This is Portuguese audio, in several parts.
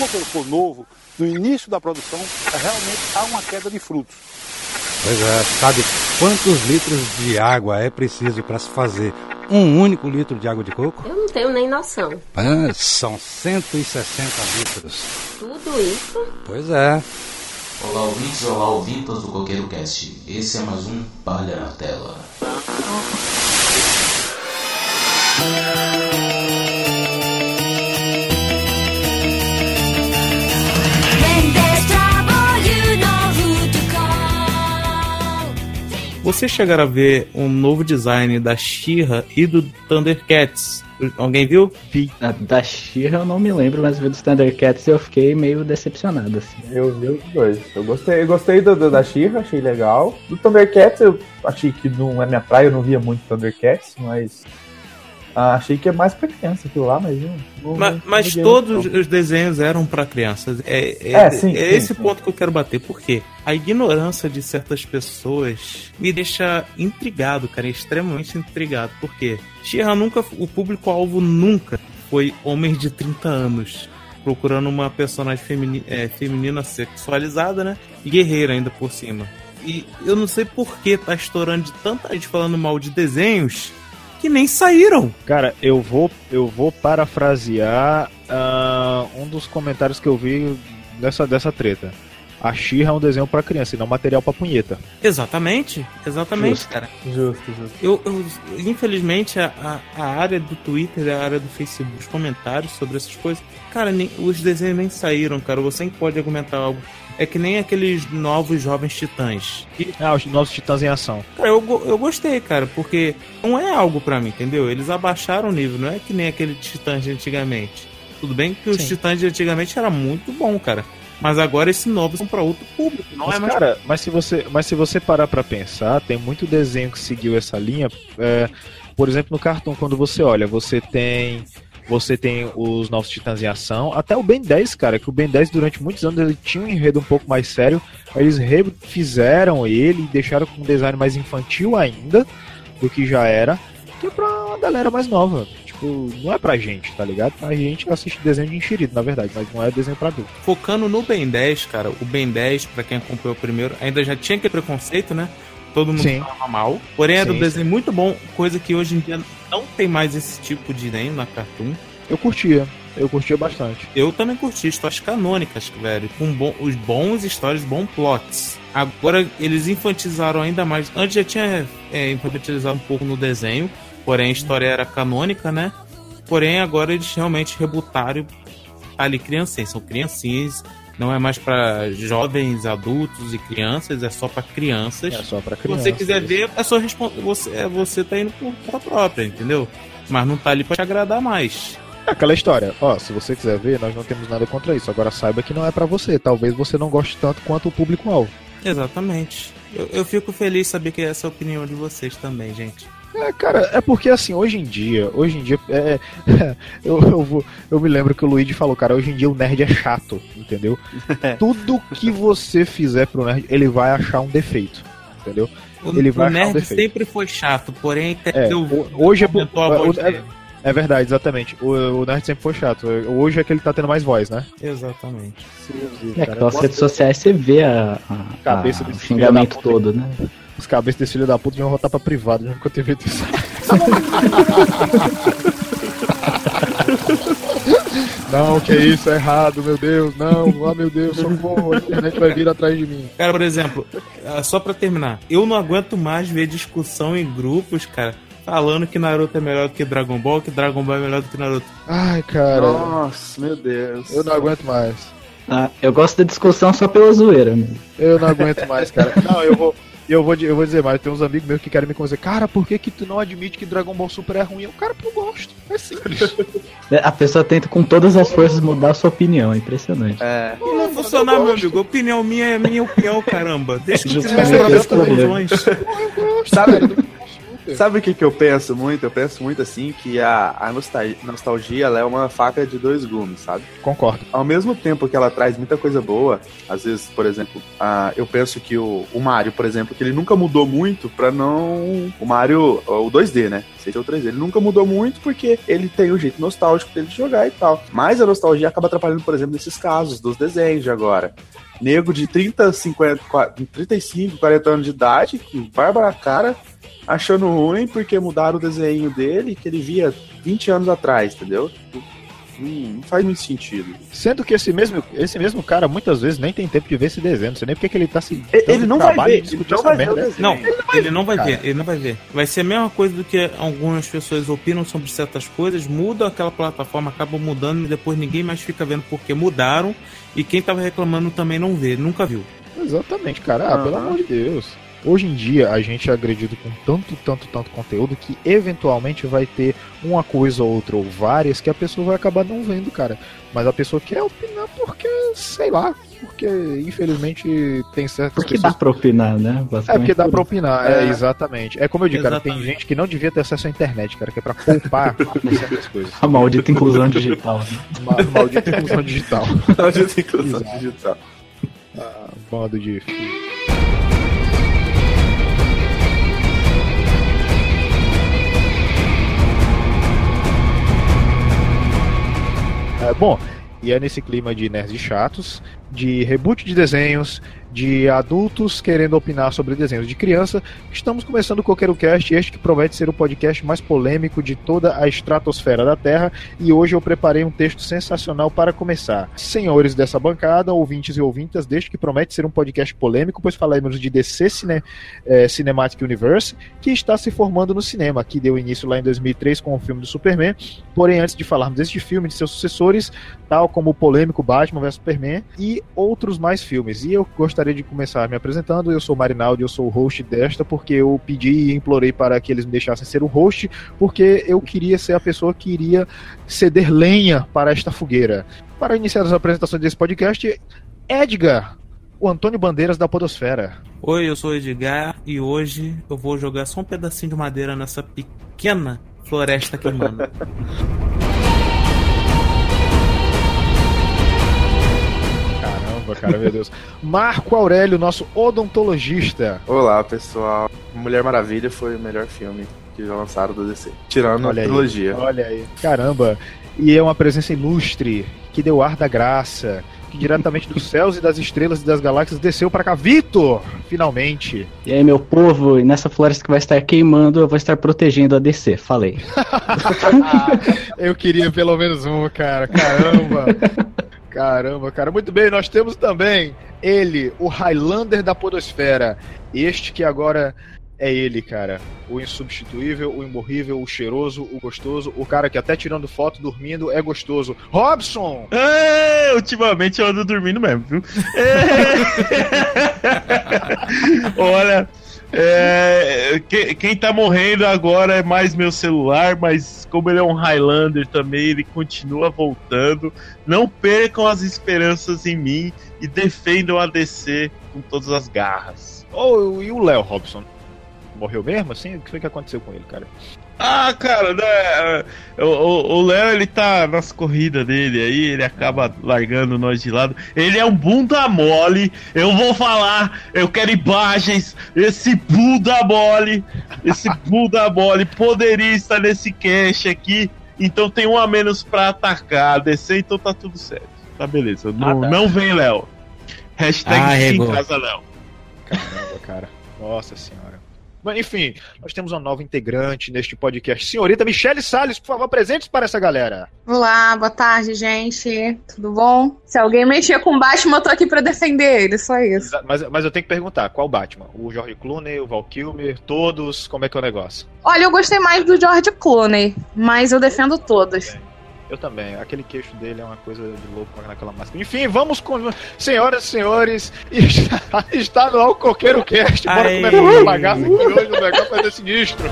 o motor for novo, no início da produção, realmente há uma queda de frutos. Pois é, sabe quantos litros de água é preciso para se fazer um único litro de água de coco? Eu não tenho nem noção. Ah, são 160 litros. Tudo isso? Pois é. Olá ouvintes, olá ouvintas do Coqueiro Cast. Esse é mais um Palha na Tela. Você chegar a ver um novo design da She-Ra e do Thundercats? Alguém viu? Vi. A da She-Ra eu não me lembro, mas vi dos Thundercats eu fiquei meio decepcionado, assim. Eu vi os dois. Eu gostei, eu gostei do, do da She-Ra, achei legal. Do Thundercats eu achei que não é minha praia, eu não via muito Thundercats, mas ah, achei que é mais pra criança aquilo lá, mas. Não, mas, não mas todos os desenhos eram para crianças. É, é, É, sim, é sim, esse sim. ponto que eu quero bater. Por quê? A ignorância de certas pessoas me deixa intrigado, cara, extremamente intrigado. Por quê? She-Ra nunca. O público-alvo nunca foi homens de 30 anos. Procurando uma personagem femini, é, feminina sexualizada, né? E guerreira ainda por cima. E eu não sei por que tá estourando de tanta gente falando mal de desenhos que nem saíram. Cara, eu vou, eu vou parafrasear ah, um dos comentários que eu vi dessa, dessa treta. A Xirra é um desenho pra criança e não material pra punheta. Exatamente, exatamente, Justo. cara. Justo, justo. Eu, eu- infelizmente, a, a, a área do Twitter, a área do Facebook, os comentários sobre essas coisas, cara, nem, os desenhos nem saíram, cara. Você nem pode argumentar algo. É que nem aqueles novos jovens titãs. Que, Ah, os nossos titãs em ação. cara, eu, eu gostei, cara, porque não é algo pra mim, entendeu? Eles abaixaram o nível, não é que nem aquele titãs de antigamente. Tudo bem que os Sim. titãs de antigamente era muito bom, cara. Mas agora esses novos são pra outro público, não mas, é mais cara, mas se você, mas se você parar pra pensar, tem muito desenho que seguiu essa linha. é, por exemplo, no Cartoon, quando você olha, você tem você tem os novos Titãs em ação, até o Ben 10, cara, que o Ben 10 durante muitos anos ele tinha um enredo um pouco mais sério, eles refizeram ele e deixaram com um design mais infantil ainda do que já era, que é pra uma galera mais nova. Tipo, não é pra gente, tá ligado? A gente assiste desenho de enxerido, na verdade, mas não é desenho pra adulto. Focando no Ben 10, cara, o Ben 10, pra quem acompanhou o primeiro, ainda já tinha aquele preconceito, né? Todo mundo Sim. falava mal. Porém, era um Sim, desenho muito bom, coisa que hoje em dia não tem mais esse tipo de desenho na Cartoon. Eu curtia, eu curtia bastante. Eu também curti histórias canônicas, velho, com bom- os bons histórias, bons plots. Agora eles infantilizaram ainda mais. Antes já tinha é, infantilizado um pouco no desenho, porém a história era canônica, né? Porém agora eles realmente rebutaram ali criancinhas, são criancinhas, não é mais pra jovens, adultos e crianças, é só pra crianças. É só pra Se criança. você quiser isso. ver, é só responder. Você, é, você tá indo por conta própria, entendeu? Mas não tá ali pra te agradar mais. É aquela história, ó, se você quiser ver, nós não temos nada contra isso. Agora saiba que não é pra você. Talvez você não goste tanto quanto o público-alvo. Exatamente. Eu, eu fico feliz de saber que essa é a opinião de vocês também, gente. É, cara, é porque assim, hoje em dia, hoje em dia, é, eu, eu, vou- eu me lembro que o Luigi falou, cara, hoje em dia o nerd é chato, entendeu? Tudo que você fizer pro nerd, ele vai achar um defeito, entendeu? O, Ele vai o um nerd defeito. sempre foi chato, porém É, eu, hoje é, por- a é, dele. é verdade, exatamente. O, o nerd sempre foi chato. Hoje é que ele tá tendo mais voz, né? Exatamente. É que pelas redes sociais você vê a, a- Cabeça a- desse o xingamento todo, né? Os cabeças desse filho da puta iam voltar pra privado, nunca teve isso. Não, que isso, é errado, meu Deus, não, ah meu Deus, socorro, a internet vai vir atrás de mim. Cara, por exemplo, ah, só pra terminar, eu não aguento mais ver discussão em grupos, cara, falando que Naruto é melhor do que Dragon Ball, que Dragon Ball é melhor do que Naruto. Ai, cara, Nossa, meu Deus. eu não aguento mais. Ah, eu gosto da discussão só pela zoeira mesmo. Eu não aguento mais, cara. Não, eu vou. Eu vou, eu vou dizer mais, tem uns amigos meus que querem me convencer. Cara, por que, que tu não admite que Dragon Ball Super é ruim? Eu, cara, porque eu gosto. É simples. É, A pessoa tenta com todas as forças mudar a sua opinião, é impressionante. É. Não vai funcionar, meu amigo. A opinião minha é minha opinião, caramba. Deixa eu tirar as Justamente próprias problema. conclusões. Sabe, Sabe o que, que eu penso muito? Eu penso muito assim que a, a nostalgia, é uma faca de dois gumes, sabe? Concordo. Ao mesmo tempo que ela traz muita coisa boa, às vezes, por exemplo, ah, eu penso que o, o Mario, por exemplo, que ele nunca mudou muito pra não. O Mario, o 2D, né? Seja o 3D. Ele nunca mudou muito porque ele tem o jeito nostálgico dele de jogar e tal. Mas a nostalgia acaba atrapalhando, por exemplo, nesses casos dos desenhos de agora. Nego de 30, 50, 40, 35, 40 anos de idade, barba na cara, achando ruim porque mudaram o desenho dele que ele via 20 anos atrás, entendeu? Hum, não faz muito sentido. Sendo que esse mesmo, esse mesmo cara muitas vezes nem tem tempo de ver esse desenho. Não sei nem porque que ele tá se. Ele- não vai trabalho ver, ele não essa vai ver desenho. Não, ele não vai ver, ele não vai ver. Vai ser a mesma coisa do que algumas pessoas opinam sobre certas coisas, muda aquela plataforma, acaba mudando e depois ninguém mais fica vendo porque mudaram e quem tava reclamando também não vê, nunca viu. Exatamente, cara. Ah, pelo Aham. amor de Deus. Hoje em dia a gente é agredido com tanto, tanto, tanto conteúdo que eventualmente vai ter uma coisa ou outra ou várias que a pessoa vai acabar não vendo, cara. Mas a pessoa quer opinar porque, sei lá, porque infelizmente tem certas Porque pessoas dá pra opinar, né? É porque dá pra opinar, é, É. exatamente. É como eu digo, cara, tem Exatamente. gente que não devia ter acesso à internet, cara, que é pra poupar com certas coisas. A maldita inclusão digital. né? Ma- Maldita inclusão digital. Maldita inclusão Exato. digital. Ah, bando de. É, bom, e é nesse clima de nerds chatos, de reboot de desenhos, de adultos querendo opinar sobre desenhos de criança, estamos começando o Coqueiro Cast, este que promete ser o podcast mais polêmico de toda a estratosfera da Terra, e hoje eu preparei um texto sensacional para começar. Senhores dessa bancada, ouvintes e ouvintas, deste que promete ser um podcast polêmico, pois falaremos de DC Cine, eh, Cinematic Universe, que está se formando no cinema, que deu início lá em 2003 com o filme do Superman. Porém, antes de falarmos deste filme e de seus sucessores, tal como o polêmico Batman vs Superman e outros mais filmes. E eu gostaria de começar me apresentando. Eu sou o Marinaldo, eu sou o host desta, porque eu pedi e implorei para que eles me deixassem ser o host, porque eu queria ser a pessoa que iria ceder lenha para esta fogueira. Para iniciar as apresentações desse podcast, Edgar, o Antônio Bandeiras da Podosfera. Oi, eu sou o Edgar e hoje eu vou jogar só um pedacinho de madeira nessa pequena floresta queimando. Cara, meu Deus. Marco Aurélio, nosso odontologista. Olá, pessoal. Mulher Maravilha foi o melhor filme que já lançaram do DC. Tirando Olha a aí. trilogia. Olha aí. Caramba. E é uma presença ilustre, que deu ar da graça, que diretamente dos céus e das estrelas e das galáxias desceu para cá. Vitor! Finalmente. E aí, meu povo, e nessa floresta que vai estar queimando, eu vou estar protegendo a DC. Falei. Eu queria pelo menos um, cara. Caramba. Caramba, cara. Muito bem, nós temos também ele, o Highlander da Podosfera. Este que agora é ele, cara. O insubstituível, o imorrível, o cheiroso, o gostoso, o cara que até tirando foto dormindo é gostoso. Robson! É, ultimamente eu ando dormindo mesmo, viu? É. Olha, é, que- quem tá morrendo agora é mais meu celular, mas como ele é um Highlander também, ele continua voltando. Não percam as esperanças em mim e defendam a DC com todas as garras. Oh, e o Léo Robson? Morreu mesmo assim? O que foi que aconteceu com ele, cara? Ah, cara, né? O- O o Léo, ele tá nas corridas dele aí, ele acaba largando nós de lado. Ele é um bunda mole. Eu vou falar, eu quero imagens. Esse bunda mole, esse bunda mole poderia estar nesse cast aqui. Então tem um a menos pra atacar. DC, então tá tudo certo. Tá beleza. Não, Ah, tá. não vem, Léo. Hashtag Ah, em casa, Léo. Caramba, cara. Nossa senhora. Enfim, nós temos uma nova integrante neste podcast. Senhorita Michele Salles, por favor, presentes para essa galera. Olá, boa tarde, gente. Tudo bom? Se alguém mexer com o Batman, eu tô aqui pra defender ele, só isso. Mas, mas eu tenho que perguntar, qual Batman? O George Clooney, o Val Kilmer, todos, como é que é o negócio? Olha, eu gostei mais do George Clooney, mas eu defendo todos. Eu também, aquele queixo dele é uma coisa de louco naquela máscara. Enfim, vamos com. Senhoras e senhores, está, está no ar o Coqueiro Cast. Bora começar essa bagaça que hoje o negócio vai ser sinistro.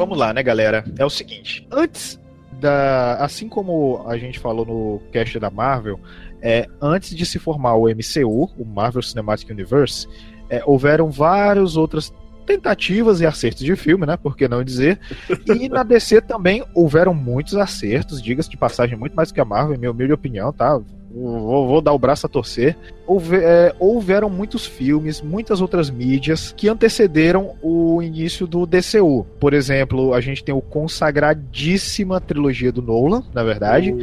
Vamos lá, né, galera? É o seguinte, antes da, assim como a gente falou no cast da Marvel, é, antes de se formar o MCU, o Marvel Cinematic Universe, é, houveram várias outras tentativas e acertos de filme, né? Por que não dizer? E na DC também houveram muitos acertos, diga-se de passagem, muito mais que a Marvel, em minha humilde opinião, tá? Vou, vou dar o braço a torcer. Houve, é, houveram muitos filmes, muitas outras mídias que antecederam o início do DCU. Por exemplo, a gente tem o consagradíssima trilogia do Nolan, na verdade.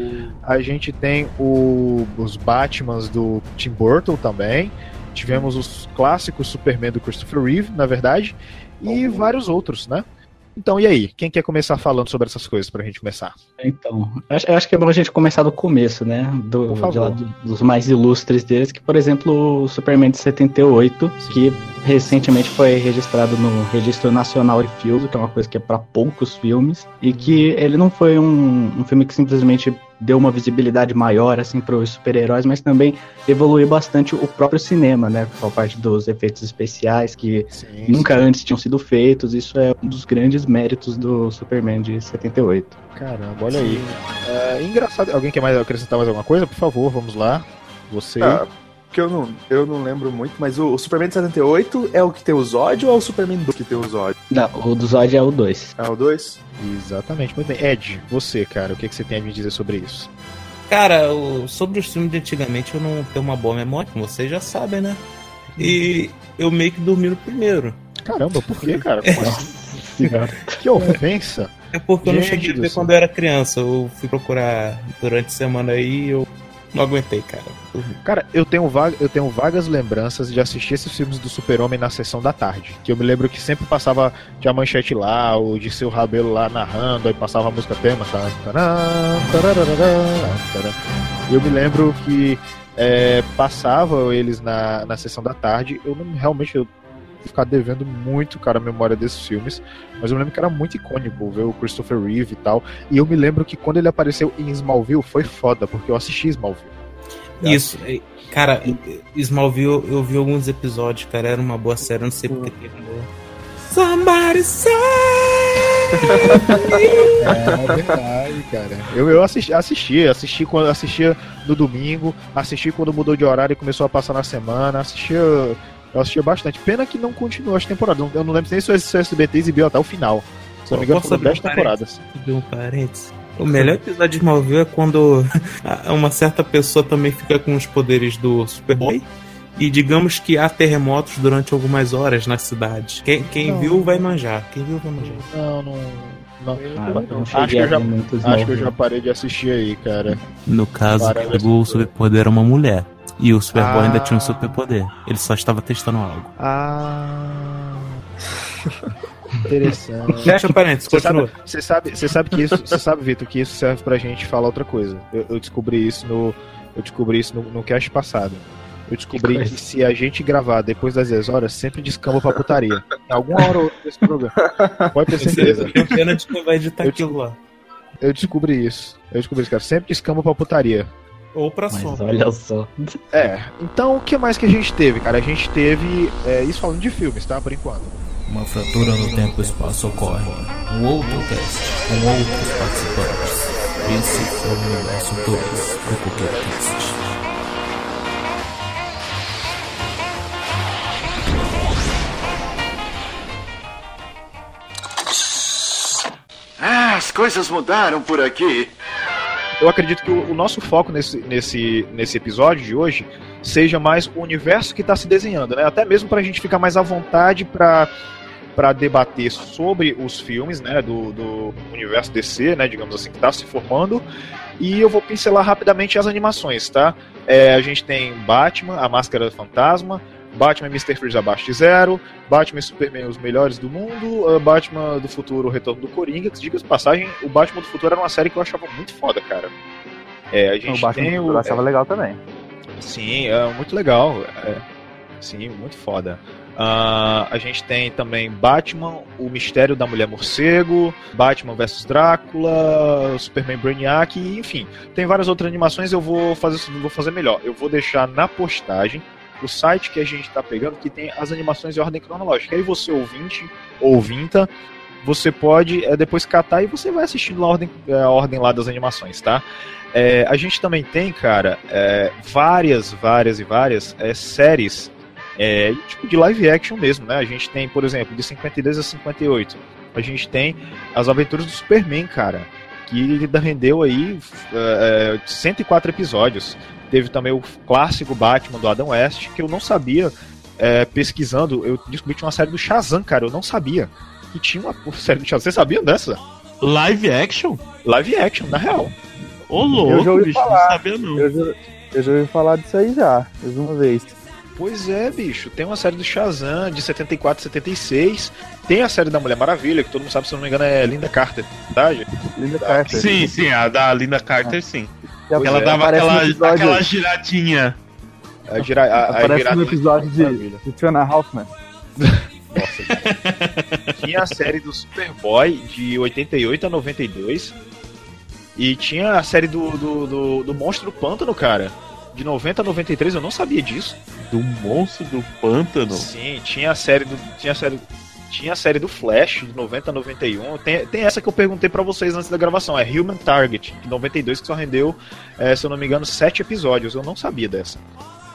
A gente tem o, os Batmans do Tim Burton também. Tivemos os clássicos Superman do Christopher Reeve, na verdade, e vários outros, né? Então, e aí? Quem quer começar falando sobre essas coisas pra gente começar? Então, eu acho, que é bom a gente começar do começo, né? Do, Por favor. de lá, do- dos mais ilustres deles, que, por exemplo, o Superman de 78, que recentemente foi registrado no Registro Nacional de Filmes, que é uma coisa que é pra poucos filmes, e que ele não foi um, um filme que simplesmente deu uma visibilidade maior, assim, pros super-heróis, mas também evoluiu bastante o próprio cinema, né? Por parte dos efeitos especiais, que nunca antes tinham sido feitos, isso é um dos grandes méritos do Superman de 78. Caramba, olha aí. É, engraçado. Alguém quer mais acrescentar mais alguma coisa? Por favor, vamos lá. Você. Ah, que eu não, eu não lembro muito, mas o, o Superman de 78 é o que tem o Zod ou é o Superman 2 que tem o Zod? Não, o do Zod é o 2. É o 2? Exatamente, muito bem. Ed, você, cara, o que, que você tem a me dizer sobre isso? Cara, o- sobre os filmes de antigamente eu não tenho uma boa memória, como vocês já sabem, né? E eu meio que dormi no primeiro. Caramba, por quê, cara? Assim? que ofensa! É porque eu não cheguei a ver quando eu era criança. Eu fui procurar durante a semana aí e eu não aguentei, cara. Cara, eu tenho, eu tenho vagas lembranças de assistir esses filmes do Super-Homem na sessão da tarde. Que eu me lembro que sempre passava de a manchete lá, ou de seu rabelo lá narrando, aí passava a música tema. Tá, tarararará, tará. Eu me lembro que é, passava eles na, na sessão da tarde. Eu não realmente eu ficar devendo muito, cara, a memória desses filmes. Mas eu lembro que era muito icônico ver o Christopher Reeve e tal. E eu me lembro que quando ele apareceu em Smallville foi foda, porque eu assisti Smallville. Isso, é, cara, Smallville eu vi alguns episódios, cara, era uma boa série, eu não sei porque terminou. Somebody É verdade, cara. Eu, eu assisti, assisti, assisti quando assistia no domingo, assisti quando mudou de horário e começou a passar na semana, assistia. Eu assistia bastante. Pena que não continuou as temporadas. Eu não lembro nem se o SBT exibiu até o final. Se não me engano, foram abrir 10 um temporadas. Um parênteses. O melhor episódio de Smallville é quando uma certa pessoa também fica com os poderes do Superboy. E digamos que há terremotos durante algumas horas na cidade. Quem, quem viu vai manjar. Quem viu vai manjar. Não, não. não. Ah, não acho, que eu já, acho que eu já parei de assistir aí, cara. No caso, o superpoder era uma mulher. E o Superboy Ah. ainda tinha um superpoder. Ele só estava testando algo. Ah. Interessante. Fecha parênteses, Você sabe, continua. você sabe, você sabe que isso, você sabe, Vitor, que isso serve pra gente falar outra coisa. Eu, eu descobri isso no, eu descobri isso no, no cast passado. Eu descobri Que que, se a gente gravar depois das 10 horas, sempre descamba pra putaria. Em alguma hora ou outra desse programa. Pode ter certeza. Pena de quem vai editar Eu aquilo lá. Eu descobri isso. Eu descobri isso, cara. Sempre descamba pra putaria. Ou pra Mas som. olha só. É. Então, o que mais que a gente teve, cara? A gente teve. é, isso falando de filmes, tá? Por enquanto. Uma fratura no tempo e espaço ocorre. Um outro cast com outros participantes. Esse é o universo 2 do Coqueiro Cast. Ah, as coisas mudaram por aqui. Eu acredito que o, o nosso foco nesse, nesse, nesse episódio de hoje seja mais o universo que está se desenhando, né? Até mesmo para a gente ficar mais à vontade para para debater sobre os filmes, né, do, do universo DC, né, digamos assim, que está se formando. E eu vou pincelar rapidamente as animações, tá? É, a gente tem Batman, a Máscara do Fantasma, Batman e Mr. Freeze abaixo de zero, Batman e Superman os melhores do mundo, uh, Batman do futuro, o retorno do Coringa. Que, diga de passagem, o Batman do futuro era uma série que eu achava muito foda, cara. É, a gente O Batman tem o. Eu achava é, legal também. Sim, é muito legal. é, sim, muito foda. Ah, a gente tem também Batman, o Mistério da Mulher Morcego, Batman vs Drácula, Superman Brainiac, enfim, tem várias outras animações. Eu vou fazer, vou fazer melhor. Eu vou deixar na postagem o site que a gente está pegando que tem as animações em ordem cronológica. Aí você ouvinte, ouvinta, você pode é, depois catar e você vai assistindo a ordem, é, a ordem lá das animações, tá? É, a gente também tem, cara, é, várias, várias e várias séries é, tipo de live action mesmo, né? A gente tem, por exemplo, de 52 a 58. A gente tem as aventuras do Superman, cara, que rendeu aí é, 104 episódios. Teve também o clássico Batman do Adam West, que eu não sabia, é, pesquisando, eu descobri que tinha uma série do Shazam, cara, eu não sabia que tinha uma série do Shazam. Você sabia dessa? Live action? Live action, na real. Ô, eu já louco, ouvi bicho, falar. não sabia não. Eu já, eu já ouvi falar disso aí já, mais uma vez. Pois é, bicho. Tem uma série do Shazam de 74, 76. Tem a série da Mulher Maravilha, que todo mundo sabe, se eu não me engano, é Linda Carter, verdade? Linda Carter. Sim, sim, a da Linda Carter, sim. Já Ela é, dava aquela, episódio- aquela giradinha. A, gira, a, a Aparece no episódio de, de Fiona Hoffman. Tinha a série do Superboy de 88 a 92. E tinha a série do, do, do, do Monstro Pântano, cara. De 90 a 93, eu não sabia disso. Do Monstro do Pântano? Sim, tinha a série do. Tinha a série. Tinha a série do Flash, de 90 a 91. Tem, tem essa que eu perguntei pra vocês antes da gravação, é Human Target, de 92, que só rendeu, eh, se eu não me engano, 7 episódios. Eu não sabia dessa.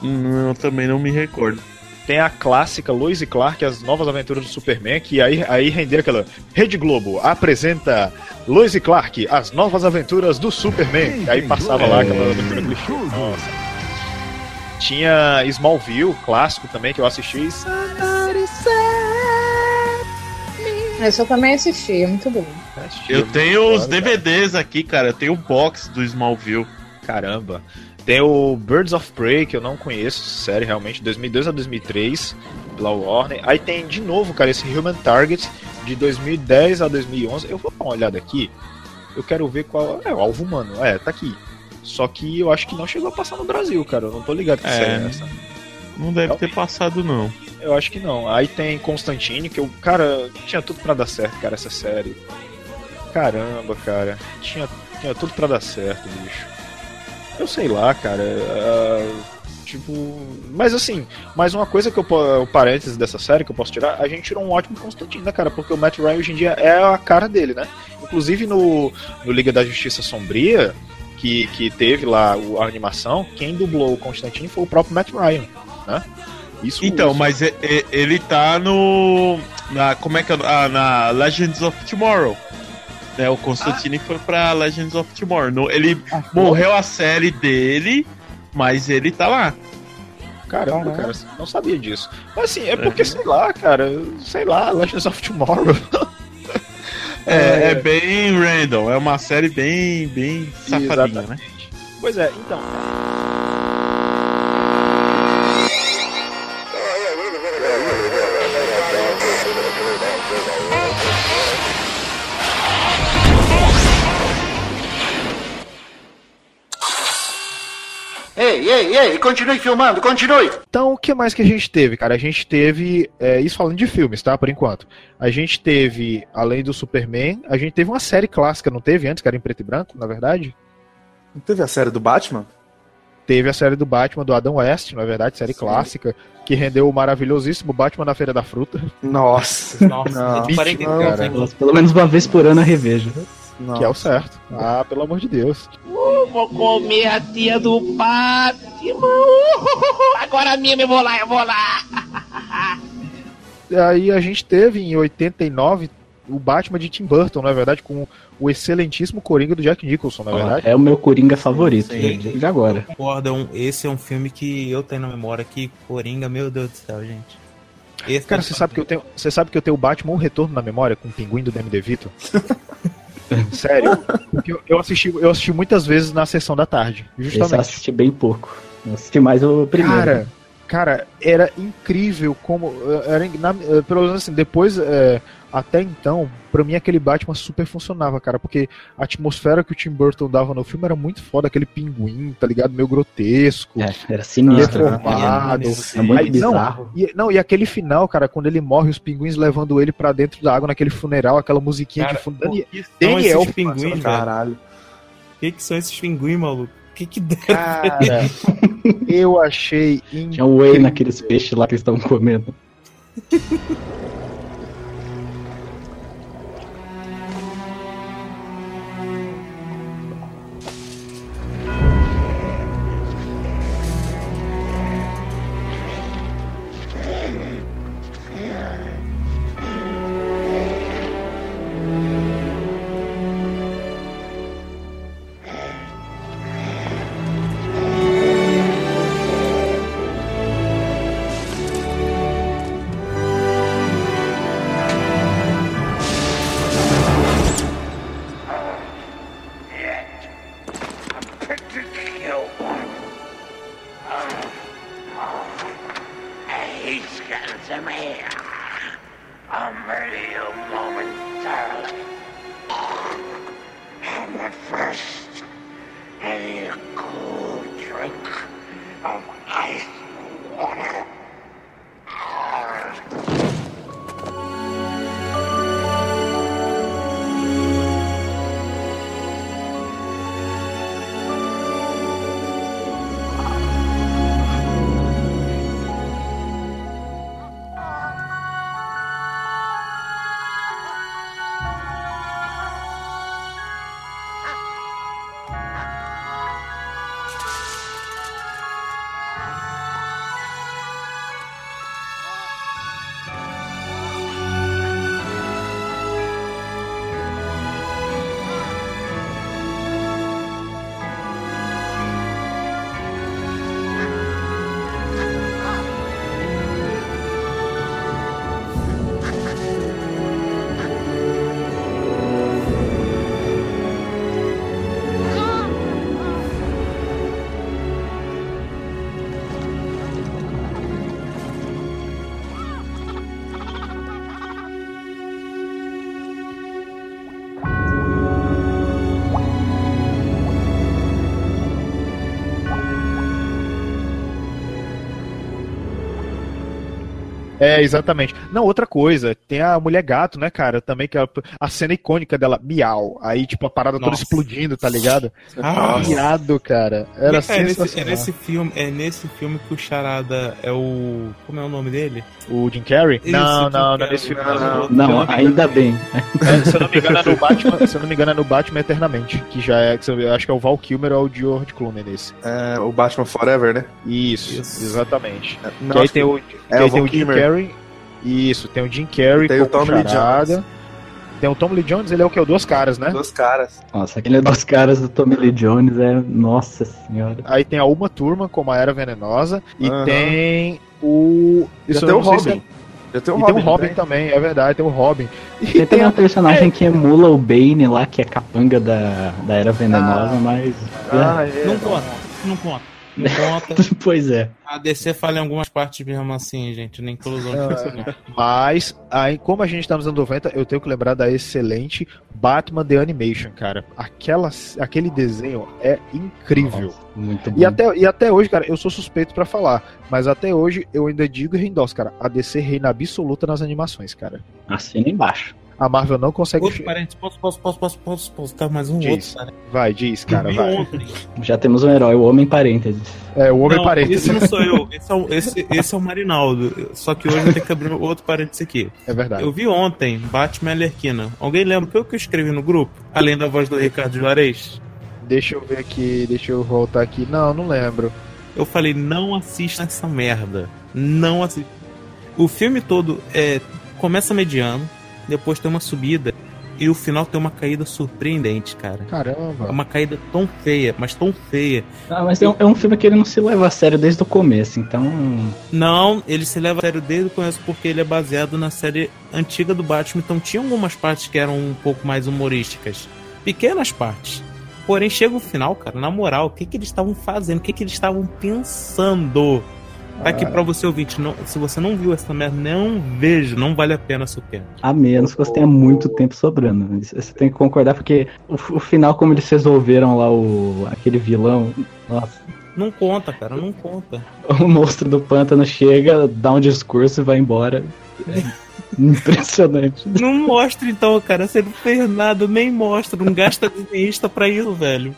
Não, eu também não me recordo. Tem a clássica Lois e Clark, as novas aventuras do Superman, que aí, aí rendeu aquela. Rede Globo apresenta Lois e Clark, as novas aventuras do Superman. aí passava lá aquela aventura clichê. Nossa. Tinha Smallville, clássico também, que eu assisti. Esse eu também assisti, é muito bom. Eu tenho os DVDs aqui, cara. Eu tenho o box do Smallville. Caramba. Tem o Birds of Prey, que eu não conheço, série realmente, 2002 a 2003, pela Warner. Aí tem de novo, cara, esse Human Target, de 2010 a 2011. Eu vou dar uma olhada aqui. Eu quero ver qual. É, o alvo humano. É, tá aqui. Só que eu acho que não chegou a passar no Brasil, cara. Eu não tô ligado que É. série é essa. Não deve ter passado, não. Eu acho que não. Aí tem Constantine, que eu, cara, tinha tudo pra dar certo, cara, essa série. Caramba, cara. Tinha, tinha tudo pra dar certo, bicho. Eu sei lá, cara. ah, tipo. Mas assim, mais uma coisa que eu o parênteses dessa série que eu posso tirar, a gente tirou um ótimo Constantine, né, cara? Porque o Matt Ryan hoje em dia é a cara dele, né? Inclusive no, no Liga da Justiça Sombria, que, que teve lá a animação, quem dublou o Constantine foi o próprio Matt Ryan, né? Isso, Então, isso- mas e- e- ele tá no. Na, como é que é? Ah, na Legends of Tomorrow. Né, o Constantine foi pra Legends of Tomorrow. No- ele morreu a série dele, mas ele tá lá. Caramba, cara, não sabia disso. Mas assim, é porque, sei lá, cara, sei lá, Legends of Tomorrow. É, é bem random, é uma série bem, bem safadinha, né? Pois é, então. Ei, ei, ei, continue filmando, continue. Então, o que mais que a gente teve, cara? A gente teve. é, isso falando de filmes, tá? Por enquanto. A gente teve, além do Superman, a gente teve uma série clássica, não teve antes, que era em preto e branco, na verdade? Não teve a série do Batman? Teve a série do Batman do Adam West, na verdade, série clássica, que rendeu o maravilhosíssimo Batman na Feira da Fruta. Nossa. Nossa, cara. cara. Pelo menos uma vez por ano eu revejo. Que é o certo. Ah, pelo amor de Deus. Vou comer a tia do Batman. Uhul, Agora mesmo eu vou lá, eu vou lá. Aí a gente teve em 89 o Batman de Tim Burton, na é verdade, com o excelentíssimo Coringa do Jack Nicholson, na verdade. É o meu Coringa favorito, gente, de agora. Concordo, é esse é um filme que eu tenho na memória que Coringa, meu Deus do céu, gente. Esse Cara, é você sabe que eu tenho, você sabe que eu tenho o Batman um retorno na memória com o pinguim do Demi DeVito? Sério? Porque eu, eu assisti, eu assisti muitas vezes na sessão da tarde, Esse eu justamente. assisti bem pouco. Eu assisti mais o primeiro. Cara, cara, era incrível como. Era, na, eh, pelo menos assim, depois. eh, até então, pra mim aquele Batman super funcionava, cara, porque a atmosfera que o Tim Burton dava no filme era muito foda, aquele pinguim, tá ligado? Meio grotesco. É, era sinistro. Deformado. É muito Aí, não, bizarro. e, não, e aquele final, cara, quando ele morre, os pinguins levando ele pra dentro da água naquele funeral, aquela musiquinha Cara, de são Daniel, esses pinguins, velho? Caralho. O que, que são esses pinguins, maluco? O que que deram? Cara, eu achei Tinha um whey naqueles peixes lá que eles estavam comendo. É, exatamente. Não, outra coisa, tem a mulher gato, né, cara? Também que é a, a cena icônica dela, miau. Aí, tipo, a parada toda Nossa. explodindo, tá ligado? Ah. Miado, cara. Era é, nesse, é sensacional. nesse filme, é nesse filme que o Charada é o. Como é o nome dele? O Jim Carrey? Isso, não, Jim não, não é nesse filme. Não, Não, não. Não, ainda bem. É, se eu não me engano é no Batman, se eu não me engano é no Batman Eternamente, que já é, que eu acho que é o Val Kilmer ou o George Clooney nesse. É, o Batman Forever, né? Isso, exatamente. Não, que aí tem o, é, que o tem o Jim Kilmer. Carrey. Isso, tem o Jim Carrey Tem o Tommy Lee. Jones. Tem o Tom Lee Jones, ele é o que? O Duas Caras, né? Duas caras. Nossa, aquele dos caras do Tommy Lee Jones é. Nossa senhora. Aí tem a Uma Turma como a Era Venenosa. E Aham. tem o. Já isso tem eu o Robin. Já tem o e Robin. tem o Robin também, é verdade, tem o Robin. E Tem a- um personagem que emula o Bane lá, que é capanga da, da Era Venenosa, mas. Ah, é. Não conta, não conta. Não conta. pois é. A DC fala em algumas partes mesmo assim, gente. Nem todos os outros. não. Mas, aí, como a gente tá nos anos 90, eu tenho que lembrar da excelente Batman The Animation, cara. Aquela, aquele desenho é incrível. Muito bom. E até, e até hoje, cara, eu sou suspeito pra falar, mas até hoje eu ainda digo e reendosso, cara. A DC reina absoluta nas animações, cara. Assina embaixo. A Marvel não consegue. Outro parente, posso, posso, posso, posso, posso, posso dar mais um Diz. outro. Vai, diz, cara, vai. ontem. Já temos um herói, o Homem Parênteses. É, o Homem Não, Parênteses. Esse não sou eu, esse é, o, esse, esse é o Marinaldo. Só que hoje eu tenho que abrir outro parênteses aqui. É verdade. Eu vi ontem Batman e Alerquina. Alguém lembra o que eu que eu escrevi no grupo? Além da voz do Ricardo Juarez? Deixa eu ver aqui, deixa eu voltar aqui. Não, não lembro. Eu falei, não assista essa merda. Não assista. O filme todo é, começa mediano, depois tem uma subida e o final tem uma caída surpreendente, cara. É Caramba. uma caída tão feia, mas tão feia. Ah, mas é um, é um filme que ele não se leva a sério desde o começo, então. Não, ele se leva a sério desde o começo porque ele é baseado na série antiga do Batman, então tinha algumas partes que eram um pouco mais humorísticas. Pequenas partes. Porém, chega o final, cara, na moral, o que, que eles estavam fazendo? O que, que eles estavam pensando? Tá aqui pra você ouvinte, não, se você não viu essa merda, não vejo, não vale a pena seu tempo. A menos que você tenha muito tempo sobrando. Você tem que concordar, porque o, o final, como eles resolveram lá o aquele vilão. Nossa, Não conta, cara, não conta. o monstro do pântano chega, dá um discurso e vai embora. É impressionante. Não mostra então, cara, você não fez nada, nem mostra, não gasta desenhista pra isso, velho.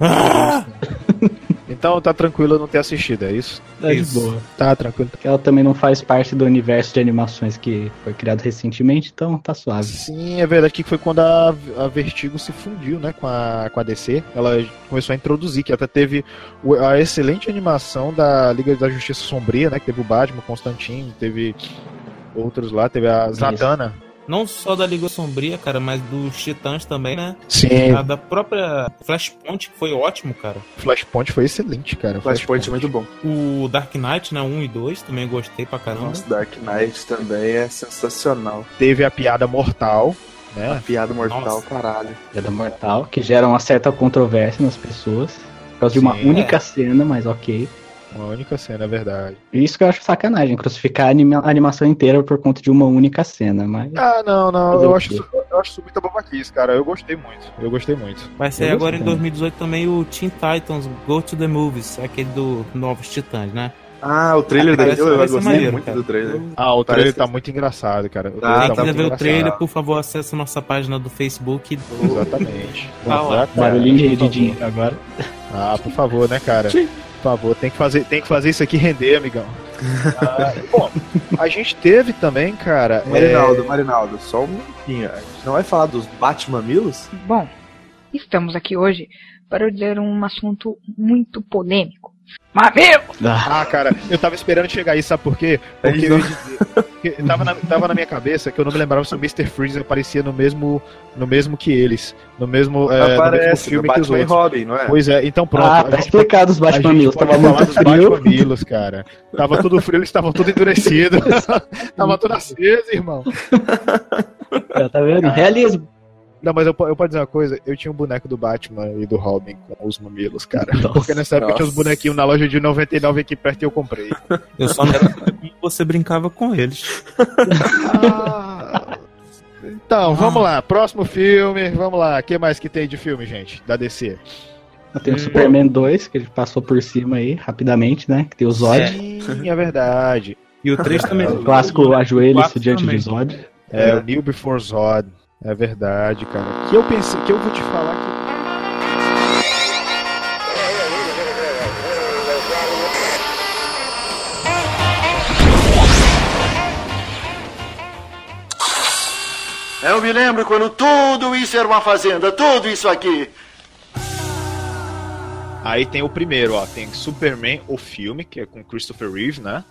Ah! Então tá tranquilo eu não ter assistido, é isso? Tá de Isso. boa. Tá tranquilo. Porque ela também não faz parte do universo de animações que foi criado recentemente, então tá suave. Sim, é verdade que foi quando a, a Vertigo se fundiu, né, com a, com a DC. Ela começou a introduzir, que até teve a excelente animação da Liga da Justiça Sombria, né, que teve o Batman, Constantine, teve outros lá, teve a Zatanna. Não só da Liga Sombria, cara, mas dos Titãs também, né? Sim. A da própria Flashpoint, que foi ótimo, cara. Flashpoint foi excelente, cara. Flashpoint é muito bom. O Dark Knight, né? 1 e 2, também gostei pra caramba. Nossa, Dark Knight também é sensacional. Teve a piada mortal, A né? piada mortal, Nossa. caralho. Piada mortal, que gera uma certa controvérsia nas pessoas. Por causa de uma Sim, única cena, mas ok. Uma única cena, é verdade. Isso que eu acho sacanagem, crucificar a anima- a animação inteira por conta de uma única cena, mas. Ah, não, não, eu acho, isso, eu acho isso muita babaquice, cara. Eu gostei muito. Eu gostei muito. Vai sair Eu agora em gostei. 2018 também o Teen Titans Go to the Movies, aquele do Novos Titãs, né? Ah, o trailer dele, eu, eu gostei maneiro, muito cara. do trailer. Ah, o Parece trailer que- tá muito engraçado, cara. O Tá, Quem tá quiser ver o trailer, por favor, acesse nossa página do Facebook. Exatamente. Lá. Exatamente. Barulhinho de favor. dinheiro agora. Ah, por favor, né, cara? Por favor, tem que fazer, tem que fazer isso aqui render, amigão. Ah, bom, a gente teve também, cara. é, Marinaldo, Marinaldo, só um minutinho. A gente não vai falar dos Batmamilos? Bom, estamos aqui hoje para dizer um assunto muito polêmico. Mamilo! Ah, cara, eu tava esperando chegar aí, sabe por quê? Porque eu ia dizer, porque tava, na, tava na minha cabeça que eu não me lembrava se o Mr. Freeze aparecia no mesmo, no mesmo que eles. No mesmo, é, no mesmo Aparece, filme no que os Batman e outros. Robin, não é? Pois é, então pronto. Ah, tá gente explicado os Batmamilos. pode Tava falar muito dos frio. Batmamilos, cara. Tava tudo frio, eles estavam tudo endurecidos. Tava tudo aceso, irmão. É, tá vendo? Realismo. Não, mas eu, eu posso dizer uma coisa, eu tinha um boneco do Batman e do Robin com os mamilos, cara. Nossa. Porque nessa época tinha os Nossa. bonequinhos na loja de 99 aqui perto e eu comprei. Eu só não era você brincava com eles. Então, vamos lá, próximo filme, vamos lá. O que mais que tem de filme, gente, da DC? Tem o Superman 2, que ele passou por cima aí, rapidamente, né? Que tem o Zod. Sim, é verdade. E o 3 também. O clássico ajoelha-se Quatro diante também. de Zod. É, o New Before Zod. É verdade, cara. Que eu pensei, que eu vou te falar que Eu me lembro quando tudo isso era uma fazenda, tudo isso aqui. Aí tem o primeiro, ó. Tem Superman, o filme, que é com Christopher Reeve, né?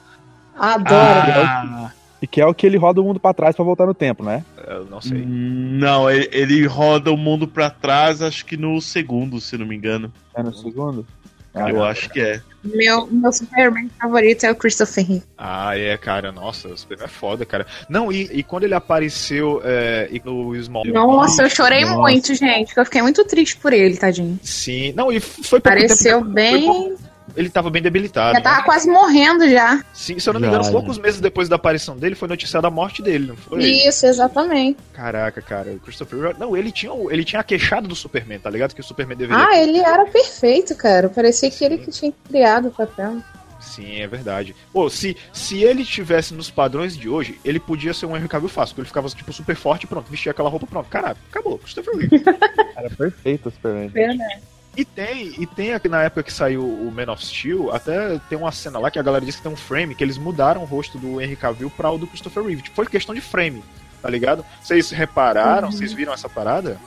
Adoro. Ah, E que é o que ele roda o mundo pra trás pra voltar no tempo, né? Eu não sei. não, ele, ele roda o mundo pra trás, acho que no segundo, se não me engano. É no segundo? Eu acho que é. Meu, meu Superman favorito é o Christopher Reeve. Ah, é, cara. Nossa, o Superman é foda, cara. Não, e, e quando ele apareceu é, e no Small. Nossa, eu chorei Nossa. muito, gente. Eu fiquei muito triste por ele, tadinho. Sim. Não, e foi pouco Pareceu tempo- bem. foi Ele tava bem debilitado. Já tava né? quase morrendo já. Sim, se eu não me engano, já. poucos meses depois da aparição dele foi noticiada a morte dele, não foi? Isso, exatamente. Caraca, cara, o Christopher Reeve- Não, ele tinha, ele tinha a queixada do Superman, tá ligado? Que o Superman deveria. Ah, ele era perfeito, cara. Parecia que ele que tinha criado o papel. Sim, é verdade. Pô, se, se ele tivesse nos padrões de hoje, ele podia ser um Henry Cavill fácil, porque ele ficava, tipo, super forte e pronto, vestia aquela roupa pronto. Caralho, acabou, Christopher Reeve. Era perfeito o Superman. Verdade. E tem, e tem aqui na época que saiu o Man of Steel, até tem uma cena lá que a galera disse que tem um frame que eles mudaram o rosto do Henry Cavill pra o do Christopher Reeve. Tipo, foi questão de frame, tá ligado? Vocês repararam? Uhum. Vocês viram essa parada?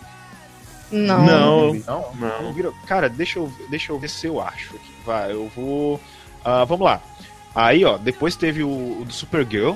Não. Não. Não? Não. Cara, deixa eu, deixa eu ver se eu acho. aqui. Vai, eu vou. Ah, vamos lá. Aí, ó, depois teve o, o do Supergirl,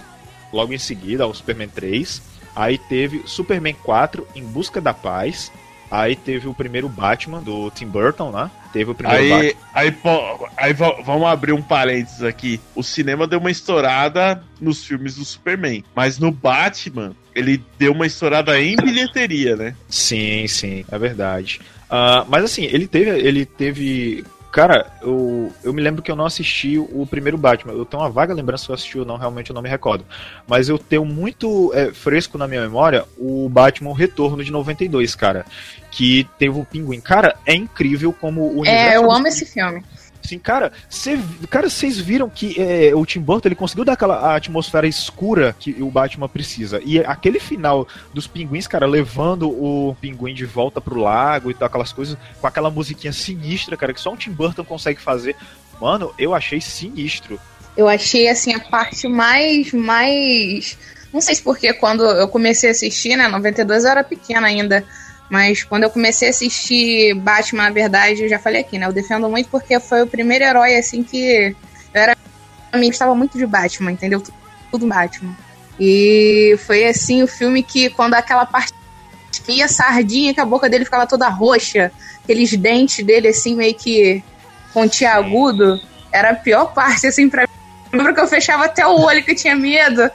logo em seguida, o Superman 3. Aí teve Superman 4, Em Busca da Paz. Aí teve o primeiro Batman do Tim Burton, né? Teve o primeiro Batman. Aí, aí, pô, aí va- vamos abrir um parênteses aqui. O cinema deu uma estourada nos filmes do Superman, mas no Batman ele deu uma estourada em bilheteria, né? Sim, sim, é verdade. Ah, mas assim, ele teve. Ele teve. Cara, eu, eu me lembro que eu não assisti o primeiro Batman. Eu tenho uma vaga lembrança se eu assisti ou não, realmente eu não me recordo. Mas eu tenho muito é, fresco na minha memória o Batman Retorno de 92, cara. Que teve o Pinguim. Cara, é incrível como o É, eu do amo esse filme. Sim, cara, cê, cara, vocês viram que é, o Tim Burton ele conseguiu dar aquela atmosfera escura que o Batman precisa. E aquele final dos pinguins, cara, levando o pinguim de volta pro lago e tal, aquelas coisas, com aquela musiquinha sinistra, cara, que só um Tim Burton consegue fazer. Mano, eu achei sinistro. Eu achei assim a parte mais mais não sei se porque quando eu comecei a assistir, né, 92 eu era pequena ainda, mas quando eu comecei a assistir Batman, na verdade, eu já falei aqui, né, eu defendo muito porque foi o primeiro herói assim que eu era eu gostava muito de Batman, entendeu? Tudo, Batman. E foi assim o filme que quando aquela parte ia sardinha, que a boca dele ficava toda roxa, aqueles dentes dele assim meio que pontiagudo, era a pior parte assim para mim. Eu lembro que eu fechava até o olho que eu tinha medo.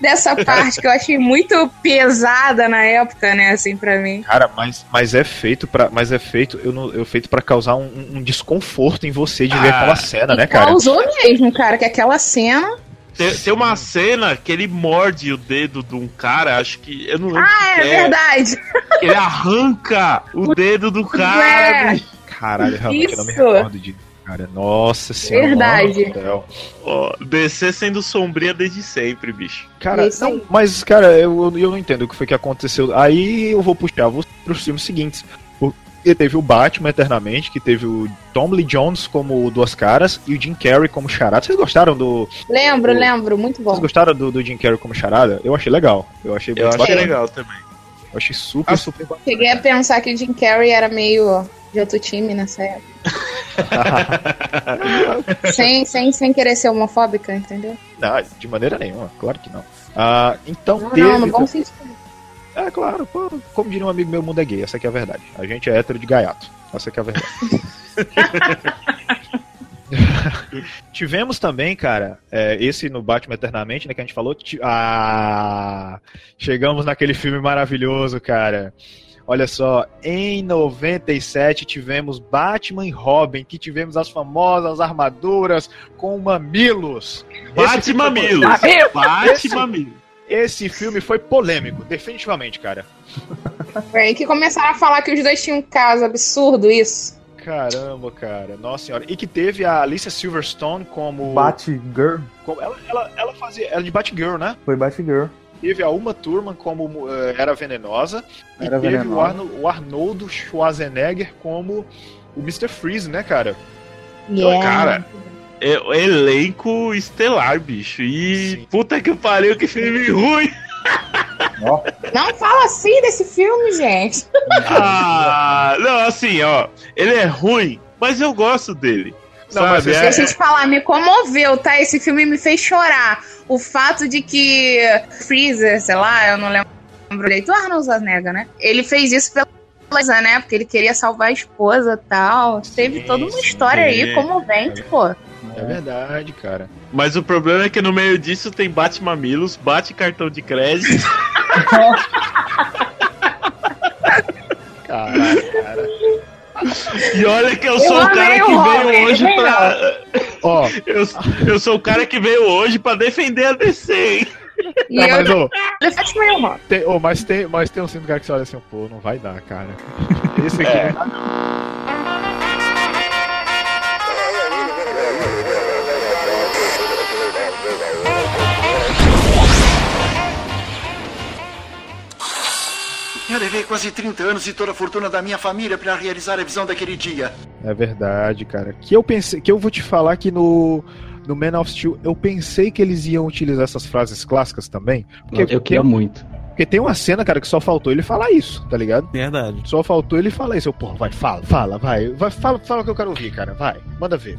Dessa parte que eu achei muito pesada na época, né, assim, pra mim. Cara, mas, mas é feito para, mas é feito, eu não, eu feito para causar um, um desconforto em você de ver Ah, aquela cena, né, cara? Causou mesmo, cara, que aquela cena. Tem, tem uma cena que ele morde o dedo de um cara, acho que. Eu não lembro. Ah, que é verdade. Ele arranca o dedo do cara. É. Caralho, realmente eu não me Isso. recordo de cara. Nossa senhora. Verdade. do. Ó, DC sendo sombria desde sempre, bicho. Cara, não, mas, cara, eu, eu não entendo o que foi que aconteceu. Aí eu vou puxar os filmes seguintes. Porque teve o Batman Eternamente, que teve o Tom Lee Jones como Duas Caras e o Jim Carrey como Charada. Vocês gostaram do. Lembro, o- lembro, muito bom. Vocês gostaram do, do Jim Carrey como Charada? Eu achei legal. Eu achei Eu achei legal também. Eu achei super, super bacana. Cheguei a pensar que o Jim Carrey era meio de outro time nessa época. sem, sem, sem querer ser homofóbica, entendeu? Não, de maneira nenhuma, claro que não. Ah, então Não, teve. não, no bom sentido. É claro, pô, como diria um amigo meu, o mundo é gay, essa que é a verdade. A gente é hétero de gaiato. Essa que é a verdade. Tivemos também, cara, é, esse no Batman Eternamente, né, que a gente falou. Ah, chegamos naquele filme maravilhoso, cara. Olha só, em 97 tivemos Batman e Robin, que tivemos as famosas armaduras com mamilos. Foi mamilos. Bate Esse- mamilos. Esse filme foi polêmico, definitivamente, cara. Foi aí que começaram a falar que os dois tinham um caso absurdo, isso. Caramba, cara. Nossa senhora. E que teve a Alicia Silverstone como. Batgirl. como ela, ela, ela fazia. Ela de Batgirl, né? Foi Batgirl. Teve a Uma Thurman como eh, Era Venenosa. Era e teve O. Arno- o Arnoldo Schwarzenegger como o Mr. Freeze, né, cara? Yeah. Cara, é o elenco estelar, bicho. E puta que pariu, que filme ruim. Não fala assim desse filme, gente. Ah, não, assim, ó. Ele é ruim, mas eu gosto dele. Não, mas sabe? esse- É- Deixa eu te falar, me comoveu, tá? Esse filme me fez chorar. O fato de que Freezer, sei lá, eu não lembro direito, o Arnold Schwarzenegger, né? Ele fez isso pela esposa, né? Porque ele queria salvar a esposa e tal. Teve toda uma história aí sim. comovente, pô. É verdade, cara. Mas o problema é que no meio disso tem bate mamilos, bate cartão de crédito. Caralho, cara. E olha que eu Eu sou o cara o que Robin, veio hoje pra. Ó, Eu, eu sou o cara que veio hoje pra defender a DC, hein? E Não, mas, eu... ô, Robin. tem, ô, mas, tem, mas tem um cinto cara que você olha assim, pô, não vai dar, cara. Esse aqui É. não Eu levei quase 30 anos e toda a fortuna da minha família para realizar a visão daquele dia. É verdade, cara. Que eu pensei, que eu vou te falar que no no Man of Steel eu pensei que eles iam utilizar essas frases clássicas também, porque Eu queria muito. porque tem uma cena, cara, que só faltou ele falar isso, tá ligado? Verdade. Só faltou ele falar isso. Eu, porra, vai, fala, fala, vai, vai, fala, fala o que eu quero ouvir, cara, vai, manda ver.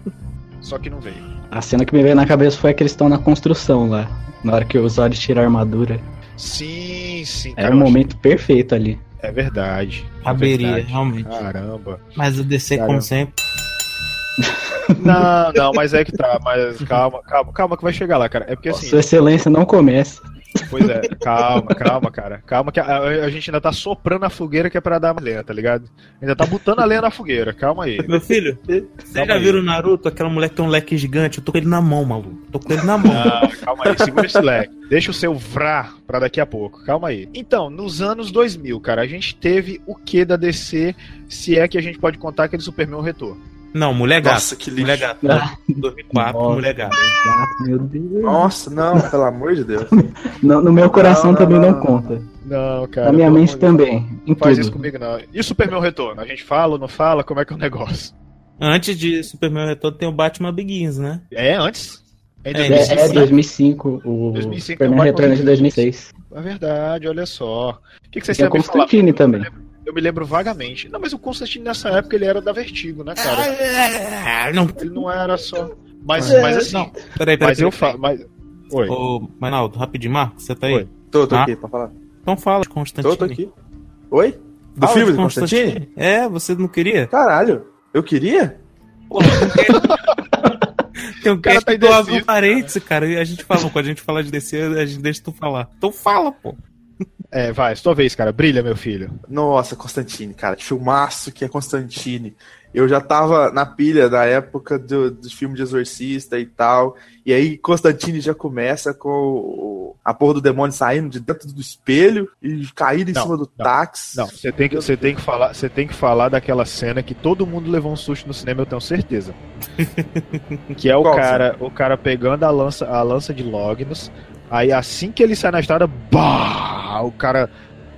só que não veio. A cena que me veio na cabeça foi a que eles estão na construção lá. Na hora que o Zod tira a armadura. Sim, sim. Era o achei- momento perfeito ali. É verdade. é Caberia, verdade. realmente. Caramba. Mas o DC, Caramba. como sempre. Não, não, mas é que tá. Mas calma, calma, calma que vai chegar lá, cara. É porque assim. Sua excelência não começa. Pois é, calma, calma, cara. Calma que a, a gente ainda tá soprando a fogueira que é pra dar lenha, tá ligado? Ainda tá botando a lenha na fogueira, calma aí. Meu filho, Calma já viram o Naruto? Aquela mulher que tem um leque gigante. Eu tô com ele na mão, maluco. Tô com ele na mão. Não, calma aí, segura esse leque. Deixa o seu vrá pra daqui a pouco, calma aí. Então, nos anos 2000, cara, a gente teve o que da DC, se é que a gente pode contar aquele Superman Retorno. Não, Mulher Gato. Nossa, que lixo. Mulher Gato. Ah. 2004, Nossa. Mulher Gato. Gato, meu Deus. Nossa, não, pelo amor de Deus. No, no meu coração Não, não, também não, não, conta. Não, cara. Na minha mente também. Em Faz tudo. isso comigo, não. E o Superman Retorno? A gente fala ou não fala? Como é que é o negócio? Antes de Superman Retorno tem o Batman Begins, né? É antes? É em É, É, 2005, é né? 2005, o 2005 é o Superman Retorno de 2006. É verdade, olha só. O que, que vocês a me falar? Constantine também. Eu me lembro vagamente. Não, mas o Constantine nessa época ele era da Vertigo, né, cara? É, não. Ele não era só. Mas, É, mas assim. Não, peraí, peraí. mas eu peraí, falo. Mas... Oi. Ô, Manaldo, rapidinho, Marcos, você tá aí? Oi. Tô, tô Ah. aqui, pra falar. Então fala de Constantine. Tô, tô aqui. Oi? Do Fala filme de do Constantine? É, você não queria? Caralho, eu queria? Tem um cara tá do Parênteses, cara. E a gente fala, quando a gente fala de DC, a gente deixa tu falar. Então fala, pô. É, vai, sua vez, cara. Brilha, meu filho. Nossa, Constantine, cara. Que filmaço que é Constantine. Eu já tava na pilha da época do, do filme de Exorcista e tal. E aí Constantine já começa com o- a porra do demônio saindo de dentro do espelho e caindo em Não, cima do não, táxi. Não, você tem que, você tem que falar, você tem que falar daquela cena que todo mundo levou um susto no cinema, eu tenho certeza. que é o Qual cara, o cara pegando a lança, a lança de Lognus, aí assim que ele sai na estrada, bah, o cara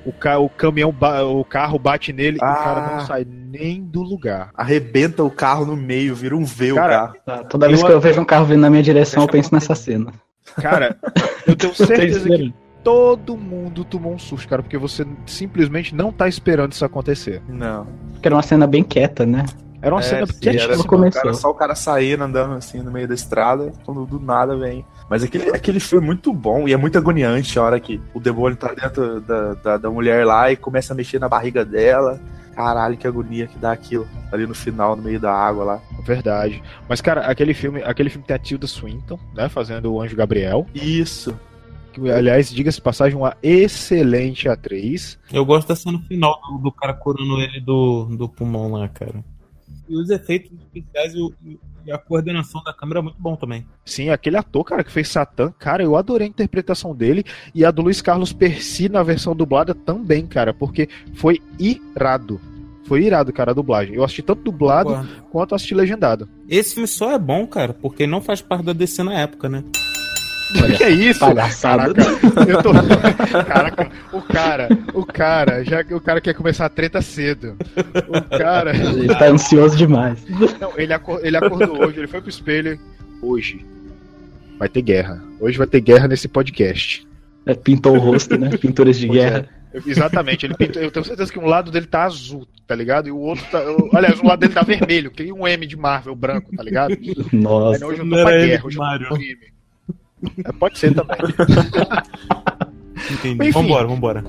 o, ca, o caminhão, o carro bate nele e o cara Ah. não sai nem do lugar. Arrebenta o carro no meio, vira um V o Cara, carro. Toda vez Eu- que eu vejo um carro vindo na minha direção, eu penso nessa cena. Cara, eu tenho certeza que todo mundo tomou um susto, cara, porque você simplesmente não tá esperando isso acontecer. Não. Porque era uma cena bem quieta, né? Era uma É, cena sim, quietíssima. era no começo. cara, só o cara saindo, andando assim no meio da estrada, quando do nada vem. Mas aquele, aquele filme é muito bom e é muito agoniante a hora que o demônio tá dentro da, da, da mulher lá e começa a mexer na barriga dela. Caralho, que agonia que dá aquilo ali no final, no meio da água lá. Verdade. Mas, cara, aquele filme, aquele filme tem a Tilda Swinton, né? Fazendo o Anjo Gabriel. Isso. Que, aliás, diga-se passagem, uma excelente atriz. Eu gosto da cena final do, do cara curando ele do, do pulmão lá, cara. E os efeitos especiais e, o- e a coordenação da câmera é muito bom também. Sim, aquele ator, cara, que fez Satã, cara, eu adorei a interpretação dele. E a do Luiz Carlos Percy na versão dublada também, cara, porque foi irado. Foi irado, cara, a dublagem. Eu assisti tanto dublado Concordo. quanto assisti legendado. Esse filme só é bom, cara, porque não faz parte da DC na época, né? Que é isso? palhaçada. Caraca, eu tô... Caraca, o cara, o cara, já o cara quer começar a treta cedo. O cara. Ele tá ansioso demais. Não, ele, acor- ele acordou hoje, ele foi pro espelho. Hoje vai ter guerra. Hoje vai ter guerra nesse podcast. É, Pintou o rosto, né? Pinturas de Pois é. guerra. Eu- Exatamente, ele pintou, eu tenho certeza que um lado dele tá azul, tá ligado? E o outro tá. eu- aliás, um lado dele tá vermelho, que um M de Marvel branco, tá ligado? Nossa. Aí, não, hoje eu tô Não pra guerra, hoje eu tô Mario. crime. É, pode ser também. Entendi. Enfim. Vambora, vambora.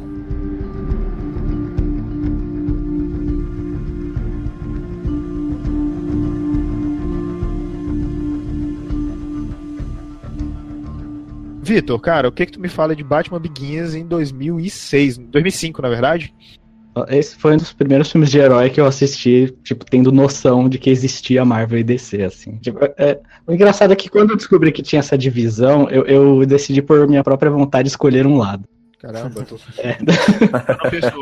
Vitor, cara, o que que tu me fala de Batman Begins em 2006, 2005, na verdade? Esse foi um dos primeiros filmes de herói que eu assisti, tipo, tendo noção de que existia Marvel e DC, assim. Tipo, é- o engraçado é que quando eu descobri que tinha essa divisão, eu, eu decidi por minha própria vontade escolher um lado. Caramba, eu tô... É.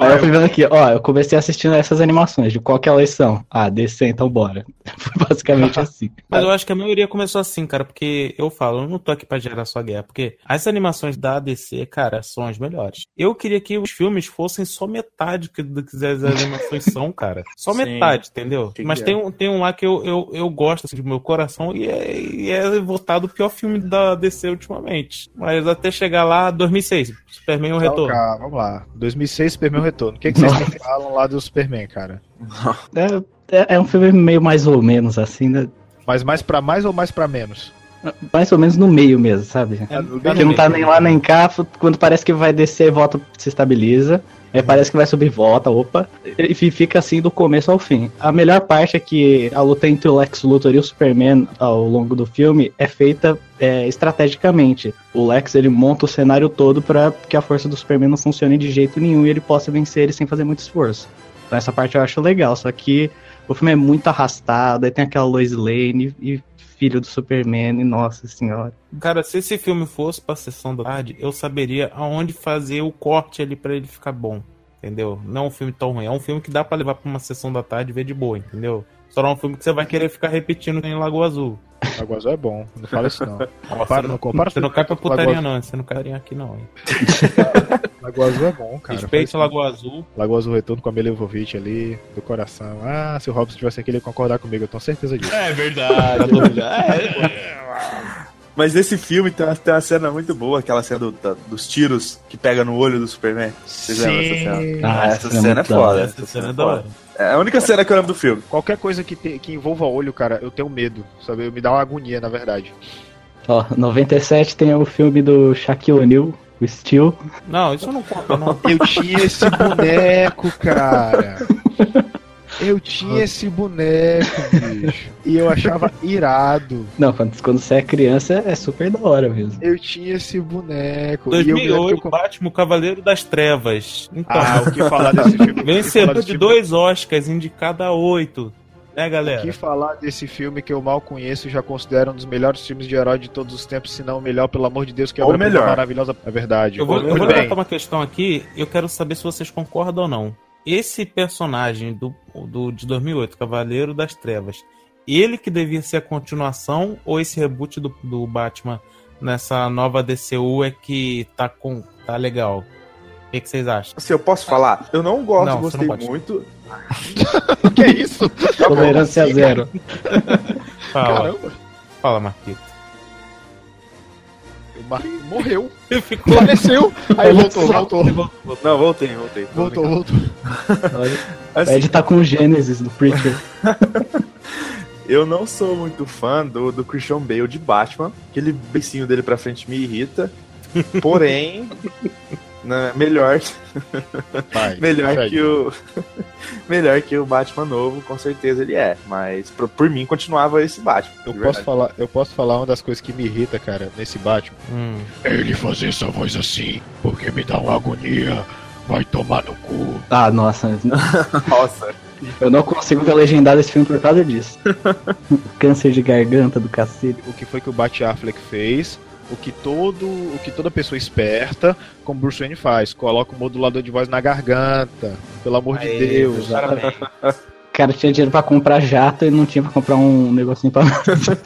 Aí eu fui vendo aqui, ó, eu comecei assistindo essas animações, de qual que elas são? Ah, DC, então bora. Foi basicamente assim. Mas eu acho que a maioria começou assim, cara, porque eu falo, eu não tô aqui pra gerar sua guerra, porque as animações da DC, cara, são as melhores. Eu queria que os filmes fossem só metade que- do que as animações são, cara. Só Sim. metade, entendeu? Que Mas que tem é? um, tem um lá que eu, eu, eu gosto, assim, do meu coração, e é, e é votado o pior filme da DC ultimamente. Mas até chegar lá, 2006, Superman o Retorno. cara, vamos lá. 2006, Superman o Retorno. O que, que vocês falam lá do Superman, cara? É, é- é um filme meio mais ou menos, assim, né? Mas mais pra mais ou mais pra menos? Mais ou menos no meio mesmo, sabe? É, que não tá meio. nem lá nem cá, quando parece que vai descer, volta, se estabiliza. Aí parece que vai subir, volta, opa. E fi- fica assim do começo ao fim. A melhor parte é que a luta entre o Lex Luthor e o Superman ao longo do filme é feita é, estrategicamente. O Lex ele monta o cenário todo para que a força do Superman não funcione de jeito nenhum e ele possa vencer ele sem fazer muito esforço. Então essa parte eu acho legal, só que o filme é muito arrastado, aí tem aquela Lois Lane e filho do Superman, e nossa senhora. Cara, se esse filme fosse pra sessão da tarde, eu saberia aonde fazer o corte ali pra ele ficar bom. Entendeu? Não é um filme tão ruim. É um filme que dá pra levar pra uma sessão da tarde e ver de boa, entendeu? Só não é um filme que você vai querer ficar repetindo em Lagoa Azul. Lagoa Azul é bom, não fala isso não. Compara, você não compara Você não cai pra Lagoa putaria, Azul. não. Você não cairia aqui, não. Hein? Lagoa Azul é bom, cara. Respeite Fala Lagoa Azul. Lagoa Azul Retorno com a Mila Jovovich ali, do coração. Ah, se o Robson tivesse aqui, ele ia concordar comigo, eu tenho certeza disso. É verdade. Mas nesse filme tem uma, tem uma cena muito boa, aquela cena do- da- dos tiros que pega no olho do Superman. Vocês lembram dessa cena? Ah, essa essa cena, cena é é foda. Essa Essa cena é é da foda. hora. É a única cena que eu lembro do filme. Qualquer coisa que, te- que envolva olho, cara, eu tenho medo, sabe? Me dá uma agonia, na verdade. Ó, 97 tem o filme do Shaquille O'Neal, o Steel. Não, isso não conta, não. Eu tinha esse boneco, cara. Eu tinha esse boneco, bicho. E eu achava irado. Não, quando quando você é criança é super da hora mesmo. Eu tinha esse boneco. E eu me lembro 2008, que eu- Batman, Cavaleiro das Trevas. Então, Ah, o que falar desse filme? Vencedor de filme? dois Oscars, indicado a oito. Né, O galera? que falar desse filme que eu mal conheço e já considero um dos melhores filmes de herói de todos os tempos, se não o melhor, pelo amor de Deus, que é obra melhor. maravilhosa. É verdade. Eu vou, eu vou levantar uma questão aqui, eu quero saber se vocês concordam ou não. Esse personagem do, do, de 2008, Cavaleiro das Trevas, ele que devia ser a continuação ou esse reboot do, do Batman nessa nova DCU é que tá, com, tá legal? O que, que vocês acham? Se eu posso falar, eu não gosto, Não, gostei muito. que isso? Tolerância zero. Fala, Caramba. fala Marquito. O morreu. Ficou... Faleceu. Aí voltou, voltou. Não, voltei, voltei. Voltou, voltou. Assim, Ed tá com o Gênesis do Preacher. Eu não sou muito fã do, do Christian Bale de Batman. Aquele beicinho dele pra frente me irrita. Porém, né, melhor, Vai, melhor segue. que o melhor que o Batman novo, com certeza ele é. Mas por, por mim continuava esse Batman. Eu de posso, verdade. falar, eu posso falar uma das coisas que me irrita, cara, nesse Batman. Hum. Ele fazer essa voz assim, porque me dá uma agonia. Vai tomar no cu. Ah, nossa. Nossa. Eu não consigo ver legendado esse filme por causa disso. Câncer de garganta do cacete. O que foi que o Bat Affleck fez? O que todo, o que toda pessoa esperta, como Bruce Wayne faz, coloca o modulador de voz na garganta. Pelo amor de Aê, Deus. parabéns. O cara tinha dinheiro pra comprar jato e não tinha pra comprar um negocinho pra.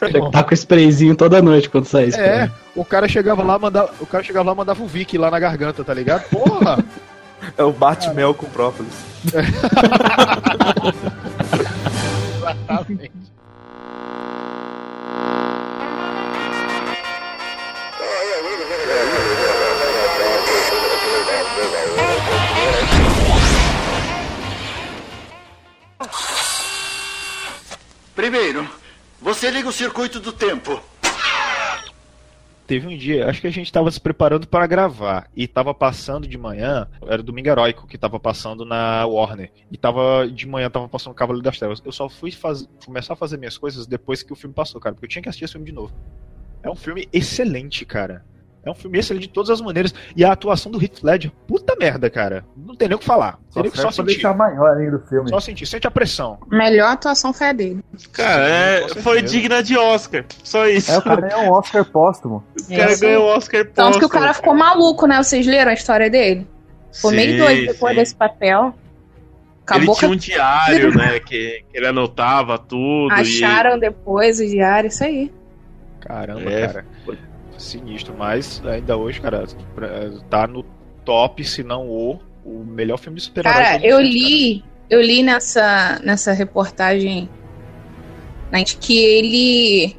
Tinha que tá com sprayzinho toda noite quando saísse. É, o cara chegava lá, mandava, o cara chegava lá, mandava o Vic lá na garganta, tá ligado? Porra! É o Batmel com própolis. Exatamente. Primeiro, você liga o circuito do tempo. Teve um dia, acho que a gente tava se preparando para gravar e tava passando de manhã, era Domingo Heróico que tava passando na Warner. E tava de manhã tava passando Cavaleiro das Trevas. Eu só fui faz- começar a fazer minhas coisas depois que o filme passou, cara, porque eu tinha que assistir esse filme de novo. É um filme excelente, cara. É um filme excelente de todas as maneiras. E a atuação do Heath Ledger, puta merda, cara. Não tem nem o que falar. Só que só sentir. deixar maior ainda o filme. Só sentir. Sente a pressão. Melhor atuação foi a dele. Cara, é, foi digna de Oscar. Só isso. É, o cara ganhou um Oscar póstumo. O cara ganhou o Oscar Tanto que o póstumo. cara ficou maluco, né? Vocês leram a história dele? Ficou meio doido depois sim. desse papel. Ele Acabou tinha que um diário, né? Que, que ele anotava tudo. acharam depois o diário, isso aí. Caramba, É, cara. Sinistro, mas ainda hoje, cara, tá no top, se não o, o melhor filme de super-herói. Cara, eu li, eu li nessa, nessa reportagem né, que ele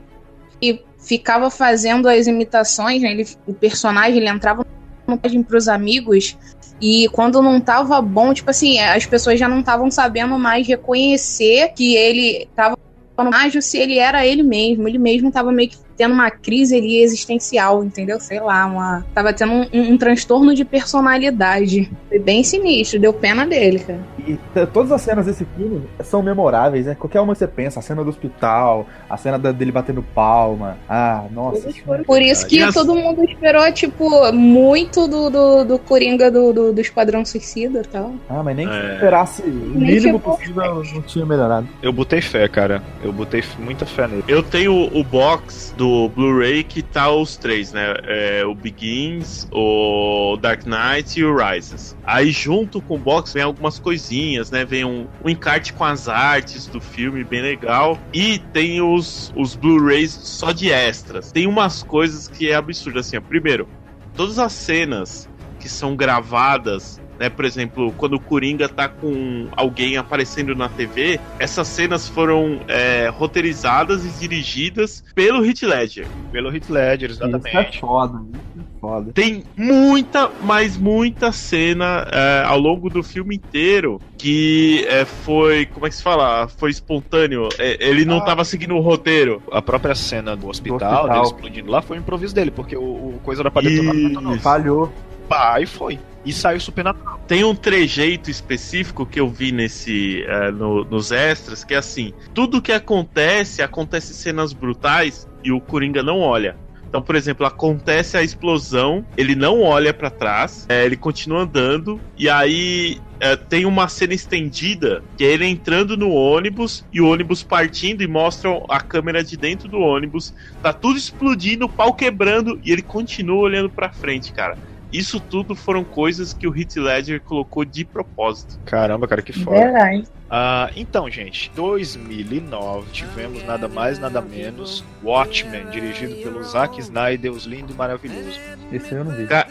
e ficava fazendo as imitações, né, ele, o personagem ele entrava no página pros amigos e quando não tava bom, tipo assim, as pessoas já não estavam sabendo mais reconhecer que ele tava no mágio se ele era ele mesmo. Ele mesmo tava meio que tendo uma crise ali existencial, entendeu? Sei lá, uma. Tava tendo um, um- um transtorno de personalidade. Foi bem sinistro, deu pena dele, cara. E todas as cenas desse filme são memoráveis, né? Qualquer uma que você pensa, a cena do hospital, a cena da- dele batendo palma. Ah, nossa. isso Por isso que as- todo mundo esperou, tipo, muito do, do, do Coringa do, do, do Esquadrão Suicida e tal. Ah, mas nem que É. esperasse o mínimo possível, não tinha melhorado. Eu botei fé, cara. Eu botei muita fé nele. Eu tenho o box do Blu-ray que tá os três, né? É, o Begins, o Dark Knight e o Rises. Aí junto com o box vem algumas coisinhas, né? Vem um, um encarte com as artes do filme, bem legal. E tem os, os Blu-rays só de extras. Tem umas coisas que é absurdo, assim, ó. Primeiro, todas as cenas que são gravadas né? Por exemplo, quando o Coringa tá com alguém aparecendo na TV, essas cenas foram é, roteirizadas e dirigidas pelo Heath Ledger. Pelo Heath Ledger, Isso é exatamente. foda, isso é foda. Tem muita, mas muita cena é, ao longo do filme inteiro que é, foi, como é que se fala? Foi espontâneo. É, ele não Ah. tava seguindo o roteiro. A própria cena do hospital, hospital. dele explodindo lá, foi um improviso dele, porque o, o coisa era pra detonar, não. Falhou. Pá, e foi. E saiu Supernatural. Tem um trejeito específico que eu vi nesse eh, no- nos extras, que é assim: tudo que acontece, acontece cenas brutais e o Coringa não olha. Então, por exemplo, acontece a explosão, ele não olha pra trás, eh, ele continua andando, e aí eh, tem uma cena estendida que é ele entrando no ônibus e o ônibus partindo e mostram a câmera de dentro do ônibus. Tá tudo explodindo, o pau quebrando e ele continua olhando pra frente, cara. Isso tudo foram coisas que o Heath Ledger colocou de propósito. Caramba, cara, que foda. Verdade. Ah, então, gente, 2009 tivemos nada mais, nada menos Watchmen, dirigido pelo Zack Snyder, os lindo e maravilhoso. Esse eu não vi. Ca-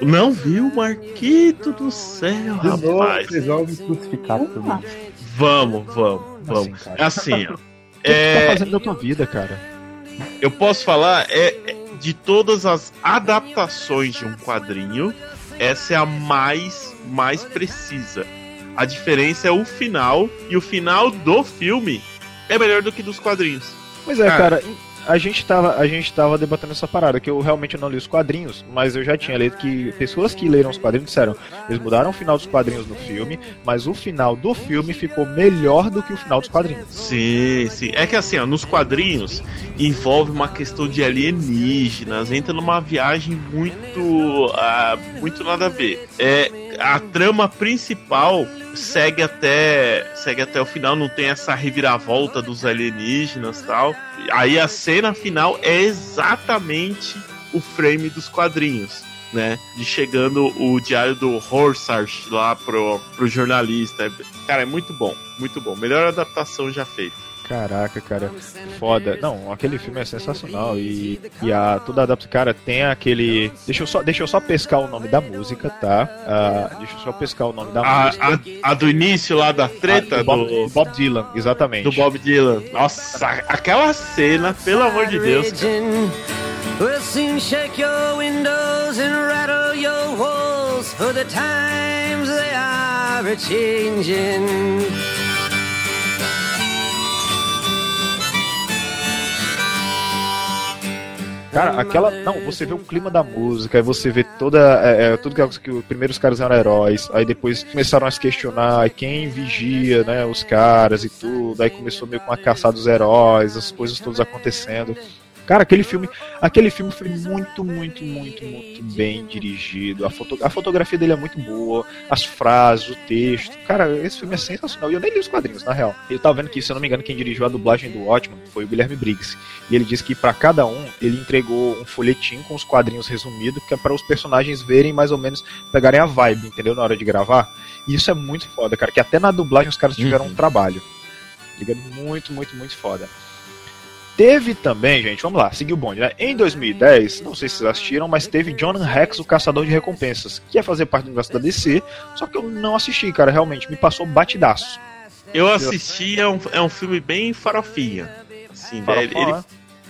Não viu, Marquito do céu, De novo, rapaz. vocês vão me crucificar também. Vamos, vamos, vamos. Assim, cara. É assim, ó. O que tá É, fazendo da tua vida, cara? eu posso falar é é de todas as adaptações de um quadrinho, essa é a mais mais precisa. A diferença é o final e o final do filme é melhor do que dos quadrinhos. Pois é, Cara. cara, a gente tava, a gente tava debatendo essa parada, que eu realmente não li os quadrinhos, mas eu já tinha lido que pessoas que leram os quadrinhos disseram, eles mudaram o final dos quadrinhos no filme, mas o final do filme ficou melhor do que o final dos quadrinhos. Sim, sim. É que assim, ó, nos quadrinhos envolve uma questão de alienígenas, entra numa viagem muito, ah, muito nada a ver. É, a trama principal segue até, segue até o final, não tem essa reviravolta dos alienígenas tal. Aí a cena final é exatamente o frame dos quadrinhos. Né, de chegando o diário do Horsarch lá pro, pro jornalista. Cara, é muito bom, muito bom. Melhor adaptação já feita. Caraca, cara, foda. Não, aquele filme é sensacional e, e a toda a adaptação, cara, tem aquele. Deixa eu só, deixa eu só pescar o nome da música, tá? Ah, deixa eu só pescar o nome da A, música. a, a do início lá da treta Ah, do Bob, do, Bob Dylan, exatamente. do Bob Dylan. Nossa, aquela cena, pelo amor de Deus. cara. We'll soon shake your windows and rattle your walls, for the times they are a changing. Cara, aquela. Não, você vê o clima da música, aí você vê toda. É, é, tudo que, que os primeiros caras eram heróis, aí depois começaram a se questionar quem vigia, né, os caras e tudo, aí começou meio com a caçada dos heróis, as coisas todas acontecendo. Cara, aquele filme, aquele filme foi muito, muito, muito, muito bem dirigido. A, foto, a fotografia dele é muito boa, as frases, o texto. Cara, esse filme é sensacional. E eu nem li os quadrinhos, na real. Eu tava vendo que, se eu não me engano, quem dirigiu a dublagem do Watchmen foi o Guilherme Briggs. E ele disse que para cada um ele entregou um folhetim com os quadrinhos resumidos, que é para os personagens verem mais ou menos, pegarem a vibe, entendeu? Na hora de gravar. E isso é muito foda, cara. Que até na dublagem os caras tiveram um trabalho. Ligado? Muito, muito, muito foda. Teve também, gente, vamos lá, seguir o bonde, né? Em 2010, não sei se vocês assistiram, mas teve Jonathan Rex, o Caçador de Recompensas, que ia fazer parte do universo da DC, só que eu não assisti, cara, realmente, me passou batidaço. Eu assisti, é um, é um filme bem farofinha. Assim, né? Farofão, ele, ele- né?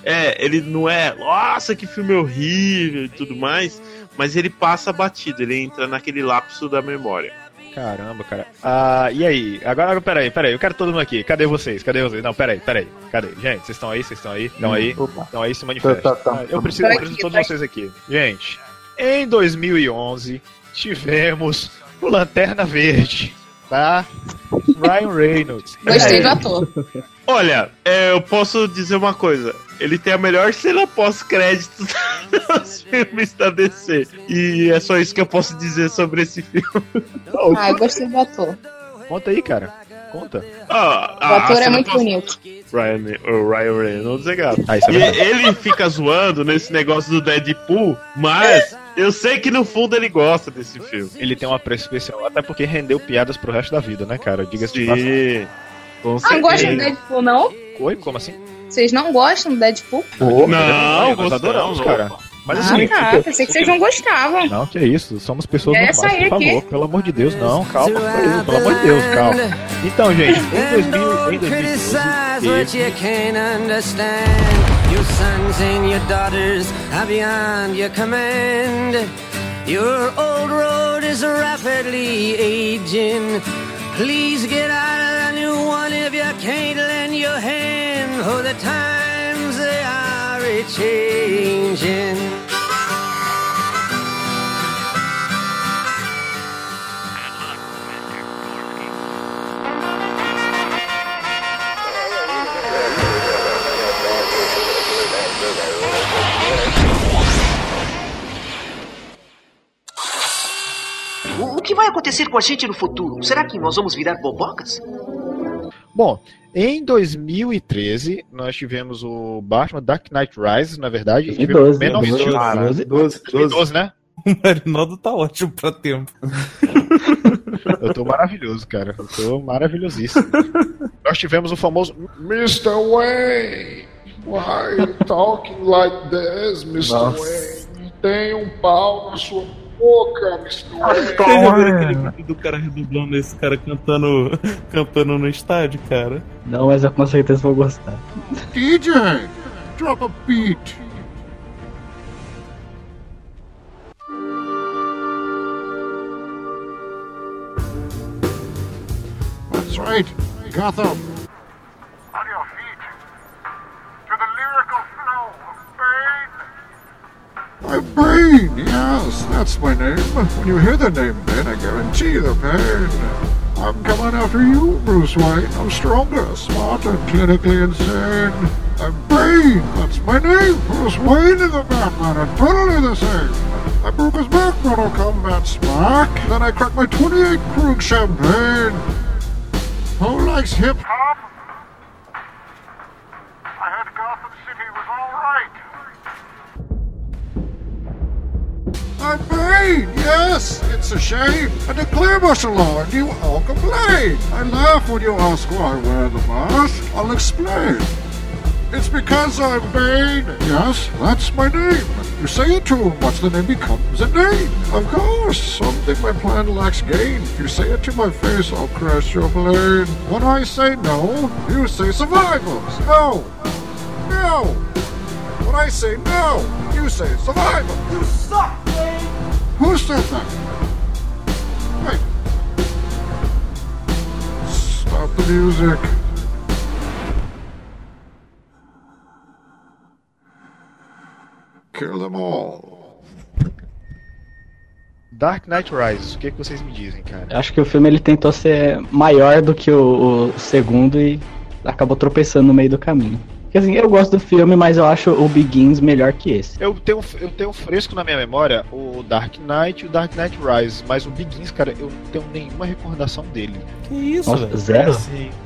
é, ele não é, nossa, que filme horrível e tudo mais, mas ele passa batido, ele entra naquele lapso da memória. Caramba, cara. Ah, e aí? Agora, peraí, peraí, eu quero todo mundo aqui. Cadê vocês? Cadê vocês? Não, peraí, peraí. Cadê? Gente, vocês estão aí? Vocês estão aí? Estão aí? Opa. Estão aí? Se manifestem. Tá, tá, tá. Eu preciso, eu preciso de todos vocês aqui. Gente, em 2011, tivemos o Lanterna Verde, tá? Ryan Reynolds. Gostei E do ator. Olha, é, eu posso dizer uma coisa. Ele tem a melhor cena pós-créditos dos filmes da DC. E é só isso que eu posso dizer sobre esse filme. Ah, eu gostei do ator. Conta aí, cara. Conta. Ah, O a- a ator é muito pós- bonito. Ryan, o Ryan Reynolds é gato. Ah, é ele fica zoando nesse negócio do Deadpool, mas eu sei que no fundo ele gosta desse filme. Ele tem uma preço especial, até porque rendeu piadas pro resto da vida, né, cara? Diga-se de passagem. Ah, não do certeza. Deadpool, não? Oi, como assim? Vocês não gostam do Deadpool? Não, nós gostamos, adoramos, cara. Mas ah, assim, tá. Pensei que vocês não gostavam. Não, que é isso. Somos pessoas normais, por aqui. favor. Pelo amor de Deus, não. Calma, peraí, pelo amor de Deus, calma. Então, gente, em 2000, em 2012, Criticize what teve- you can't understand. Your sons and your daughters are beyond your command. Your old road is rapidly aging. Please get out of the new one if you can't lend your hand. For the times they are a changing. Acontecer com a gente no futuro? Será que nós vamos virar bobocas? Bom, em 2013, nós tivemos o Batman Dark Knight Rises, na verdade. e tivemos 2012, Man of Steel. 2012. 12, 2012, né? O Marinaldo tá ótimo pra tempo. Eu tô maravilhoso, cara. Eu tô maravilhosíssimo. Nós tivemos o famoso Mr. Wayne. Why you talking like this, Mr. Nossa. Wayne? Tem um pau na sua boca, Mr. Vocês já viram aquele vídeo do cara redublando esse cara cantando, cantando no estádio, cara? Não, mas eu com certeza vou gostar. DJ, drop a beat. That's right, Gotham. I'm Bane, yes, that's my name. When you hear the name Bane, I guarantee the pain. I'm coming after you, Bruce Wayne. I'm stronger, smarter, clinically insane. I'm Bane, that's my name. Bruce Wayne is the Batman, and totally the same. I broke his back, Mortal Kombat smack. Then I cracked my 28 Krug champagne. Who likes hip Tom? I'm Bane, yes, it's a shame. I declare martial law and you all complain. I laugh when you ask why I wear the mask. I'll explain. It's because I'm Bane. Yes, that's my name. You say it to him, what's the name becomes a name. Of course, something my plan lacks gain. If you say it to my face, I'll crash your plane. When I say no, you say survival. No, no. When I say no, you say survival. You suck, Bane. Who said that? Hey. Stop the music. Kill them all. Dark Knight Rises, o que, que vocês me dizem, cara? Eu Acho que o filme ele tentou ser maior do que o, o segundo e acabou tropeçando no meio do caminho. Porque assim, eu gosto do filme, mas eu acho o Begins melhor que esse. Eu tenho, eu tenho fresco na minha memória o Dark Knight e o Dark Knight Rises, mas o Begins, cara, eu não tenho nenhuma recordação dele. Que isso, Nossa, velho? zero?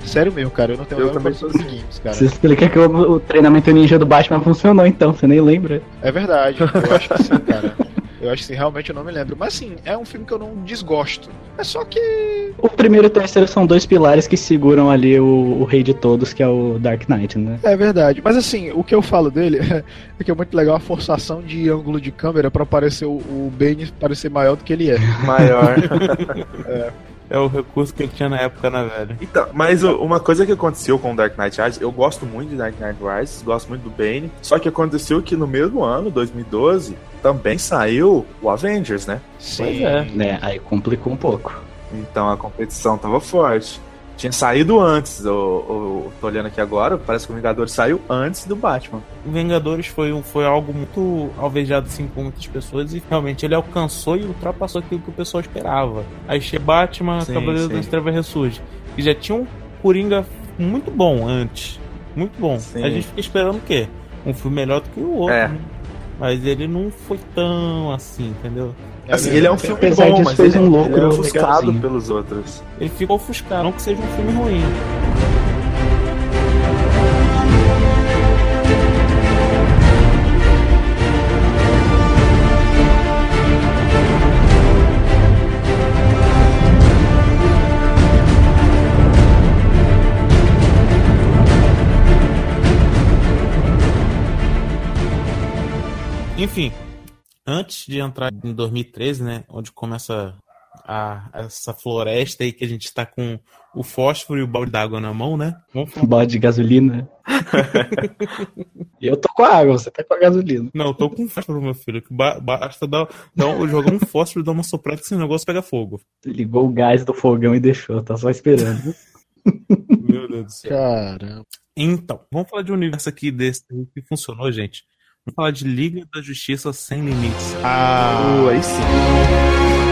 Sério mesmo, cara, eu não tenho Eu nenhuma também recordação do Begins, cara. Você explica que o, o treinamento ninja do Batman funcionou então, você nem lembra. É verdade, eu acho que sim, cara. Eu acho que realmente eu não me lembro. Mas sim, é um filme que eu não desgosto. É só que. O primeiro e o terceiro são dois pilares que seguram ali o, o rei de todos, que é o Dark Knight, né? É verdade. Mas assim, o que eu falo dele é que é muito legal a forçação de ângulo de câmera pra parecer o, o Bane parecer maior do que ele é. Maior. é. É o recurso que ele tinha na época, né, velho? Então, mas o- uma coisa que aconteceu com o Dark Knight Rises, eu gosto muito de Dark Knight Rises, gosto muito do Bane, só que aconteceu que no mesmo ano, 2012, também saiu o Avengers, né? Pois é. Né, aí complicou um pouco. Então a competição tava forte. Tinha saído antes, o, o- tô olhando aqui agora, parece que o Vingadores saiu antes do Batman. Vingadores foi, um- foi algo muito alvejado assim por muitas pessoas e realmente ele alcançou e ultrapassou aquilo que o pessoal esperava. Aí chega Batman, Sim, Cavaleiro sim. das Trevas ressurge. E já tinha um Coringa muito bom antes. Muito bom. Sim. A gente fica esperando o quê? Um filme melhor do que o outro. É. né? Mas ele não foi tão assim, entendeu? Assim, ele é um filme Apesar bom, disso, mas fez ele, um ele lucro é ofuscado legalzinho. pelos outros. Ele ficou ofuscado, não que seja um filme ruim. Enfim, antes de entrar em 2013, né, onde começa a, essa floresta aí que a gente tá com o fósforo e o balde d'água na mão, né? Vamos falar. Balde de gasolina. Eu tô com a água, você tá com a gasolina. Não, eu tô com fósforo, meu filho. Que ba- basta dar, dar um- jogar um fósforo e dar uma soprada que esse negócio pega fogo. Ligou o gás do fogão e deixou, tá só esperando. Meu Deus do céu. Caramba. Então, vamos falar de um universo aqui desse que funcionou, gente. Vamos falar de Liga da Justiça Sem Limites. Ah, Uh, aí sim.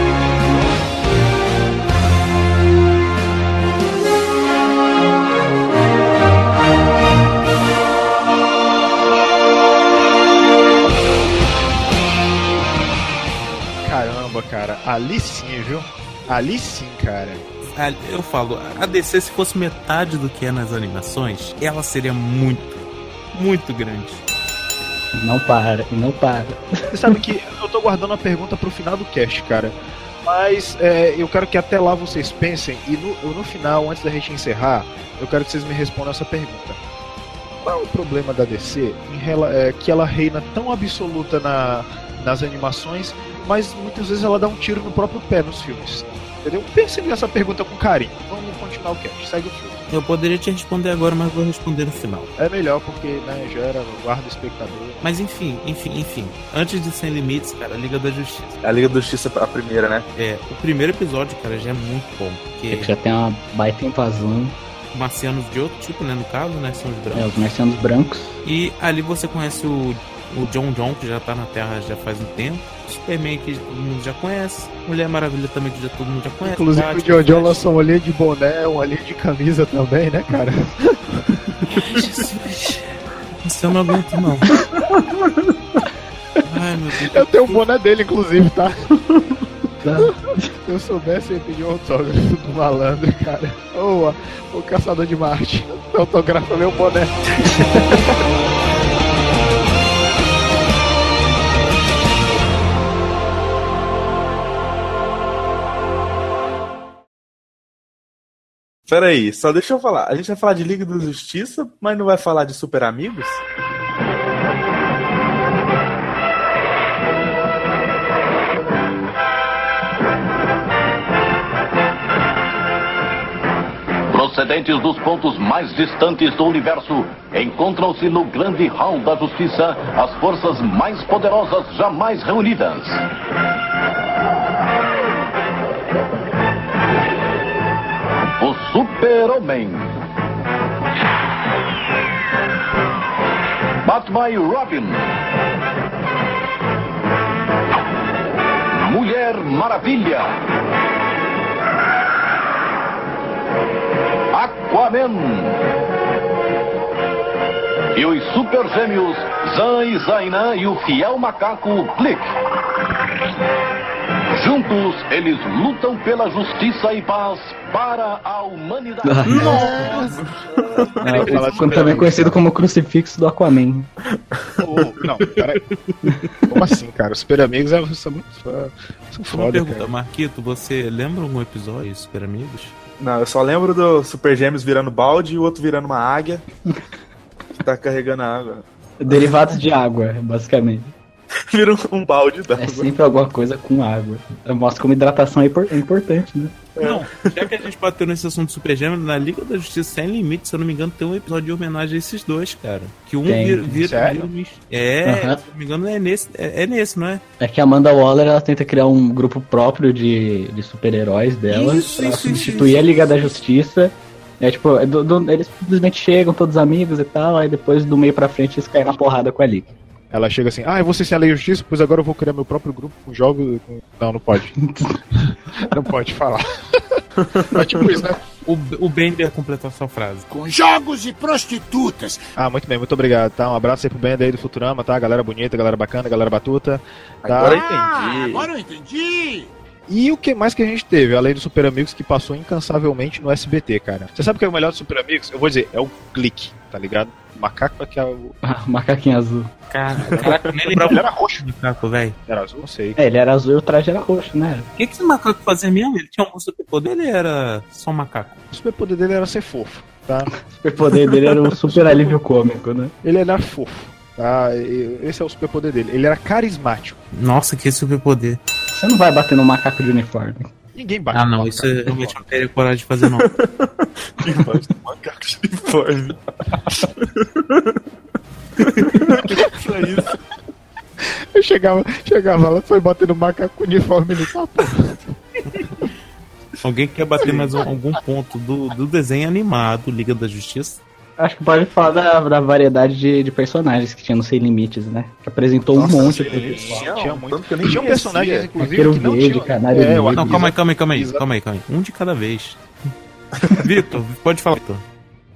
caramba, cara. Ali sim, viu? Ali sim, cara. Ah, Eu falo, a DC, se fosse metade do que é nas animações, ela seria muito, muito grande. Não para, não para. Você sabe que eu tô guardando a pergunta pro final do cast, cara. Mas é, eu quero que até lá vocês pensem e no, no final, antes da gente encerrar, eu quero que vocês me respondam essa pergunta. Qual é o problema da DC em é, que ela reina tão absoluta na, nas animações, mas muitas vezes ela dá um tiro no próprio pé nos filmes? Entendeu? Pensem nessa pergunta com carinho. Vamos continuar o cast, segue o filme. Eu poderia te responder agora, mas vou responder no final. É melhor porque né, gera, guarda o espectador. Mas enfim, enfim, enfim. Antes de Sem Limites, cara, a Liga da Justiça. A Liga da Justiça, a primeira, né? É, o primeiro episódio, cara, já é muito bom. É Porque que já tem uma baita invasão. marcianos de outro tipo, né? No caso, né? São os brancos. É, os marcianos brancos. E ali você conhece o, o John John, que já tá na Terra já faz um tempo. Superman, que todo mundo já conhece. Mulher Maravilha também, que já todo mundo já conhece. Inclusive o Batman, Jojo lançou uma linha de boné, uma linha de camisa também, né, cara? Isso eu não aguento, não. Ai, meu Deus. Eu tenho o boné dele, inclusive, tá? Se eu soubesse, eu ia pedir um autógrafo do malandro, cara. Ô, o caçador de Marte. Autografa meu boné. Pera aí, só deixa eu falar. A gente vai falar de Liga da Justiça, mas não vai falar de Super Amigos? Procedentes dos pontos mais distantes do universo, encontram-se no grande hall da justiça as forças mais poderosas jamais reunidas. Super-Homem. Batman e Robin. Mulher Maravilha. Aquaman. E os super gêmeos Zan e Zainan e o fiel macaco Blick. Juntos, eles lutam pela justiça e paz para a humanidade. É, o- também conhecido como crucifixo do Aquaman. Ô, não, peraí. Como assim, cara? Os Super Amigos é, são muito fã- são Uma foda, pergunta, cara. Marquito, você lembra algum episódio de Super Amigos? Não, eu só lembro do Super Gêmeos virando balde e o outro virando uma águia. que tá carregando a água. Derivados de água, basicamente. Vira um, um balde d'água. É sempre alguma coisa com água. Mostra como hidratação é impor- é importante, né? Não, já que a gente bateu nesse assunto do Super Gêmeo, na Liga da Justiça Sem Limites, se eu não me engano, tem um episódio de homenagem a esses dois, cara. Que um Tem. vira. vira, vira um É, Aham. se eu não me engano, é nesse, é, é nesse, não é? É que a Amanda Waller ela tenta criar um grupo próprio de, de super-heróis dela Isso, pra isso, substituir isso, a Liga da Justiça. É tipo, é do- do- eles simplesmente chegam, todos amigos e tal, aí depois do meio pra frente eles caem na porrada com a Liga. Ela chega assim, ah, você sem a lei justiça, pois agora eu vou criar meu próprio grupo com jogos. com- Não, não pode. não pode falar. É tipo isso, né? O, o Bender completou a sua frase. Com jogos e prostitutas. Ah, muito bem, muito obrigado, tá? Um abraço aí pro Bender aí do Futurama, tá? Galera bonita, galera bacana, galera batuta. Tá? Agora eu Ah, entendi. agora eu entendi. E o que mais que a gente teve, além do Super Amigos, que passou incansavelmente no SBT, cara? Você sabe o que é o melhor do Super Amigos? Eu vou dizer, é o clique, tá ligado? O macaco é que é o. Ah, macaquinho azul. Cara, caraca, nem lembrava. Ele era roxo. Macaco, velho. Era azul, não sei. É, ele era azul e o traje era roxo, né? O que, que esse macaco fazia mesmo? Ele tinha algum superpoder ele era só um macaco? O superpoder dele era ser fofo, tá? O superpoder dele era um super alívio cômico, né? Ele era fofo. Tá? Esse é o superpoder dele. Ele era carismático. Nossa, que superpoder. Você não vai bater no macaco de uniforme. Ninguém bate. Ah, no não, isso eu realmente não teria coragem de fazer, não. Embaixo do macaco de uniforme. que é isso? Eu chegava, chegava lá, foi bater no macaco uniforme ele tá, pô. Alguém quer bater mais um- algum ponto do, do desenho animado Liga da Justiça? Acho que pode falar da, da variedade de, de personagens que tinha no Sem Limites, né? Que apresentou um monte pessoal. Tinha, Tinha um, muito. tanto que eu nem Tinham conhecia. personagens, inclusive, não verde, tinham. canário É, eu negro. Não, calma aí, calma aí, calma aí, calma aí, calma aí. Um de cada vez. Vitor, pode falar, Vitor.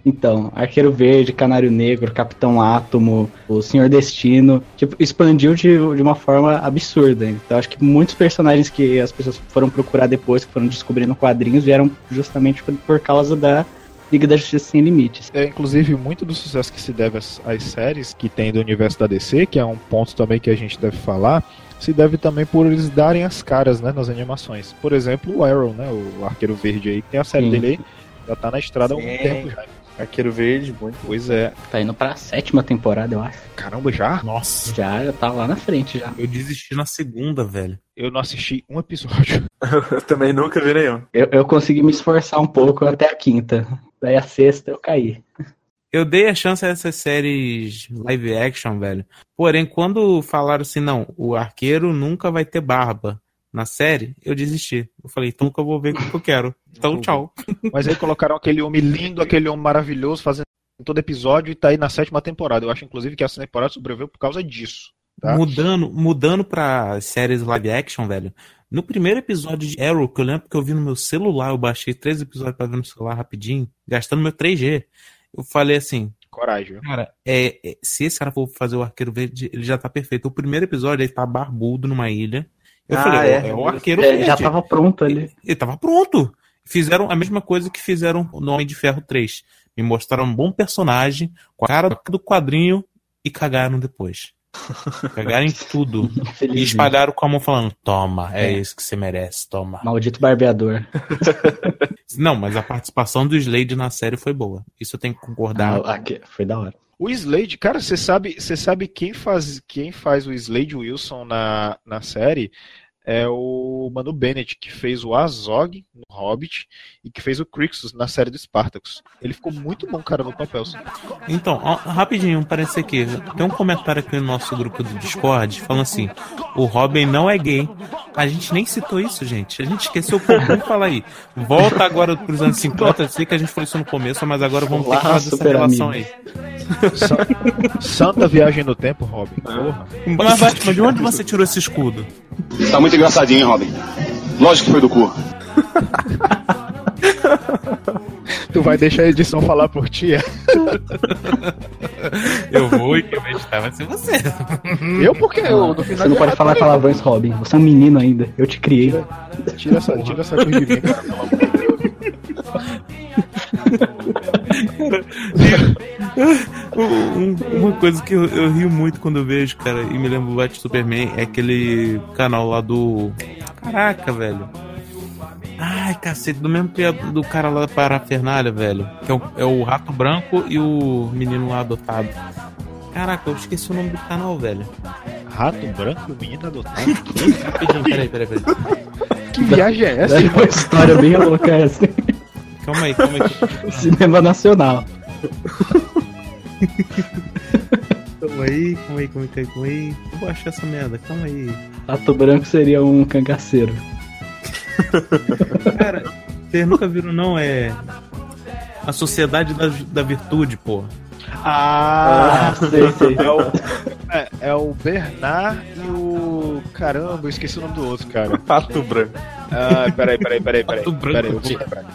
Então, Arqueiro Verde, Canário Negro, Capitão Átomo, o Senhor Destino, tipo, expandiu de, de uma forma absurda. Então, acho que muitos personagens que as pessoas foram procurar depois, que foram descobrindo quadrinhos, vieram justamente por, por causa da Liga da Justiça Sem Limites. É, inclusive, muito do sucesso que se deve às, às séries que tem do universo da DC, que é um ponto também que a gente deve falar, se deve também por eles darem as caras né, nas animações. Por exemplo, o Arrow, né, o Arqueiro Verde aí, que tem a série Sim. dele aí, já tá na estrada há algum Sim. tempo já. Arqueiro Verde, muito. Pois é. Tá indo pra sétima temporada, eu acho. Caramba, já? Nossa. Já, já tá lá na frente já. Eu desisti na segunda, velho. Eu não assisti um episódio. eu também nunca vi nenhum. Eu, eu consegui me esforçar um pouco até a quinta. Daí a sexta eu caí. Eu dei a chance a essas séries live action, velho. Porém, quando falaram assim, não, o arqueiro nunca vai ter barba na série, eu desisti. Eu falei, então nunca vou ver o que eu quero. Então, tchau. Mas aí colocaram aquele homem lindo, aquele homem maravilhoso, fazendo todo episódio e tá aí na sétima temporada. Eu acho, inclusive, que essa temporada sobreviveu por causa disso. Tá? Mudando, mudando pra séries live action, velho. No primeiro episódio de Arrow, que eu lembro que eu vi no meu celular, eu baixei três episódios pra ver no celular rapidinho, gastando meu 3G. Eu falei assim, Coragem. viu? Cara, é, é, se esse cara for fazer o arqueiro verde, ele já tá perfeito. O primeiro episódio, ele tá barbudo numa ilha. Eu Ah, falei, é. é, o arqueiro É, verde. já tava pronto ali. Ele, ele tava pronto. Fizeram a mesma coisa que fizeram no Homem de Ferro 3. Me mostraram um bom personagem, com a cara do quadrinho e cagaram depois. Cagaram em tudo. e espalharam com a mão falando: Toma, é, É. isso que você merece, toma. Maldito barbeador. Não, mas a participação do Slade na série foi boa. Isso eu tenho que concordar. Ah, aqui- foi da hora. O Slade, cara, você sabe, você sabe quem faz, quem faz o Slade Wilson na, na série? É o Manu Bennett, que fez o Azog no Hobbit e que fez o Crixus na série do Spartacus. Ele ficou muito bom, cara, no papel. Então, ó, rapidinho, parece aqui. Tem um comentário aqui no nosso grupo do Discord falando assim: o Robin não é gay. A gente nem citou isso, gente. A gente esqueceu muito falar aí. Volta agora pros anos 50. Eu sei que a gente falou isso no começo, mas agora vamos ter que Olá, fazer essa super relação amigo. aí. Sa- Santa viagem no tempo, Robin. Porra. Mas, Batman, de onde você tirou esse escudo? Tá muito engraçadinho, hein, Robin? Lógico que foi do cu. Tu vai deixar a edição falar por ti? é? Eu vou e quem vai editar vai ser você. Eu porque eu, no final Você não pode falar palavrões, Robin. Você é um menino ainda. Eu te criei. Tira essa, tira essa coisa de mim, cara, uma coisa que eu, eu rio muito quando eu vejo, cara, e me lembro do Batman Superman, é aquele canal lá do. Caraca, velho. Ai, cacete, do mesmo criador do cara lá da Parafernália, velho. Que é o, é o Rato Branco e o menino lá adotado. Caraca, eu esqueci o nome do canal, velho. Rato branco e o menino adotado? Rapidinho, peraí, peraí, peraí. Que viagem é essa, É uma história bem louca essa. Calma aí, calma aí. Cinema Nacional. Calma aí, calma aí, calma aí, calma aí. Eu vou achar essa merda, calma aí. Rato Branco seria um cangaceiro. Cara, vocês nunca viram, não? É. A Sociedade da, da Virtude, pô. Ah, sei, sei. É o, é, é o Bernard e o. Caramba, eu esqueci o nome do outro, cara. Pato Branco. Ah, peraí, peraí, peraí, peraí. Pato Branco, peraí, eu vou tio. lembrar.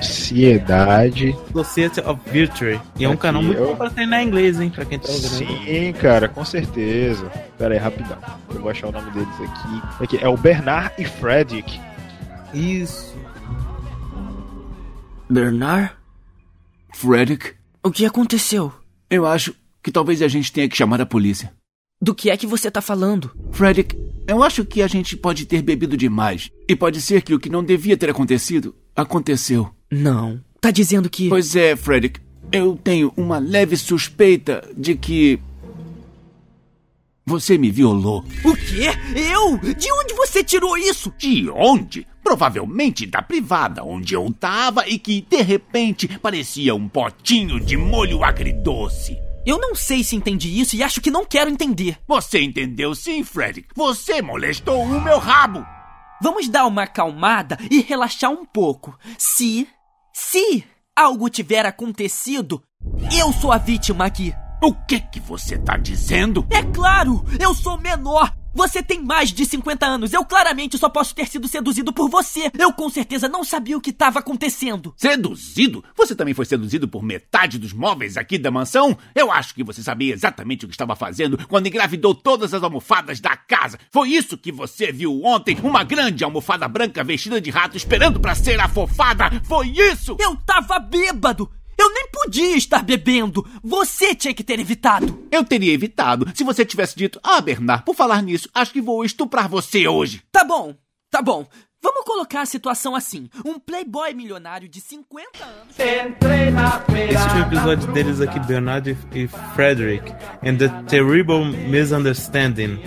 Sociedade. Society of Virtue. E é um Aqui, canal muito eu- bom pra treinar inglês, hein? Pra quem tá ouvindo. Sim, cara, com certeza. Pera aí, rapidão. Eu vou achar o nome deles aqui. aqui é o Bernard e Frederick. Isso. Bernard? Frederick? O que aconteceu? Eu acho que talvez a gente tenha que chamar a polícia. Do que é que você tá falando? Frederick, eu acho que a gente pode ter bebido demais. E pode ser que o que não devia ter acontecido, aconteceu. Não. Tá dizendo que. Pois é, Frederick. Eu tenho uma leve suspeita de que. Você me violou. O quê? Eu? De onde você tirou isso? De onde? Provavelmente da privada onde eu tava e que, de repente, parecia um potinho de molho agridoce. Eu não sei se entendi isso e acho que não quero entender. Você entendeu sim, Frederick. Você molestou o meu rabo. Vamos dar uma acalmada e relaxar um pouco. Se. Se algo tiver acontecido, eu sou a vítima aqui. O que que você tá dizendo? É claro! Eu sou menor! Você tem mais de 50 anos. Eu claramente só posso ter sido seduzido por você. Eu com certeza não sabia o que estava acontecendo. Seduzido? Você também foi seduzido por metade dos móveis aqui da mansão? Eu acho que você sabia exatamente o que estava fazendo quando engravidou todas as almofadas da casa. Foi isso que você viu ontem? Uma grande almofada branca vestida de rato esperando para ser afofada? Foi isso? Eu tava bêbado. Eu nem podia estar bebendo. Você tinha que ter evitado. Eu teria evitado se você tivesse dito: Ah, Bernard, por falar nisso, acho que vou estuprar você hoje. Tá bom, tá bom. Vamos colocar a situação assim: um playboy milionário de 50 anos. Esse foi o episódio deles aqui, Bernard e Frederick, and the Terrible Misunderstanding.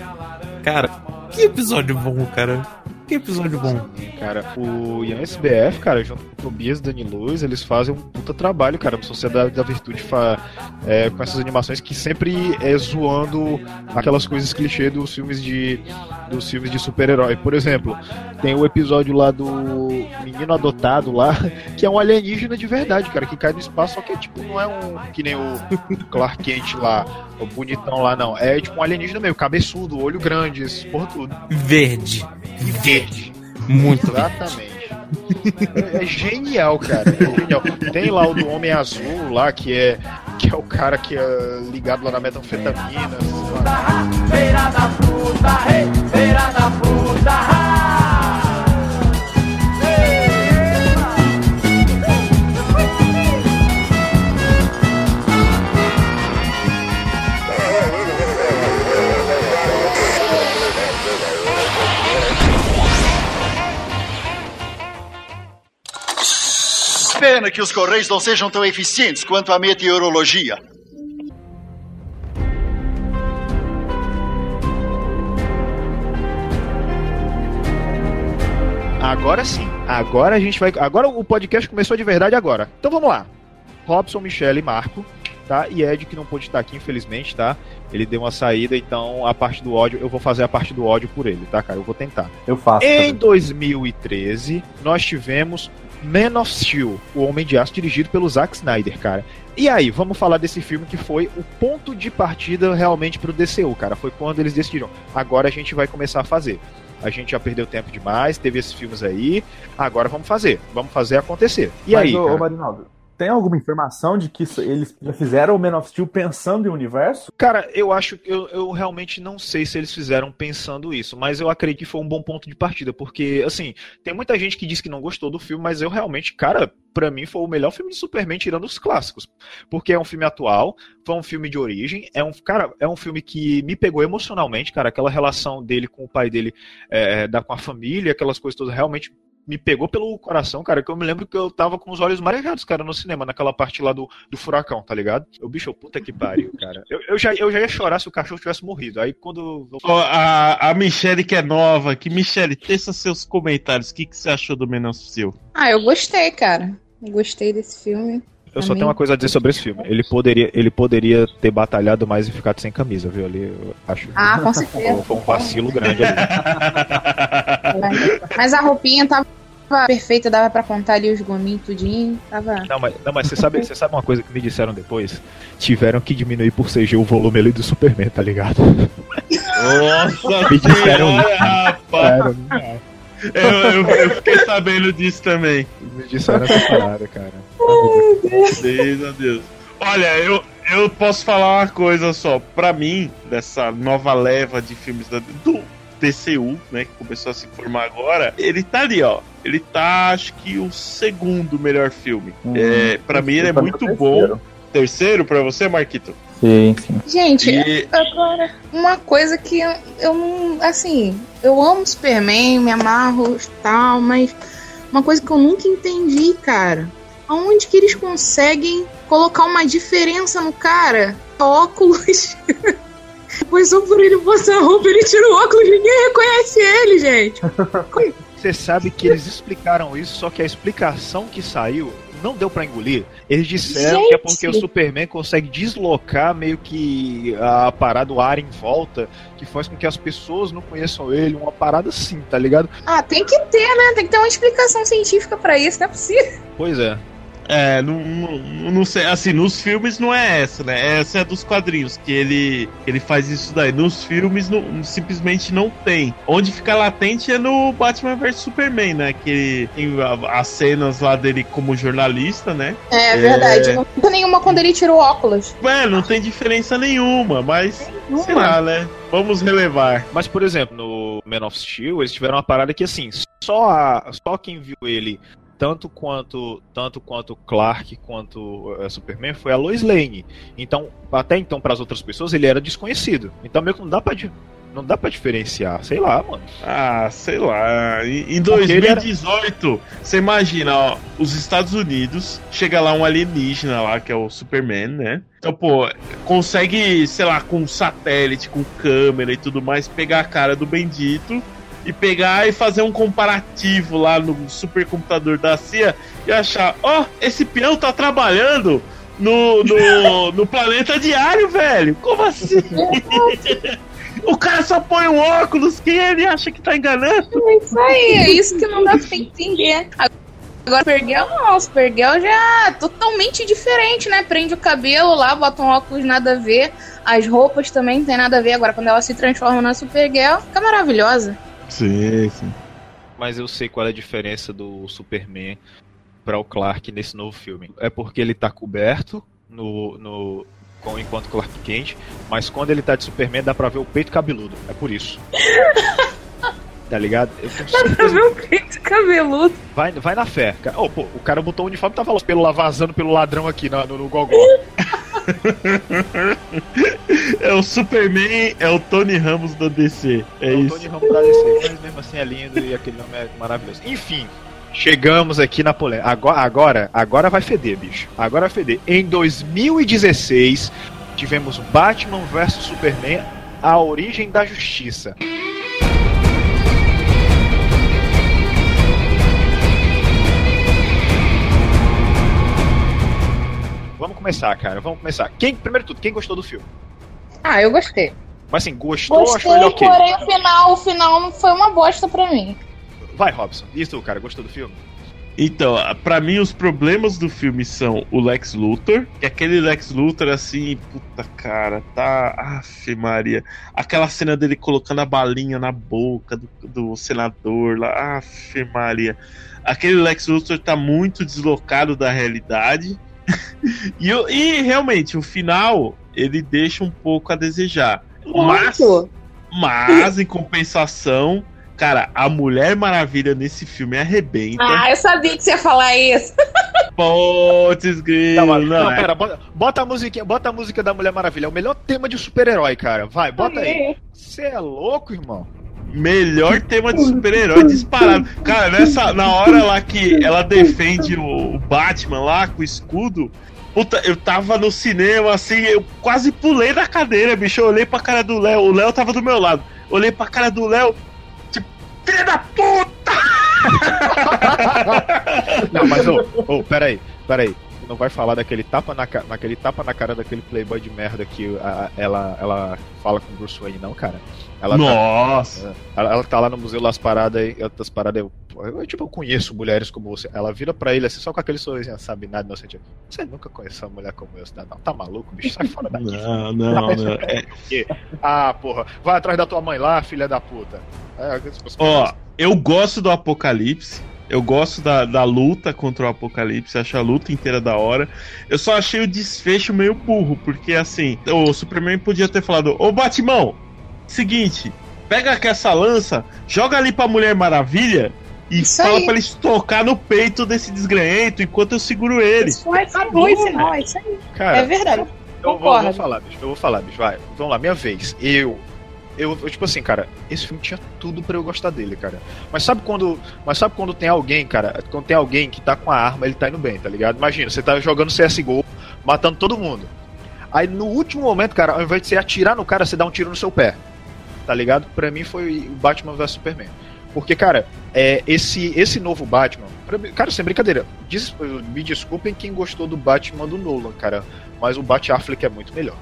Cara, que episódio bom, cara. Que episódio bom. Cara, o Ian SBF, cara, junto com o Tobias e Dani Luz, eles fazem um puta trabalho, cara, no Sociedade da Virtude fa é, com essas animações que sempre é zoando aquelas coisas clichê dos filmes de dos filmes de super-herói. Por exemplo, tem o episódio lá do menino adotado lá, que é um alienígena de verdade, cara, que cai no espaço, só que tipo não é um que nem o Clark Kent lá, o bonitão lá não. É tipo um alienígena meio cabeçudo, olho grande, esse porra tudo. Verde. Verde. Muito Exatamente. É, é genial, cara. É genial. Tem lá o do Homem Azul lá, que é, que é o cara que é ligado lá na metanfetamina. Feira da fruta, feira da fruta. Pena que os correios não sejam tão eficientes quanto a meteorologia. Agora sim. Agora a gente vai. Agora o podcast começou de verdade agora. Então vamos lá. Robson, Michele e Marco, tá? E Ed, que não pôde estar aqui, infelizmente, tá? Ele deu uma saída, então a parte do ódio, eu vou fazer a parte do ódio por ele, tá, cara? Eu vou tentar. Eu faço. Em também. 2013, nós tivemos Man of Steel, o Homem de Aço, dirigido pelo Zack Snyder, cara. E aí, vamos falar desse filme que foi o ponto de partida realmente pro DCU, cara. Foi quando eles decidiram, agora a gente vai começar a fazer. A gente já perdeu tempo demais, teve esses filmes aí, agora vamos fazer, vamos fazer acontecer. E Mas, aí, ô, ô, Marinaldo, tem alguma informação de que isso- eles já fizeram o Man of Steel pensando em universo? Cara, eu acho que eu, eu realmente não sei se eles fizeram pensando isso, mas eu acredito que foi um bom ponto de partida, porque, assim, tem muita gente que diz que não gostou do filme, mas eu realmente, cara, pra mim foi o melhor filme de Superman tirando os clássicos, porque é um filme atual, foi um filme de origem, é um, cara, é um filme que me pegou emocionalmente, cara, aquela relação dele com o pai dele, é, da, com a família, aquelas coisas todas, realmente me pegou pelo coração, cara, que eu me lembro que eu tava com os olhos marejados, cara, no cinema, naquela parte lá do, do furacão, tá ligado? O bicho, puta que pariu, cara. Eu, eu, já, eu já ia chorar se o cachorro tivesse morrido. Aí quando. Ó, a, a Michelle que é nova aqui. Michelle, teça seus comentários. O que, que você achou do Man of Steel? Ah, eu gostei, cara. Gostei desse filme. Eu só tenho uma coisa a dizer sobre esse filme. Ele poderia, ele poderia ter batalhado mais e ficado sem camisa, viu? Ali, eu acho. Ah, com certeza. Foi um vacilo grande ali. Mas a roupinha tava perfeita, dava pra contar ali os gominhos tudinho. Tava. Não, mas, não, mas você, sabe, você sabe uma coisa que me disseram depois? Tiveram que diminuir por CG o volume ali do Superman, tá ligado? Nossa Me disseram senhora, isso. rapaz. Sério, Eu, eu- eu fiquei sabendo disso também. Me disseram essa parada, cara. Deus a Deus. Olha, eu, eu posso falar uma coisa só. Pra mim, dessa nova leva de filmes da, do DCU, né, que começou a se formar agora, ele tá ali, ó. Ele tá, acho que, o segundo melhor filme. Hum, é, pra mim, ele é é muito o bom. terceiro. Terceiro pra você, Marquito? Sim, sim. Gente, E- agora, uma coisa que eu, eu não. Assim, eu amo Superman, me amarro e tal, mas uma coisa que eu nunca entendi, cara. Aonde que eles conseguem colocar uma diferença no cara? Óculos. Depois só por ele botar a roupa, ele tira o óculos, ninguém reconhece ele, gente. Você sabe que eles explicaram isso, só que a explicação que saiu não deu pra engolir. Eles disseram que é porque o Gente! Superman consegue deslocar meio que a parada, o ar em volta, que faz com que as pessoas não conheçam ele, uma parada assim, tá ligado? Ah, tem que ter, né? Tem que ter uma explicação científica pra isso, não é possível. Pois é. É, não, não, não sei, assim, nos filmes não é essa, né? Essa é dos quadrinhos, que ele, ele faz isso daí. Nos filmes não, simplesmente não tem. Onde fica latente é no Batman vs Superman, né? Que tem a- as cenas lá dele como jornalista, né? É verdade. Não tem nenhuma quando ele tira o óculos. É, não tem diferença nenhuma, mas sei Nenhuma. lá, né? Vamos relevar. Mas, por exemplo, no Man of Steel, eles tiveram uma parada que, assim, só, a- só quem viu ele tanto quanto tanto quanto Clark quanto eh, Superman foi a Lois Lane. Então, até então para as outras pessoas ele era desconhecido. Então meio que não dá para não dá para diferenciar, sei lá, mano. Ah, sei lá. Em em Porque ele era- 2018, você imagina, ó, os Estados Unidos, chega lá um alienígena lá, que é o Superman, né? Então, pô, consegue, sei lá, com satélite, com câmera e tudo mais, pegar a cara do bendito e pegar e fazer um comparativo lá no supercomputador da CIA e achar, ó, esse peão tá trabalhando no, no, no planeta diário, velho. Como assim? O cara só põe um óculos que ele acha que tá enganando. É isso aí, é isso que não dá pra entender. Agora, Supergirl não, Supergirl já é totalmente diferente, né? Prende o cabelo lá, bota um óculos nada a ver, as roupas também não tem nada a ver. Agora, quando ela se transforma na Supergirl, fica maravilhosa. Sim, sim. Mas eu sei qual é a diferença do Superman para o Clark nesse novo filme. É porque ele tá coberto no, no com enquanto Clark Kent, mas quando ele tá de Superman dá pra ver o peito cabeludo. É por isso. tá ligado? Eu tenho certeza. Meu peito cabeludo. Vai, vai na fé. Oh, pô, o cara botou o uniforme e tava os pelos lá vazando pelo ladrão aqui no, no, no gogó. É o Superman, é o Tony Ramos da DC. É, É o isso. Tony Ramos da DC, mas mesmo assim é lindo e aquele nome é maravilhoso. Enfim, chegamos aqui na polêmica. Agora, agora, agora vai feder, bicho. Agora vai feder. Em 2016, tivemos Batman vs Superman, a origem da justiça. Começar, cara. Vamos começar. Quem, primeiro de tudo, quem gostou do filme? Ah, eu gostei. Mas assim, gostou ou achou Gostei, ele ok? porém o final, o final foi uma bosta pra mim. Vai, Robson. E tu, cara, gostou do filme? Então, pra mim, os problemas do filme são o Lex Luthor, que aquele Lex Luthor assim, puta cara, tá. Aff, Maria. Aquela cena dele colocando a balinha na boca do, do senador lá, aff, Maria. Aquele Lex Luthor tá muito deslocado da realidade. e, e realmente, o final, ele deixa um pouco a desejar. Mas, mas, em compensação, cara, a Mulher Maravilha nesse filme arrebenta. Ah, eu sabia que você ia falar isso. Putz, grilo. Não, não, é. pera, bota, bota a musiquinha, bota a música da Mulher Maravilha. É o melhor tema de super-herói, cara. Vai, bota aí. Você é louco, irmão? Melhor tema de super-herói disparado. Cara, nessa, na hora lá que ela defende o, Batman lá com o escudo. Puta, eu tava no cinema assim, eu quase pulei da cadeira, bicho. Eu olhei pra cara do Léo, o Léo tava do meu lado. Olhei pra cara do Léo, tipo, filha da puta! Não, mas ô, ô, peraí, peraí. Não vai falar daquele tapa na, naquele tapa na cara daquele playboy de merda que a- ela, ela fala com o Bruce Wayne, não, cara. Ela Nossa. Tá, ela, ela tá lá no museu, lá as paradas, e outras paradas. Eu, eu, tipo, eu conheço mulheres como você. Ela vira pra ele assim, só com aquele sorrisinho, sabe, nada inocente. Você nunca conheceu uma mulher como eu, você não? Tá maluco, bicho? Sai fora daqui. Não, não, não. é Ah, porra, vai atrás da tua mãe lá, filha da puta. É, Ó, eu gosto do Apocalipse. Eu gosto da, da luta contra o Apocalipse, acho a luta inteira da hora. Eu só achei o desfecho meio burro, porque assim, o Superman podia ter falado: Ô Batimão, seguinte, pega aqui essa lança, joga ali pra Mulher Maravilha e fala aí. pra ele estocar no peito desse desgranhento enquanto eu seguro ele. Isso foi acabou esse final, é isso aí. Cara, é verdade. Eu vou, vou falar, bicho. Eu vou falar, bicho. Vai, vamos lá, minha vez. Eu. Eu, eu, tipo assim, cara, esse filme tinha tudo pra eu gostar dele, cara. Mas sabe quando. Mas sabe quando tem alguém, cara? Quando tem alguém que tá com a arma, ele tá indo bem, tá ligado? Imagina, você tá jogando CSGO, matando todo mundo. Aí no último momento, cara, ao invés de você atirar no cara, você dá um tiro no seu pé. Tá ligado? Pra mim foi o Batman vs Superman. Porque, cara, é, esse, esse novo Batman. mim- Cara, sem brincadeira. des- me desculpem quem gostou do Batman do Nolan, cara. Mas o Bat Affleck é muito melhor.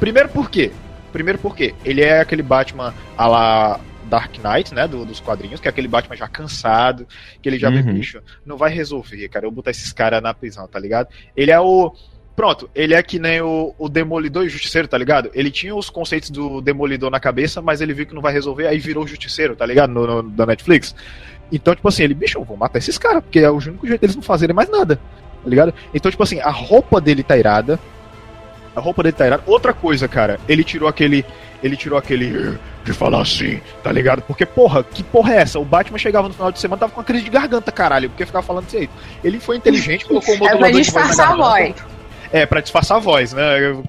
Primeiro por quê? Primeiro porque ele é aquele Batman a la Dark Knight, né? do- dos quadrinhos, que é aquele Batman já cansado, que ele já vê, Uhum. bicho, não vai resolver, cara. Eu vou botar esses caras na prisão, tá ligado? Ele é o. Pronto, ele é que nem o, o Demolidor e o Justiceiro, tá ligado? Ele tinha os conceitos do Demolidor na cabeça, mas ele viu que não vai resolver, aí virou o Justiceiro, tá ligado? No, no- da Netflix. Então, tipo assim, ele, bicho, eu vou matar esses caras, porque é o único jeito deles não fazerem mais nada, tá ligado? Então, tipo assim, a roupa dele tá irada. A roupa dele tá irada. Outra coisa, cara, ele tirou aquele. Ele tirou aquele. "Eh, De falar assim, tá ligado? Porque, porra, que porra é essa? O Batman chegava no final de semana tava com uma crise de garganta, caralho, porque ficava falando desse jeito. Ele foi inteligente, colocou o É pra modulador de voz na a garganta. É, pra disfarçar a voz, né?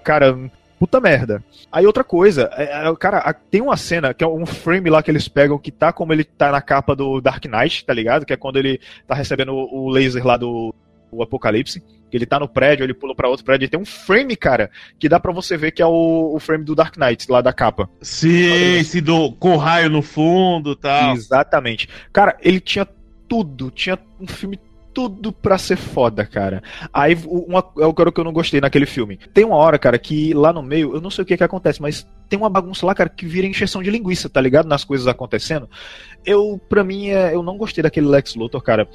Cara, puta merda. Aí outra coisa, é, é, cara, tem uma cena que é um frame lá que eles pegam que tá como ele tá na capa do Dark Knight, tá ligado? Que é quando ele tá recebendo o, laser lá do Apocalipse. Que ele tá no prédio, ele pula pra outro prédio. E tem um frame, cara, que dá pra você ver que é o, o frame do Dark Knight, lá da capa. Sim, esse do, com raio no fundo tal. Exatamente. Cara, ele tinha tudo, tinha um filme tudo pra ser foda, cara. Aí, uma, é o que eu não gostei naquele filme. Tem uma hora, cara, que lá no meio, eu não sei o que que acontece, mas tem uma bagunça lá, cara, que vira encheção de linguiça, tá ligado? Nas coisas acontecendo. Eu, pra mim, é, eu não gostei daquele Lex Luthor, cara.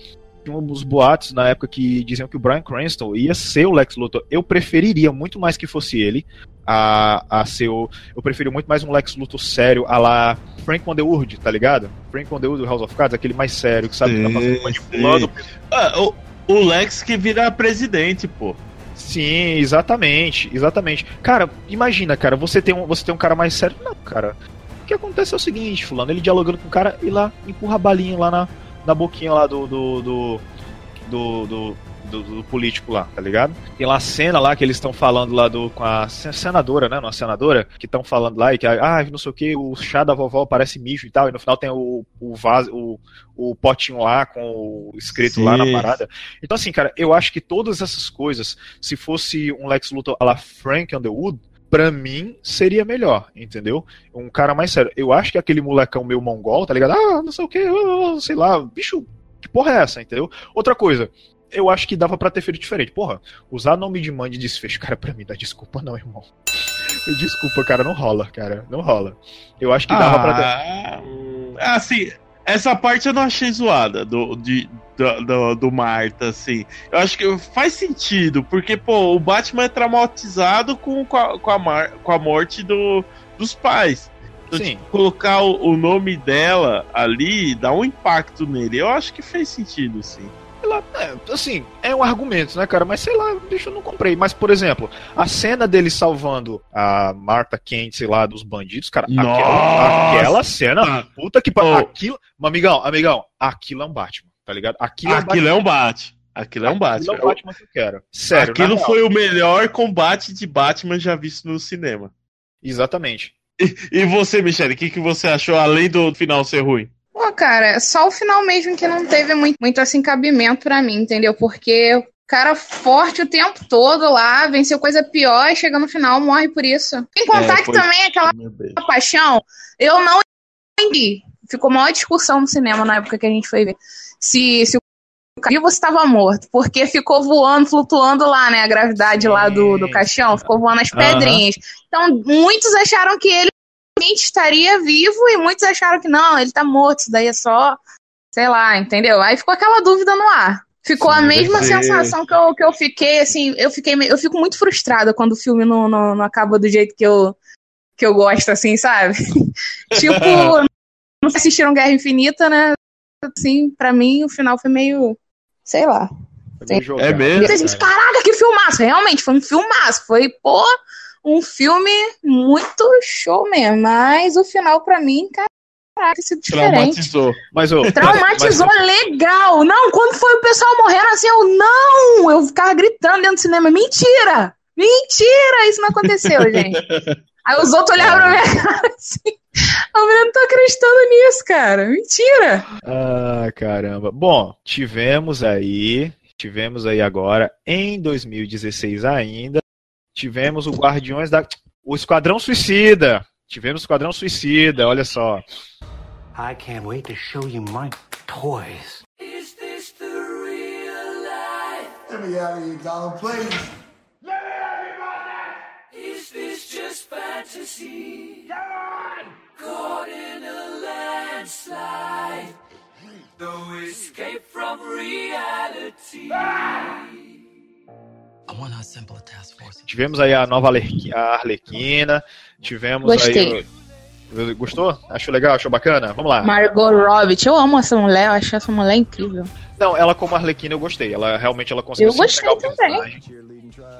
Tinha uns boatos na época que diziam que o Brian Cranston ia ser o Lex Luthor. Eu preferiria muito mais que fosse ele a, a ser o. Eu prefiro muito mais um Lex Luthor sério, a lá Frank Underwood, tá ligado? Frank Underwood do House of Cards, aquele mais sério, que sabe que tá fazendo manipulando. Ah, o, o Lex que vira presidente, pô. Sim, exatamente, exatamente. Cara, imagina, cara, você tem um, você tem um cara mais sério. Não, cara. O que acontece é o seguinte, fulano, ele dialogando com o cara e lá empurra a balinha lá na, na boquinha lá do do, do, do, do- do- do político lá, tá ligado? Tem lá a cena lá que eles estão falando lá do com a se- senadora, né? Uma senadora, que estão falando lá e que, ah, não sei o que, o chá da vovó parece mijo e tal, e no final tem o, o vaso, o, o potinho lá com o escrito lá na Sim. parada. Então, assim, cara, eu acho que todas essas coisas, se fosse um Lex Luthor a la Frank Underwood, pra mim seria melhor, entendeu? Um cara mais sério. Eu acho que aquele molecão meu mongol, tá ligado? Ah, não sei o que, sei lá, bicho, que porra é essa, entendeu? Outra coisa. Eu acho que dava pra ter feito diferente. Porra, usar nome de mãe de desfecho, cara, pra mim dá desculpa não, irmão. Desculpa, cara, não rola, cara, não rola. Eu acho que dava pra ter. Ah, assim, essa parte eu não achei zoada do, de, do, do, do Marta, assim. Eu acho que faz sentido, porque, pô, o Batman é traumatizado com, com, a, com, a, mar- com a morte do, dos pais. Então, tipo, colocar o, o nome dela ali dá um impacto nele. Eu acho que fez sentido, sim. Lá, é, assim, é um argumento, né, cara? Mas sei lá, bicho, eu não comprei. Mas, por exemplo, a cena dele salvando a Marta Kent, sei lá, dos bandidos, cara, aquela, aquela cena, puta que pariu. Aquilo, amigão, amigão, aquilo é um Batman, tá ligado? Aquilo, Aquilo é um bate. Aquilo é um Aquilo Batman. é o Batman que eu quero. Sério, Aquilo foi o melhor combate de Batman já visto no cinema. Exatamente. E, e você, Michele, o que, que você achou além do final ser ruim? Pô, cara, só o final mesmo que não teve muito, muito assim cabimento pra mim, entendeu? Porque o cara forte o tempo todo lá, venceu coisa pior e chega no final, morre por isso. Sem contar É, que foi- também aquela paixão, eu não entendi. Ficou maior discussão no cinema na época que a gente foi ver. Se, se o cara vivo estava morto, porque ficou voando, flutuando lá, né? A gravidade lá do, do caixão, ficou voando as pedrinhas. Então, muitos acharam que ele realmente estaria vivo e muitos acharam que não, ele tá morto, isso daí é só, sei lá, entendeu? Aí ficou aquela dúvida no ar. Ficou a mesma sensação que eu, que eu fiquei, assim, eu fiquei, eu fico muito frustrada quando o filme não, não, não acaba do jeito que eu, que eu gosto, assim, sabe? tipo, não assistiram Guerra Infinita, né? Assim, pra mim o final foi meio, sei lá. É mesmo? Muita gente, caraca, que filmaço! Realmente, foi um filmaço. Foi, pô, um filme muito show mesmo. Mas o final, pra mim, caraca, sido diferente. Traumatizou. Mas, ô, Traumatizou legal. Não, quando foi o pessoal morrendo assim, eu não! Eu ficava gritando dentro do cinema. Mentira! Mentira! Isso não aconteceu, gente. Aí os outros olhavam pra minha cara assim. Eu não tô acreditando nisso, cara. Mentira! Ah, caramba. Bom, tivemos aí, tivemos aí agora, em 2016 ainda, tivemos o Guardiões da. O Esquadrão Suicida. Tivemos o Esquadrão Suicida, olha só. I can't wait to show you my toys. Is this the real life? Let me out of here, Donald, please. Is this just fantasy? Caught in a lie. No escape from reality. Tivemos aí a nova Arlequina, tivemos Gostei. aí. o- Gostou? Achou legal? Achou bacana? Vamos lá. Margot Robbie. Eu amo essa mulher, eu acho essa mulher incrível. Não, ela como Arlequina eu gostei. Ela realmente ela conseguiu Eu se gostei também.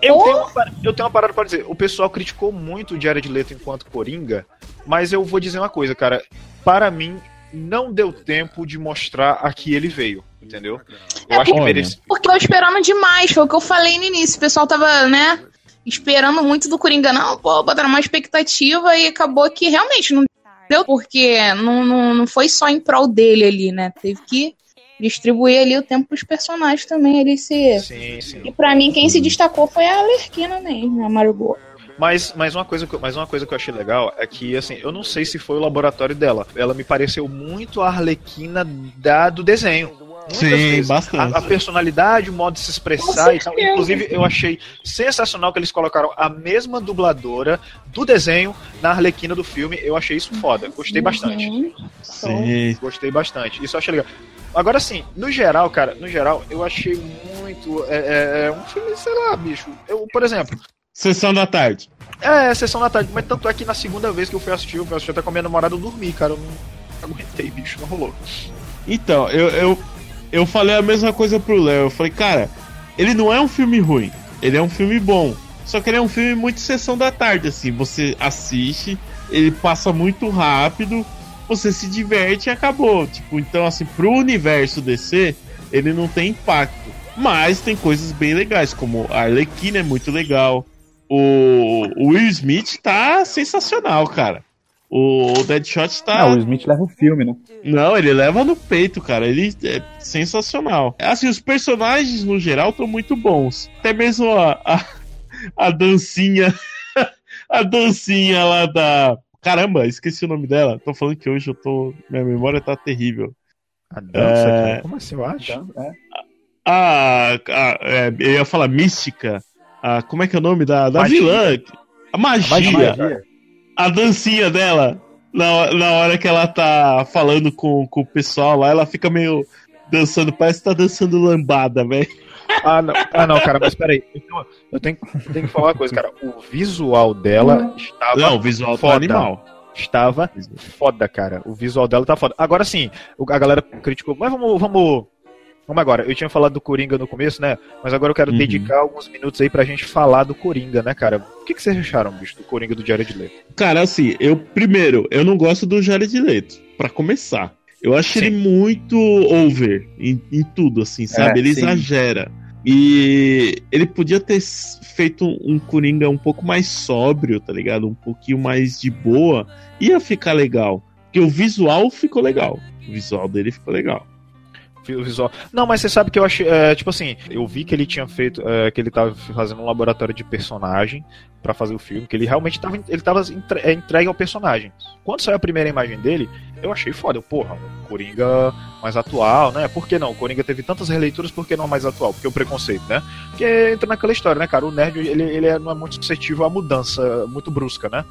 Eu tenho, uma, eu tenho uma parada pra dizer. O pessoal criticou muito o Jared Leto enquanto Coringa, mas eu vou dizer uma coisa, cara. Para mim, não deu tempo de mostrar a que ele veio, entendeu? Eu acho que Olha. merecia. Porque eu esperando demais, foi o que eu falei no início. O pessoal tava, né, esperando muito do Coringa. Não, pô, botaram uma expectativa e acabou que realmente não deu, porque não, não, não foi só em prol dele ali, né? Teve que distribuir ali o tempo pros personagens também ali se. Sim, sim. E pra mim, quem se destacou foi a Alerquina mesmo, a Margot. Mas, mas, uma coisa que, eu- mas uma coisa que eu achei legal é que, assim, eu não sei se foi o laboratório dela. Ela me pareceu muito a Arlequina da, do desenho. Muitas Sim, vezes. bastante. A, a personalidade, o modo de se expressar e tal. Inclusive, eu achei sensacional que eles colocaram a mesma dubladora do desenho na Arlequina do filme. Eu achei isso foda. Gostei bastante. Sim. Gostei bastante. Isso eu achei legal. Agora sim, no geral, cara, no geral, eu achei muito. É, é- é um filme, sei lá, bicho. Eu, por exemplo, Sessão da tarde. é, sessão da tarde, mas tanto é que na segunda vez que eu fui assistir, eu fui assistir até com a minha namorada, eu dormi, cara. Eu não aguentei, bicho, não rolou. Então, eu, eu, eu falei a mesma coisa pro Léo. Eu falei, cara, ele não é um filme ruim. Ele é um filme bom. Só que ele é um filme muito sessão da tarde, assim. Você assiste, ele passa muito rápido, você se diverte e acabou. Tipo, então, assim, pro universo DC, ele não tem impacto. Mas tem coisas bem legais, como a Arlequina é muito legal. O, o Will Smith tá sensacional, cara. O Deadshot tá. Ah, o Smith leva o filme, né? Não, ele leva no peito, cara. Ele é sensacional. Assim, os personagens no geral estão muito bons. Até mesmo a, a, a dancinha. a dancinha lá da. Caramba, esqueci o nome dela. Tô falando que hoje eu tô. Minha memória tá terrível. A dança, É. Como assim, eu acho? A, a- é, eu ia falar mística. A, como é que é o nome da, da Magia. vilã? A magia. magia. A dancinha dela. Na, na hora que ela tá falando com, com o pessoal lá, ela fica meio dançando. Parece que tá dançando lambada, velho. Ah não. ah, não, cara, mas peraí. Então, eu tenho, eu tenho que falar uma coisa, cara. O visual dela estava. Não, o visual tá foda. animal. Estava foda, cara. O visual dela tá foda. Agora sim, a galera criticou. Mas vamos. Vamos, vamos agora. Eu tinha falado do Coringa no começo, né? Mas agora eu quero Uhum. dedicar alguns minutos aí pra gente falar do Coringa, né, cara? O que, que vocês acharam, bicho, do Coringa do Jared Leto? Cara, assim, eu primeiro, eu não gosto do Jared Leto, pra começar. Eu acho ele muito over em, em tudo, assim, sabe? É, ele sim. exagera. E ele podia ter feito um Coringa um pouco mais sóbrio, tá ligado? Um pouquinho mais de boa. Ia ficar legal. Porque o visual ficou legal. O visual dele ficou legal. O visual. Não, mas você sabe que eu achei. é, tipo assim, eu vi que ele tinha feito. é, que ele tava fazendo um laboratório de personagem pra fazer o filme, que ele realmente tava, ele tava é, entregue ao personagem. Quando saiu a primeira imagem dele, eu achei foda. Eu, porra, um Coringa mais atual, né? Por que não? O Coringa teve tantas releituras, por que não mais atual? Porque o preconceito, né? Porque entra naquela história, né, cara? O nerd, ele, ele é- não é muito suscetível à mudança muito brusca, né?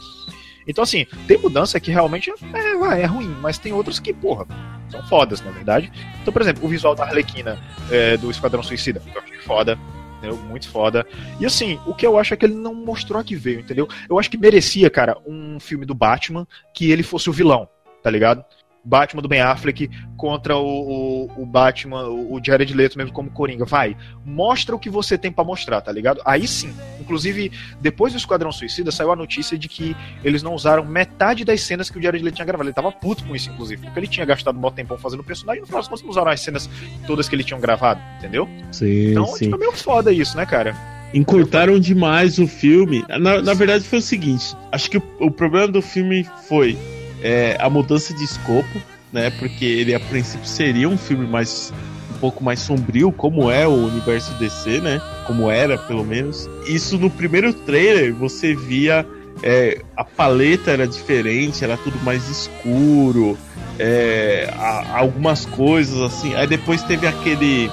Então, assim, tem mudança que realmente é, é ruim, mas tem outras que, porra, são fodas, na verdade. Então, por exemplo, o visual da Arlequina é, do Esquadrão Suicida, eu achei foda, entendeu? Muito foda. E assim, o que eu acho é que ele não mostrou a que veio, entendeu? Eu acho que merecia, cara, um filme do Batman que ele fosse o vilão, tá ligado? Batman do Ben Affleck contra o, o, o Batman, o Jared Leto mesmo como Coringa. Vai, mostra o que você tem pra mostrar, tá ligado? Aí sim. Inclusive, depois do Esquadrão Suicida, saiu a notícia de que eles não usaram metade das cenas que o Jared Leto tinha gravado. Ele tava puto com isso, inclusive, porque ele tinha gastado um bom tempão fazendo o personagem e no final das contas não usaram as cenas todas que ele tinha gravado, entendeu? Sim, Então, sim. tipo, é meio foda isso, né, cara? Encurtaram demais o filme. Na, na verdade, foi o seguinte: acho que o, o problema do filme foi é, a mudança de escopo, né? Porque ele a princípio seria um filme mais um pouco mais sombrio, como é o universo DC, né? Como era, pelo menos. Isso no primeiro trailer você via é, a paleta era diferente, era tudo mais escuro, é, a- algumas coisas assim. Aí depois teve aquele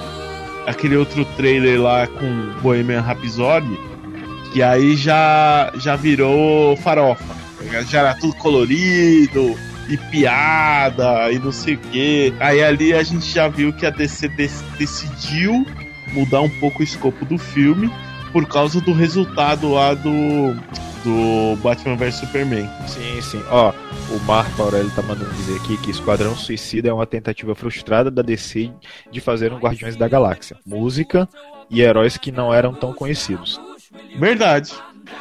aquele outro trailer lá com Bohemian Rhapsody, que aí já, já virou farofa. Tá? Já era tudo colorido e piada e não sei o que. Aí ali a gente já viu que a DC dec- decidiu mudar um pouco o escopo do filme por causa do resultado lá do, do Batman vs Superman. Sim, sim. Ó, o Marco Aurélio tá mandando dizer aqui que Esquadrão Suicida é uma tentativa frustrada da DC de fazer um Guardiões da Galáxia. Música e heróis que não eram tão conhecidos. Verdade.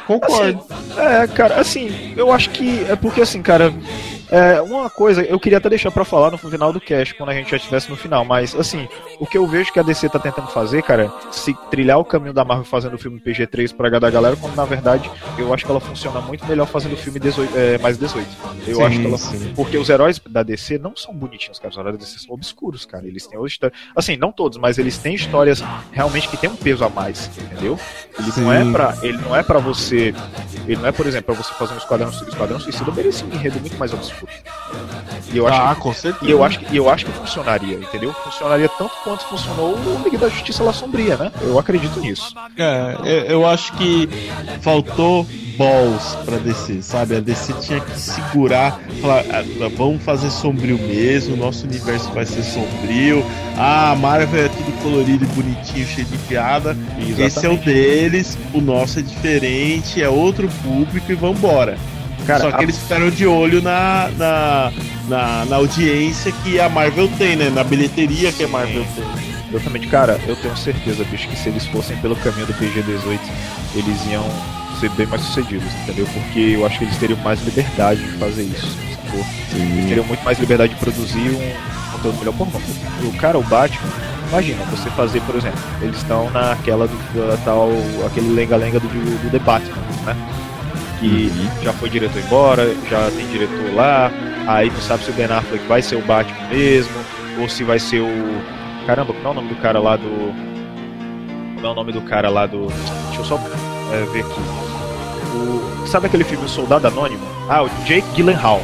Concordo. É, cara, assim, eu acho que é porque assim, cara, é, uma coisa, eu queria até deixar pra falar no final do cast, quando a gente já estivesse no final, mas assim, o que eu vejo que a DC tá tentando fazer, cara, se trilhar o caminho da Marvel fazendo o filme PG-3 pra agradar a galera, quando na verdade eu acho que ela funciona muito melhor fazendo o filme 18, é, mais 18. Eu Sim, acho que ela. sim. Porque os heróis da DC não são bonitinhos, cara, os heróis da DC são obscuros, cara. Eles têm outra história. Assim, não todos, mas eles têm histórias realmente que têm um peso a mais, entendeu? Ele não é Sim. pra. Ele não é para você. Ele não é, por exemplo, pra você fazer um esquadrão, esquadrão suicida merece um enredo muito mais obscuro. E eu acho Ah, que, com certeza. E eu acho que, e eu acho que funcionaria, entendeu? Funcionaria tanto quanto funcionou o Liga da Justiça lá sombria, né? Eu acredito nisso. É, eu, eu acho que faltou balls pra DC, sabe? A DC tinha que segurar, falar, "Ah, vamos fazer sombrio mesmo, nosso universo vai ser sombrio. Ah, a Marvel é tudo colorido e bonitinho, cheio de piada. Exatamente. Esse é o deles, o nosso é diferente, é outro público e vambora. Cara, Só que a- eles ficaram de olho na, na, na, na audiência que a Marvel tem, né? Na bilheteria que a Marvel tem. Exatamente, cara, eu tenho certeza, bicho, que se eles fossem pelo caminho do PG-18, eles iam ser bem mais sucedidos, entendeu? Porque eu acho que eles teriam mais liberdade de fazer isso, sacou? Eles teriam muito mais liberdade de produzir um conteúdo melhor. Pô, o cara, o Batman, imagina, você fazer, por exemplo, eles estão naquela do, da tal, aquele lenga-lenga do, do The Batman, né? Que já foi diretor embora, já tem diretor lá, aí tu sabe se o Ben Affleck vai ser o Batman mesmo, ou se vai ser o. Caramba, como é o nome do cara lá do. Como é o nome do cara lá do. Deixa eu só é, ver aqui. O... Sabe aquele filme O Soldado Anônimo? Ah, o Jake Gyllenhaal.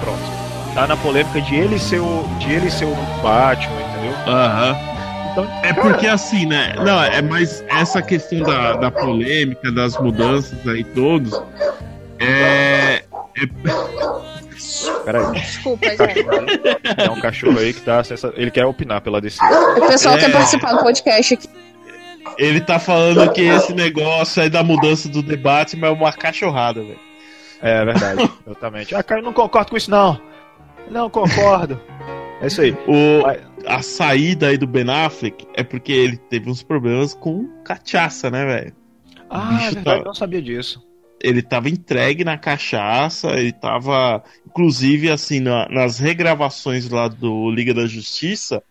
Pronto. Tá na polêmica de ele ser o. de ele ser o Batman, entendeu? Aham. Então, É porque assim, né? Não, é mais essa questão da, da polêmica, das mudanças aí todos. É. Peraí. Desculpa, gente. É um cachorro aí que tá. sensa- Ele quer opinar pela DC. O pessoal É. quer participar do podcast aqui. Ele tá falando que esse negócio aí da mudança do debate é uma cachorrada, velho. É verdade, exatamente. Ah, cara, eu não concordo com isso, não. Não concordo. É isso aí. O, a saída aí do Ben Affleck é porque ele teve uns problemas com cachaça, né, velho? Ah, é verdade, eu não sabia disso. Ele tava entregue na cachaça, ele tava, inclusive, assim, na- nas regravações lá do Liga da Justiça,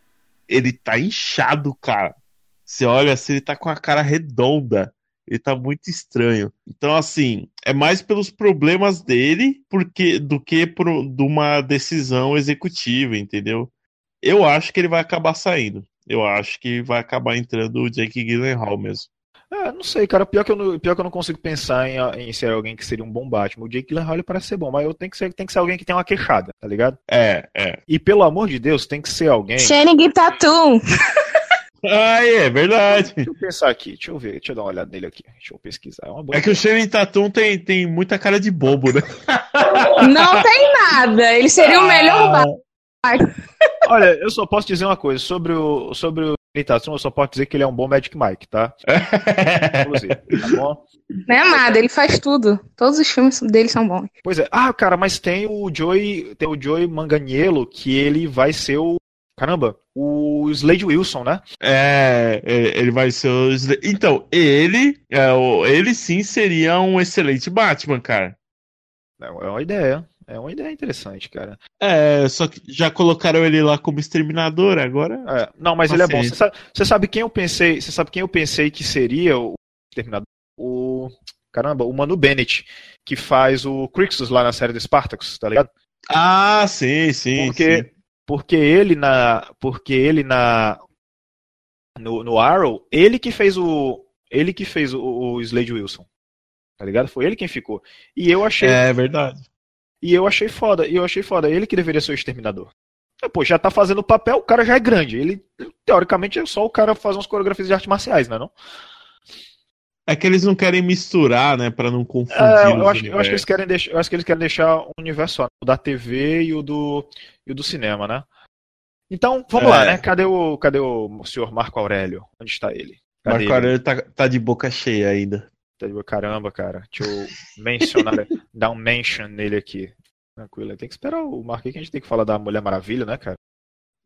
ele tá inchado, cara. Você olha assim, ele tá com a cara redonda. Ele tá muito estranho. Então, assim, é mais pelos problemas dele porque do que por de uma decisão executiva, entendeu? Eu acho que ele vai acabar saindo. Eu acho que vai acabar entrando o Jake Gyllenhaal mesmo. É, não sei, cara. Pior que eu não, pior que eu não consigo pensar em, em ser alguém que seria um bom Batman. O Jake Gyllenhaal ele parece ser bom, mas eu tenho que ser, tem que ser alguém que tem uma queixada, tá ligado? É, é. E pelo amor de Deus, tem que ser alguém. Channing Tatum. Ah, é verdade. Deixa eu pensar aqui, deixa eu ver, deixa eu dar uma olhada nele aqui. Deixa eu pesquisar. É uma boa É que o Shannon Tatum tem, tem muita cara de bobo, né? Não tem nada. Ele seria o melhor. Olha, eu só posso dizer uma coisa sobre o sobre o Tatum, eu só posso dizer que ele é um bom Magic Mike, tá? Inclusive, tá bom? Não é nada, ele faz tudo. Todos os filmes dele são bons. Pois é. Ah, cara, mas tem o Joey, tem o Joey Manganiello que ele vai ser o caramba, o Slade Wilson, né? É, é, ele vai ser o. Sla- Então, ele, é, ele sim seria um excelente Batman, cara. É uma ideia. É uma ideia interessante, cara. É, só que já colocaram ele lá como exterminador agora. É, não, mas ele é bom. Você sabe, você sabe quem eu pensei? Você sabe quem eu pensei que seria o Terminador? O caramba, o Manu Bennett, que faz o Crixus lá na série do Spartacus, tá ligado? Ah, sim, sim. Porque sim. Porque ele na porque ele na no, no Arrow, ele que fez o ele que fez o, o Slade Wilson. Tá ligado? Foi ele quem ficou. E eu achei É verdade. E eu achei foda, e eu achei foda. Ele que deveria ser o exterminador. É, Pô, já tá fazendo o papel, o cara já é grande. Ele, teoricamente, é só o cara fazer umas coreografias de artes marciais, né? Não? É que eles não querem misturar, né? Pra não confundir. É, eu, os acho, eu acho que eles querem deixar, eu acho que eles querem deixar o universo só, o da TV e o do, e o do cinema, né? Então, vamos É. lá, né? Cadê o, cadê o senhor Marco Aurélio? Onde está ele? Cadê Marco Aurélio tá, tá de boca cheia ainda. Tá de- Caramba, cara. Deixa eu mencionar, dar um mention nele aqui. Tranquilo. Tem que esperar o Marquinhos que a gente tem que falar da Mulher Maravilha, né, cara?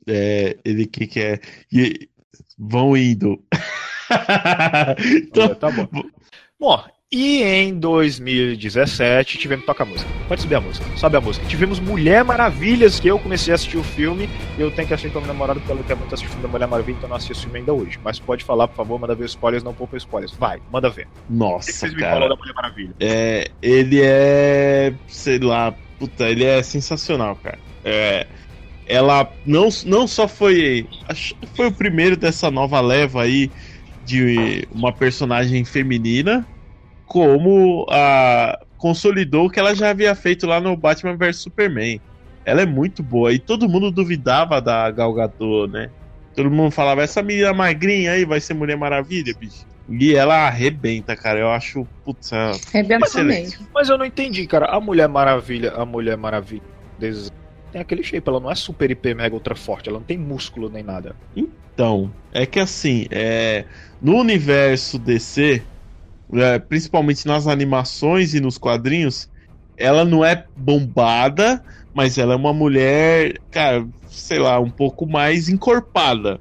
É, ele que quer. E vão indo. então, tá bom. Bom, e em 2017 tivemos. Toca a música. Pode subir a música. Sobe a música. Tivemos Mulher Maravilhas, que eu comecei a assistir o filme. Eu tenho que assistir com a minha namorada porque ela quer muito assistir o filme da Mulher Maravilha, então eu não assisti o filme ainda hoje. Mas pode falar, por favor, manda ver spoilers, não poupa spoilers. Vai, manda ver. O que Nossa, vocês me cara. falam da Mulher Maravilha? É, ele é. Sei lá, puta, ele é sensacional, cara. É, ela não, não só foi. acho que Foi o primeiro dessa nova leva aí de uma personagem feminina, como a. Consolidou o que ela já havia feito lá no Batman vs Superman. Ela é muito boa e todo mundo duvidava da Gal Gadot, né? Todo mundo falava, essa menina magrinha aí vai ser Mulher Maravilha, bicho. E ela arrebenta, cara. Eu acho, putz, é Arrebenta excelente. Mas eu não entendi, cara. A Mulher Maravilha, a Mulher Maravilha des- tem aquele shape, ela não é super hiper mega ultra forte, ela não tem músculo nem nada. Então, é que assim, é, no universo DC, é, principalmente nas animações e nos quadrinhos, ela não é bombada, mas ela é uma mulher, cara, sei lá, um pouco mais encorpada.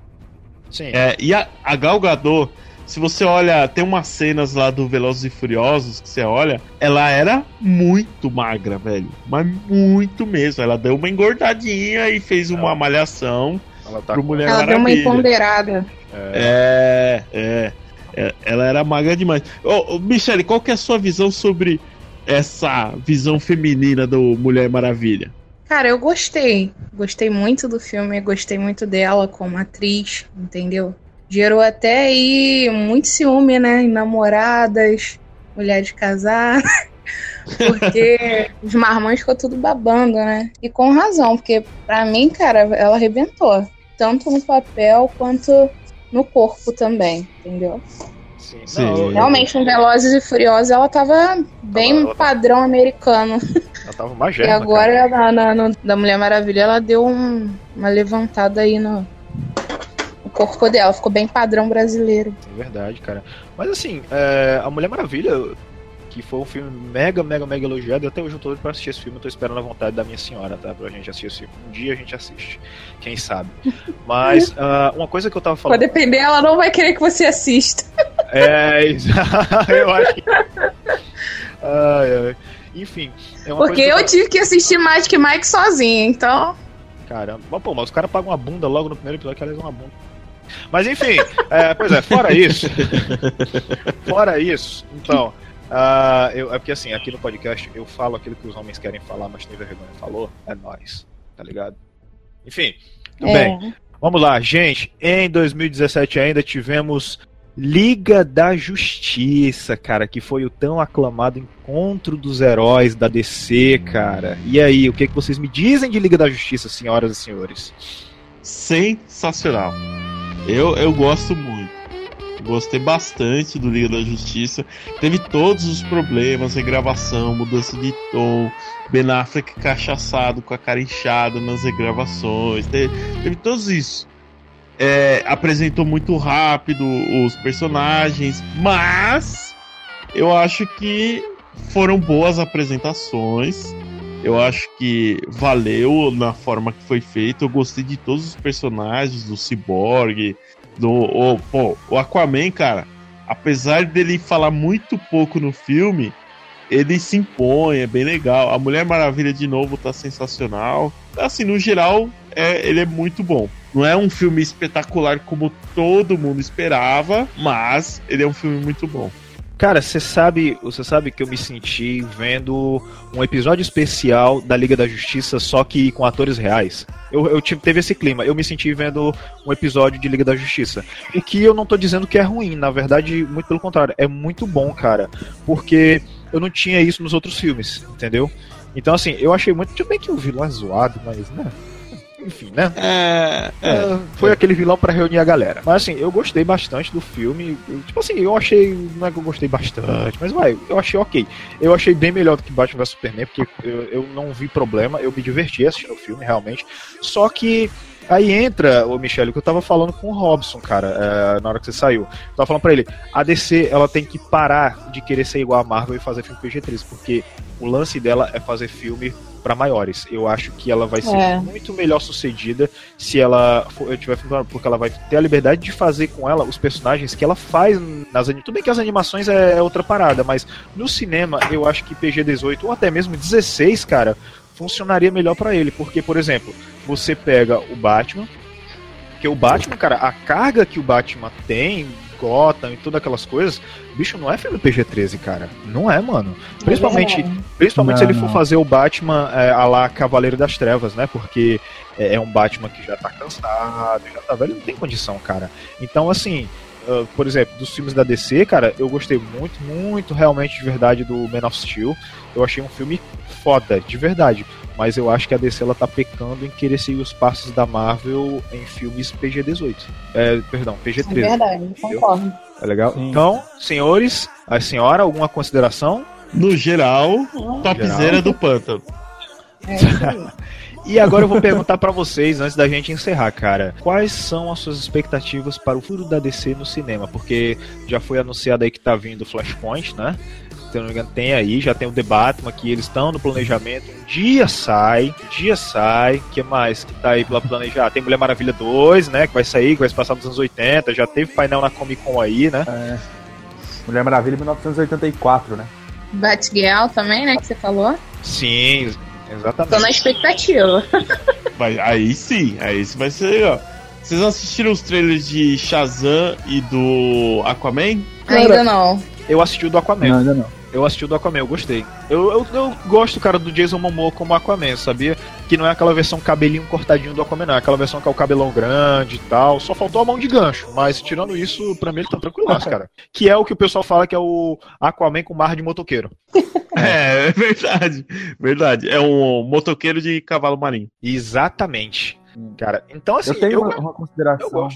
Sim. É, e a, a Gal Gadot, se você olha, tem umas cenas lá do Velozes e Furiosos que você olha, ela era muito magra, velho. Mas muito mesmo. Ela deu uma engordadinha e fez uma malhação Ela tá pro Mulher Ela deu uma Maravilha. empoderada. É, é, é, Ela era magra demais. Ô, ô, Michele, qual que é a sua visão sobre essa visão feminina do Mulher Maravilha? Cara, eu gostei. Gostei muito do filme, gostei muito dela como atriz, entendeu? Gerou até aí muito ciúme, né? Em namoradas, mulheres casadas. Porque os marmães ficou tudo babando, né? E com razão, porque pra mim, cara, ela arrebentou. Tanto no papel quanto no corpo também, entendeu? Sim. Não, Realmente, no Velozes e Furiosos, ela tava bem ela tava- padrão americano. Ela tava uma E germa, agora, na, na- no- da Mulher Maravilha, ela deu um- uma levantada aí no corpo dela. Ficou bem padrão brasileiro. É verdade, cara. Mas assim, é, A Mulher Maravilha, que foi um filme mega, mega, mega elogiado, e até hoje eu tô doido pra assistir esse filme, eu tô esperando a vontade da minha senhora, tá? Pra gente assistir esse filme. Um dia a gente assiste, quem sabe. Mas ah, uma coisa que eu tava falando. depender, ela não vai querer que você assista. É, eu acho que. Ai, ai. Enfim, é Porque que eu tive que assistir Magic Mike sozinha, então. Caramba, mas, pô, mas os caras pagam uma bunda logo no primeiro episódio, que aliás é uma bunda. Mas enfim, é, pois é, fora isso. fora isso, então. ah, eu, é porque assim, aqui no podcast eu falo aquilo que os homens querem falar, mas tem vergonha. Falou? É nós, tá ligado? Enfim, tudo É. bem. Vamos lá, gente. Em 2017 ainda tivemos Liga da Justiça, cara, que foi o tão aclamado encontro dos heróis da DC, cara. E aí, o que, que vocês me dizem de Liga da Justiça, senhoras e senhores? Sensacional. Eu, eu gosto muito. Gostei bastante do Liga da Justiça. Teve todos os problemas, regravação, mudança de tom, Ben Affleck cachaçado com a cara inchada nas regravações. Teve, teve todos isso. É, apresentou muito rápido os personagens, mas eu acho que foram boas apresentações. Eu acho que valeu na forma que foi feito. Eu gostei de todos os personagens, do Cyborg, do. O, pô, o Aquaman, cara, apesar dele falar muito pouco no filme, ele se impõe, é bem legal. A Mulher Maravilha, de novo, tá sensacional. Assim, no geral, é, ele é muito bom. Não é um filme espetacular como todo mundo esperava, mas ele é um filme muito bom. Cara, você sabe, você sabe que eu me senti vendo um episódio especial da Liga da Justiça, só que com atores reais. Eu, eu tive, teve esse clima. Eu me senti vendo um episódio de Liga da Justiça. O que eu não tô dizendo que é ruim, na verdade, muito pelo contrário, é muito bom, cara. Porque eu não tinha isso nos outros filmes, entendeu? Então, assim, eu achei muito. Tudo bem que o vilão é zoado, mas, né? Enfim, né? É, É, foi aquele vilão pra reunir a galera. Mas assim, eu gostei bastante do filme. Eu, tipo assim, eu achei. Não é que eu gostei bastante, mas vai, eu achei ok. Eu achei bem melhor do que Batman vs Superman, porque eu, eu não vi problema, eu me diverti assistindo o filme, realmente. Só que. Aí entra, o Michele, que eu tava falando com o Robson, cara, é, na hora que você saiu. Eu tava falando pra ele, a DC, ela tem que parar de querer ser igual a Marvel e fazer filme PG-13, porque o lance dela é fazer filme pra maiores. Eu acho que ela vai ser É. muito melhor sucedida se ela for, eu tiver porque ela vai ter a liberdade de fazer com ela os personagens que ela faz nas animações. Tudo bem que as animações é, é outra parada, mas no cinema eu acho que PG-18 ou até mesmo 16, cara, funcionaria melhor pra ele, porque por exemplo, você pega o Batman, que o Batman, cara, a carga que o Batman tem, Gotham e todas aquelas coisas, bicho, não é filme PG-13, cara. Não é, mano. Principalmente, principalmente se Não, ele for não. fazer o Batman é, a lá Cavaleiro das Trevas, né? Porque é, é um Batman que já tá cansado, já tá velho, não tem condição, cara. Então, assim, ah, por exemplo, dos filmes da DC, cara, eu gostei muito, muito realmente de verdade do Man of Steel. Eu achei um filme foda, de verdade. Mas eu acho que a DC ela tá pecando em querer seguir os passos da Marvel em filmes PG-18. É, perdão, É PG-13. verdade, concordo. É legal? Então, senhores, a senhora, alguma consideração? No geral, topzera do pântano. E agora eu vou perguntar pra vocês, antes da gente encerrar, cara. Quais são as suas expectativas para o futuro da DC no cinema? Porque já foi anunciado aí que tá vindo Flashpoint, né? Se eu não me engano, tem aí, já tem o The Batman, que eles estão no planejamento. Um dia sai, um dia sai. O que mais que tá aí pra planejar? Tem Mulher Maravilha 2, né? Que vai sair, que vai se passar nos anos 80. Já teve painel na Comic Con aí, né? É. Mulher Maravilha 1984, né? Batgirl também, né, que você falou. Sim, exatamente. Tô na expectativa. Vai, aí sim, aí isso vai ser legal. Vocês assistiram os trailers de Shazam e do Aquaman? Ainda não. Eu assisti o do Aquaman. Não, ainda não. Eu assisti o do Aquaman, eu gostei. Eu, eu, eu gosto, cara, do Jason Momoa como Aquaman, sabia? Que não é aquela versão cabelinho cortadinho do Aquaman, não. É aquela versão que é o cabelão grande e tal. Só faltou a mão de gancho. Mas tirando isso, pra mim ele tá tranquilaço, cara. Que é o que o pessoal fala que é o Aquaman com mar de motoqueiro. É, é verdade. Verdade. É um motoqueiro de cavalo marinho. Exatamente. Cara, então assim, eu tenho eu- uma, uma consideração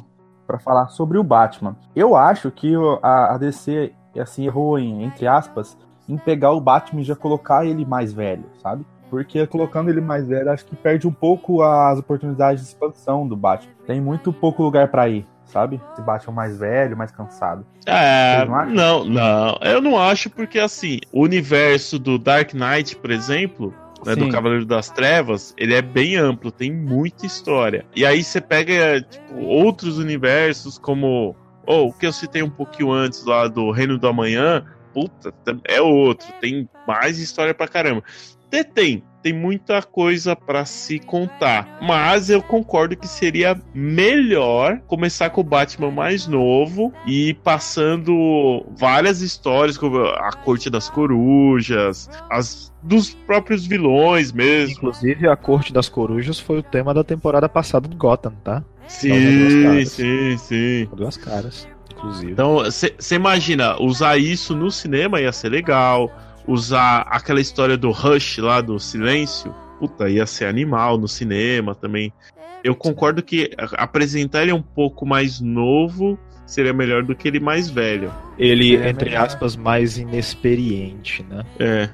pra falar sobre o Batman. Eu acho que a DC assim errou em entre aspas em pegar o Batman e já colocar ele mais velho, sabe? Porque colocando ele mais velho, acho que perde um pouco as oportunidades de expansão do Batman. Tem muito pouco lugar pra ir, sabe? Esse Batman mais velho, mais cansado. É, não não, não. Eu não acho porque, assim, o universo do Dark Knight, por exemplo, né, do. Cavaleiro das Trevas, ele é bem amplo, tem muita história. E aí você pega, tipo, outros universos, como ou o que eu citei um pouquinho antes lá do Reino do Amanhã, puta, é outro, tem mais história pra caramba. Até tem, tem muita coisa pra se contar, mas eu concordo que seria melhor começar com o Batman mais novo e ir passando várias histórias, como a Corte das Corujas, as dos próprios vilões mesmo. Inclusive, a Corte das Corujas foi o tema da temporada passada do Gotham, tá? Sim, Então, sim, sim. Duas caras, inclusive. Então, você imagina, usar isso no cinema ia ser legal. Usar aquela história do Rush lá do silêncio, puta, ia ser animal no cinema também. Eu concordo que apresentar ele um pouco mais novo seria melhor do que ele mais velho. Ele, É, entre melhor. aspas, mais inexperiente, né? É.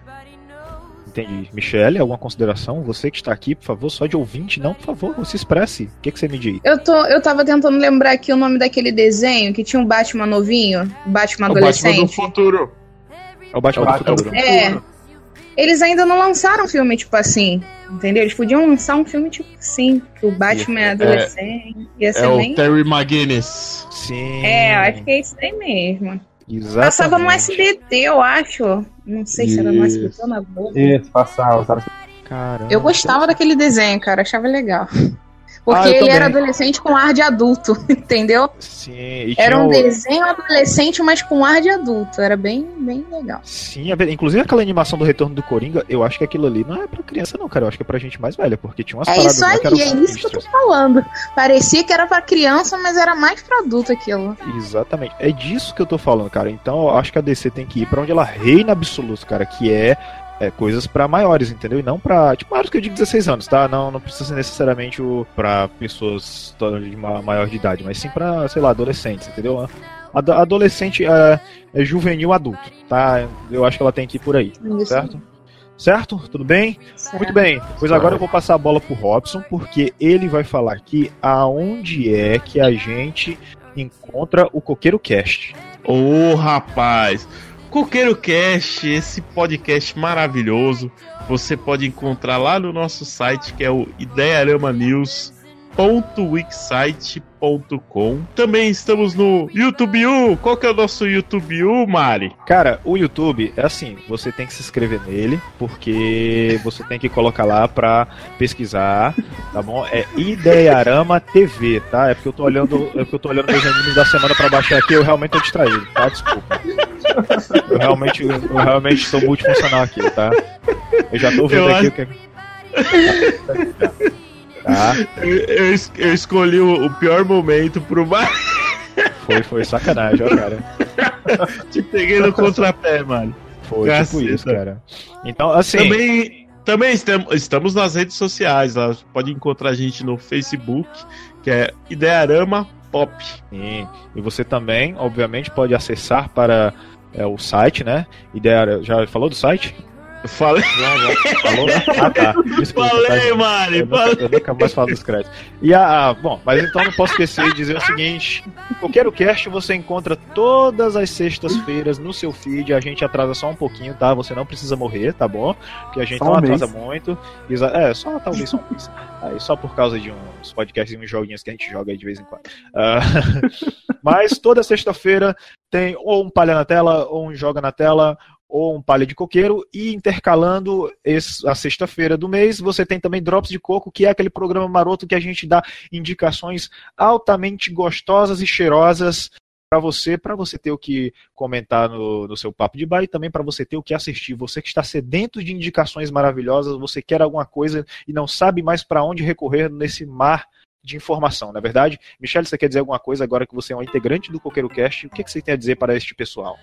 Entendi. Michele, alguma consideração? Você que está aqui, por favor, só de ouvinte, não, por favor, se expresse. O que, que você me diz? Eu, tô, eu tava tentando lembrar aqui o nome daquele desenho que tinha um Batman novinho, Batman O Batman do adolescente. futuro. É o Batman É o do Batman futuro. É. Eles ainda não lançaram um filme tipo assim, entendeu? Eles podiam lançar um filme tipo assim, que o Batman é, É- adolescente. Ia ser É o bem. Terry McGuinness. Sim. É, eu acho que é isso aí mesmo. Exatamente. Passava no SBT, eu acho. Não sei se era no Isso. SBT ou na Globo. Isso, passava? Caramba. Eu gostava daquele desenho, cara, achava legal. Porque Ah, ele também. era adolescente com ar de adulto, entendeu? Sim, Era um o- desenho adolescente, mas com ar de adulto. Era bem, bem legal. Sim, é inclusive aquela animação do Retorno do Coringa, eu acho que aquilo ali não é pra criança, não, cara. Eu acho que é pra gente mais velha, porque tinha umas É paradas isso aí, que eram é isso que eu tô falando. Parecia que era pra criança, mas era mais pra adulto aquilo. Exatamente. É disso que eu tô falando, cara. Então eu acho que a DC tem que ir pra onde ela reina absoluto, cara, que é é, coisas pra maiores, entendeu? E não pra. Tipo, maiores que eu digo 16 anos, tá? Não, não precisa ser necessariamente o, pra pessoas de ma- maior de idade, mas sim pra, sei lá, adolescentes, entendeu? Ado- Adolescente é, é juvenil adulto, tá? Eu acho que ela tem que ir por aí, Isso. certo? Certo? Tudo bem? Certo. Muito bem. Pois agora eu vou passar a bola pro Robson, porque ele vai falar aqui aonde é que a gente encontra o Coqueiro Cast. Ô rapaz, Coqueiro Cast, esse podcast maravilhoso, você pode encontrar lá no nosso site que é o idearamanews.wixsite.com. Também estamos no YouTube U. Qual que é o nosso YouTube U, Mari? Cara, o YouTube é assim, você tem que se inscrever nele, porque você tem que colocar lá pra pesquisar, tá bom? É Idearama TV, tá? É porque eu tô olhando, é porque eu tô olhando meus animes da semana pra baixar aqui, eu realmente tô distraído, tá? Desculpa. Eu realmente, eu realmente sou multifuncional aqui, tá? Eu já tô vendo Eu aqui acho- o que Tá? Eu, eu eu escolhi o, o pior momento pro Mari. Foi, foi sacanagem, ó, cara. Te peguei no contrapé, mano. Foi tipo Caceta. isso, cara. Então, assim. Também, também estam- estamos nas redes sociais. Lá, pode encontrar a gente no Facebook, que é Idearama Pop. Sim. E você também, obviamente, pode acessar para é, o site, né? Ideia, já falou do site? Falei. Falou? Ah, tá. Desculpa, Falei, tá, Mari, Eu nunca, eu nunca mais falo dos créditos. E a, a- bom, mas então não posso esquecer de dizer o seguinte: qualquer cast você encontra todas as sextas-feiras no seu feed. A gente atrasa só um pouquinho, tá? Você não precisa morrer, tá bom? Porque a gente Só não um atrasa mês. muito. É, só talvez só um mês. Aí só por causa de uns podcasts e uns joguinhos que a gente joga aí de vez em quando. Ah, mas toda sexta-feira tem ou um palha na tela, ou um joga na tela, ou um palha de coqueiro, e intercalando esse- a sexta-feira do mês, você tem também Drops de Coco, que é aquele programa maroto que a gente dá indicações altamente gostosas e cheirosas para você, para você ter o que comentar no, no seu papo de bar e também para você ter o que assistir. Você que está sedento de indicações maravilhosas, você quer alguma coisa e não sabe mais para onde recorrer nesse mar de informação, não é verdade? Michelle, você quer dizer alguma coisa agora que você é um integrante do Coqueiro Cast? O que, que você tem a dizer para este pessoal?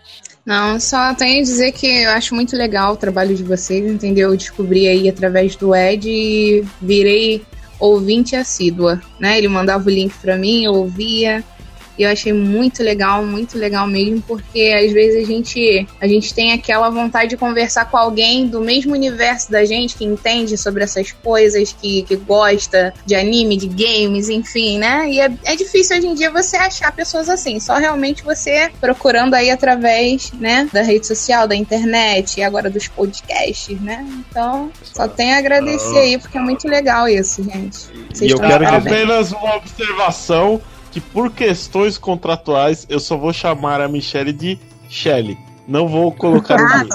Não, só tenho a dizer que eu acho muito legal o trabalho de vocês, entendeu? Eu descobri aí através do Ed e virei ouvinte assídua, né? Ele mandava o link pra mim, eu ouvia. E eu achei muito legal, muito legal mesmo, porque às vezes a gente, a gente tem aquela vontade de conversar com alguém do mesmo universo da gente, que entende sobre essas coisas, que, que gosta de anime, de games, enfim, né? E é, é difícil hoje em dia você achar pessoas assim, só realmente você procurando aí através, né, da rede social, da internet e agora dos podcasts, né? Então, só tenho a agradecer aí, porque é muito legal isso, gente. Vocês estão de parabéns. apenas uma observação que por questões contratuais eu só vou chamar a Michelle de Shelly. Não vou colocar o Ah, nome.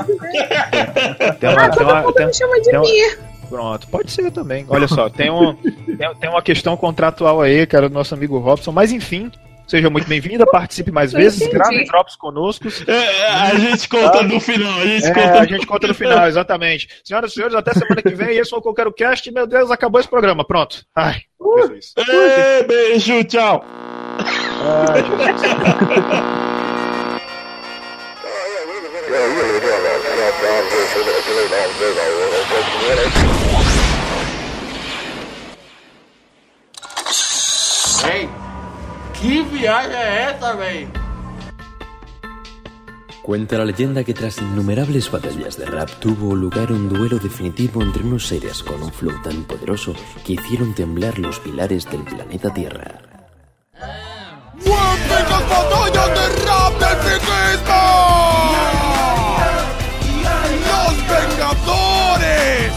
Tem uma, Ah, tem uma- tem- me chama de tem Mir. Pronto, pode ser também. Olha só, tem, um, tem, tem uma questão contratual aí, cara, do nosso amigo Robson, mas enfim. Seja muito bem-vinda, participe mais vezes, grave drops conosco. É, a gente conta no final, a gente É, conta a gente conta no final, exatamente. Senhoras e senhores, até semana que vem. Esse foi o Qualquer Cast. Meu Deus, acabou esse programa. Pronto. Ai, Jesus. Ê, beijo, tchau. Ai, Jesus. Ei, que viagem é essa, véi? Cuenta la leyenda que tras innumerables batallas de rap tuvo lugar un duelo definitivo entre unos seres con un flow tan poderoso que hicieron temblar los pilares del planeta Tierra. ¡Muévete batallas de rap del friquismo! ¡Los Vengadores!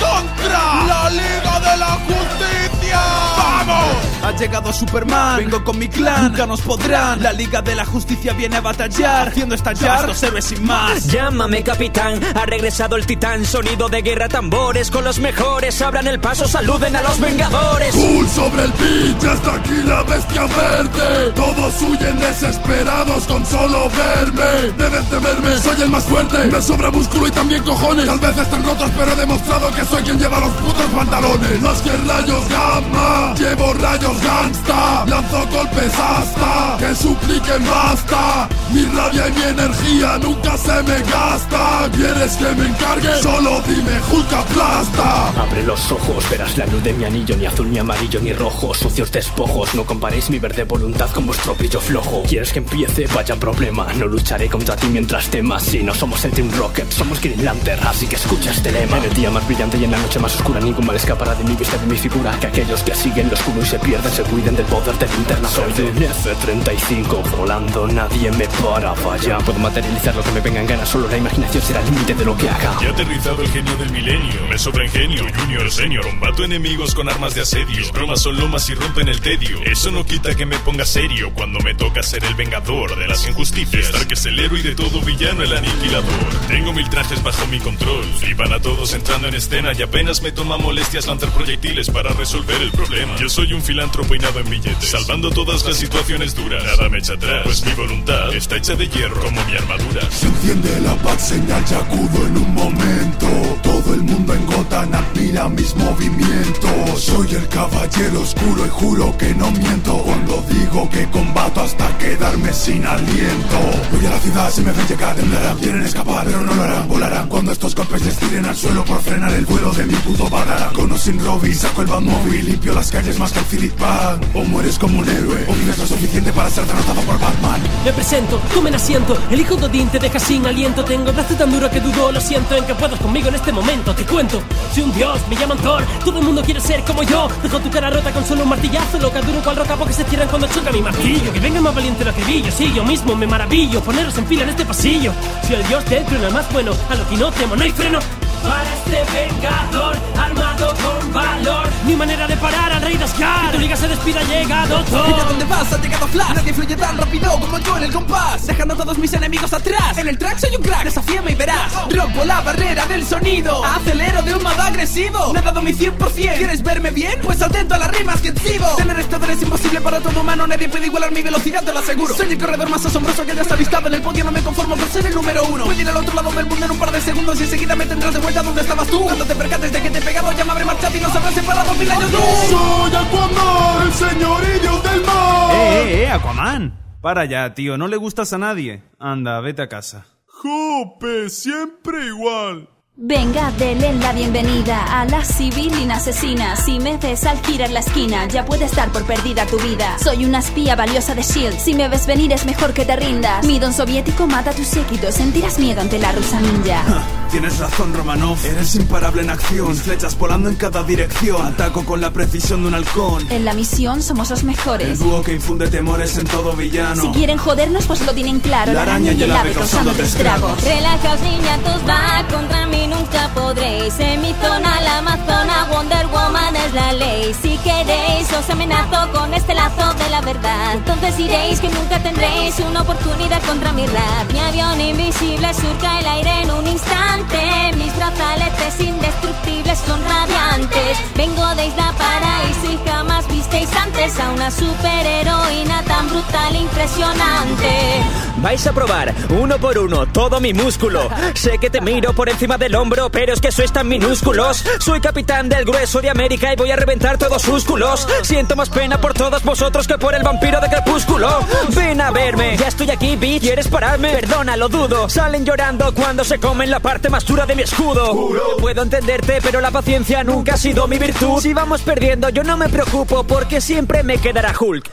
¡Contra la Liga de la Justicia! ¡Vamos! Ha llegado Superman, vengo con mi clan, nunca nos podrán. La Liga de la Justicia viene a batallar, haciendo estallar los héroes sin más. Llámame capitán, ha regresado el titán, sonido de guerra tambores, con los mejores abran el paso, saluden a los vengadores. Cool sobre el beat, ya está aquí la bestia verde. Todos huyen desesperados con solo verme. Deben temerme, soy el más fuerte. Me sobra músculo y también cojones. Tal vez están rotos, pero he demostrado que soy quien lleva los putos pantalones. Más que rayos gamma, llevo rayos gangsta Lanzo golpes hasta que supliquen basta Mi rabia y mi energía nunca se me gasta ¿Quieres que me encargue? Solo dime Hulk aplasta Abre los ojos, verás la luz de mi anillo, ni azul, ni amarillo, ni rojo. Sucios despojos, no comparéis mi verde voluntad con vuestro brillo flojo. ¿Quieres que empiece? Vaya problema. No lucharé contra ti mientras temas. Si no somos el Team Rocket, somos Green Lantern, así que escucha este lema. En el día más brillante y en la noche más oscura, ningún mal escapará de mi vista de mi figura. Que aquellos que siguen lo oscuro y se pierden se cuiden del poder de linterna. Soy de un F-35, volando nadie me para. Vaya, puedo materializar lo que me venga en gana, solo la imaginación será el límite de lo que haga. Ya aterrizado el genio del milenio, me sobra ingenio, junior, senior, combato enemigos con armas de asedio. Mis bromas son lomas y rompen el tedio. Eso no quita que me ponga serio cuando me toca ser el vengador de las injusticias. Estar que es el héroe y de todo villano el aniquilador. Tengo mil trajes bajo mi control, flipan a todos entrando en escena y apenas me toma molestias lanzar proyectiles para resolver el problema. Yo soy un filántropo en billetes, salvando todas las situaciones duras. Nada me echa atrás, pues mi voluntad está hecha de hierro como mi armadura. Se enciende la paz, señal acudo en un momento. Todo el mundo en Gotham admira mis movimientos. Soy el caballero oscuro y juro que no miento Cuando digo que combato hasta quedarme sin aliento. Voy a la ciudad, si me ven llegar temblarán Quieren escapar, pero no lo harán, volarán Cuando estos golpes les tiren al suelo por frenar el vuelo de mi puto badarán Con o sin Robin, saco el Batmóvil Limpio las calles más que el Pan O mueres como un héroe, o vives lo suficiente para ser derrotado por Batman Me presento, tomen asiento. El hijo de Odín te deja sin aliento. Tengo brazo tan duro que dudo, lo siento en que puedas conmigo en este momento. Te cuento, soy un dios, me llaman Thor. Todo el mundo quiere ser como yo. Dejo tu cara rota con solo un martillazo. Loca duro cual roca porque se cierran cuando choca mi martillo. Que venga más valiente lo que brillo. Sí, yo mismo me maravillo. Poneros en fila en este pasillo. Soy el dios del trueno, el más bueno. A lo que no temo, no hay freno. Para este vengador, armado con valor. Mi manera de parar al rey de Asgard. Tu liga se despida, llegado Thor. Mira dónde vas, ha llegado Flash. Nadie fluye tan rápido como yo en el compás. Dejando a todos mis enemigos atrás. En el track soy un crack, desafíame y verás. Rompo la barrera del sonido. Acelero de un modo agresivo. Me he dado mi 100% ¿Quieres verme bien? Pues atento a las rimas que exhibo Tener estador es imposible para todo humano. Nadie puede igualar mi velocidad, te lo aseguro. Soy el corredor más asombroso que hayas avistado En el podio. No me conformo por ser el número uno. Puedo ir al otro lado del mundo un par de segundos Y enseguida me tendrás de vuelta donde estabas tú Cuando te percates de que te he pegado ya me habré marchado Y nos habrás separado mil años luz Soy Aquaman, el señorillo del mar ¡Eh, eh, eh, Aquaman! Para ya, tío, no le gustas a nadie. Anda, vete a casa. Jope, siempre igual Venga, denle la bienvenida a la civilina asesina. Si me ves al girar la esquina, ya puede estar por perdida tu vida. Soy una espía valiosa de Shield. Si me ves venir, es mejor que te rindas. Mi don soviético mata a tus séquitos. Sentirás miedo ante la rusa ninja. Tienes razón, Romanov. Eres imparable en acción. Flechas volando en cada dirección. Ataco con la precisión de un halcón. En la misión somos los El mejores. dúo que infunde temores en todo villano. Si quieren jodernos, pues lo tienen claro. La araña y el ave causando estragos. Relajaos niñatos, va contra mí nunca podréis En mi zona, la Amazona, Wonder Woman es la ley Si queréis os amenazo con este lazo de la verdad Entonces diréis que nunca tendréis una oportunidad contra mi rap Mi avión invisible surca el aire en un instante Mis brazaletes indestructibles son radiantes Vengo de Isla Paraíso y jamás visteis antes A una superheroína tan brutal e impresionante Vais a probar uno por uno todo mi músculo. Sé que te miro por encima del hombro, pero es que sois tan minúsculos. Soy capitán del grueso de América y voy a reventar todos sus culos. Siento más pena por todos vosotros que por el vampiro de crepúsculo. Ven a verme, ya estoy aquí, bitch. ¿Quieres pararme? Perdona, lo dudo. Salen llorando cuando se comen la parte más dura de mi escudo. Puedo entenderte, pero la paciencia nunca ha sido mi virtud. Si vamos perdiendo, yo no me preocupo porque siempre me quedará Hulk.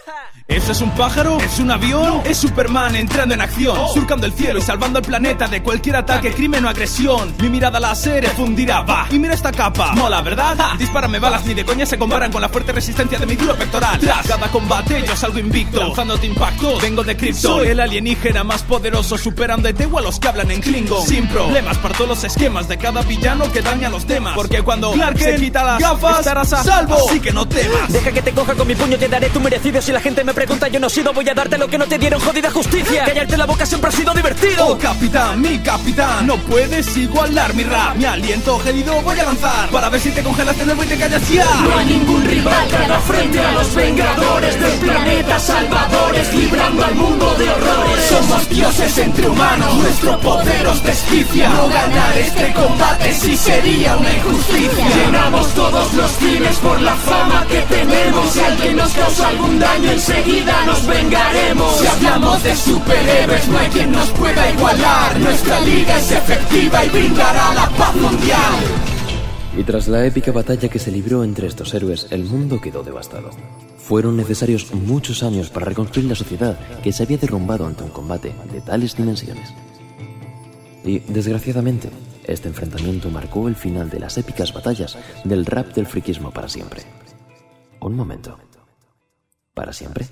¿Eso es un pájaro? ¿Es un avión? Es Superman entrando en acción, surcando el cielo y salvando el planeta de cualquier ataque, crimen o agresión. Mi mirada láser fundirá, va. Y mira esta capa, mola, ¿verdad? Ja. Dispárame balas, ni de coña se comparan con la fuerte resistencia de mi duro pectoral. Tras cada combate yo salgo invicto, lanzándote impacto. Vengo de Krypton, soy el alienígena más poderoso, superando igual a los que hablan en Klingon. Sin problemas, parto los esquemas de cada villano que daña a los demás. Porque cuando Clark se quita las gafas, estarás a salvo. Así que no temas. Deja que te coja con mi puño, te daré tu merecido si la gente me pregunta yo no he sido, voy a darte lo que no te dieron, jodida justicia. Callarte la boca siempre ha sido divertido. Oh capitán, mi capitán, no puedes igualar mi rap. Mi aliento gélido voy a lanzar para ver si te congelas de nuevo y te callas ya. No hay ningún rival que haga frente a los vengadores del planeta, salvadores, librando al mundo de horrores. Somos dioses entre humanos, nuestro poder os desquicia. No ganar este combate sí sería una injusticia. Llenamos todos los cines por la fama que tenemos. Si alguien nos causa algún daño, enseguida nos vengaremos. Si hablamos de superhéroes, no hay quien nos pueda igualar. Nuestra liga es efectiva y brindará la paz mundial. Y tras la épica batalla que se libró entre estos héroes, el mundo quedó devastado. Fueron necesarios muchos años para reconstruir la sociedad que se había derrumbado ante un combate de tales dimensiones. Y, desgraciadamente, este enfrentamiento marcó el final de las épicas batallas del rap del friquismo para siempre. Un momento. ¿Para siempre?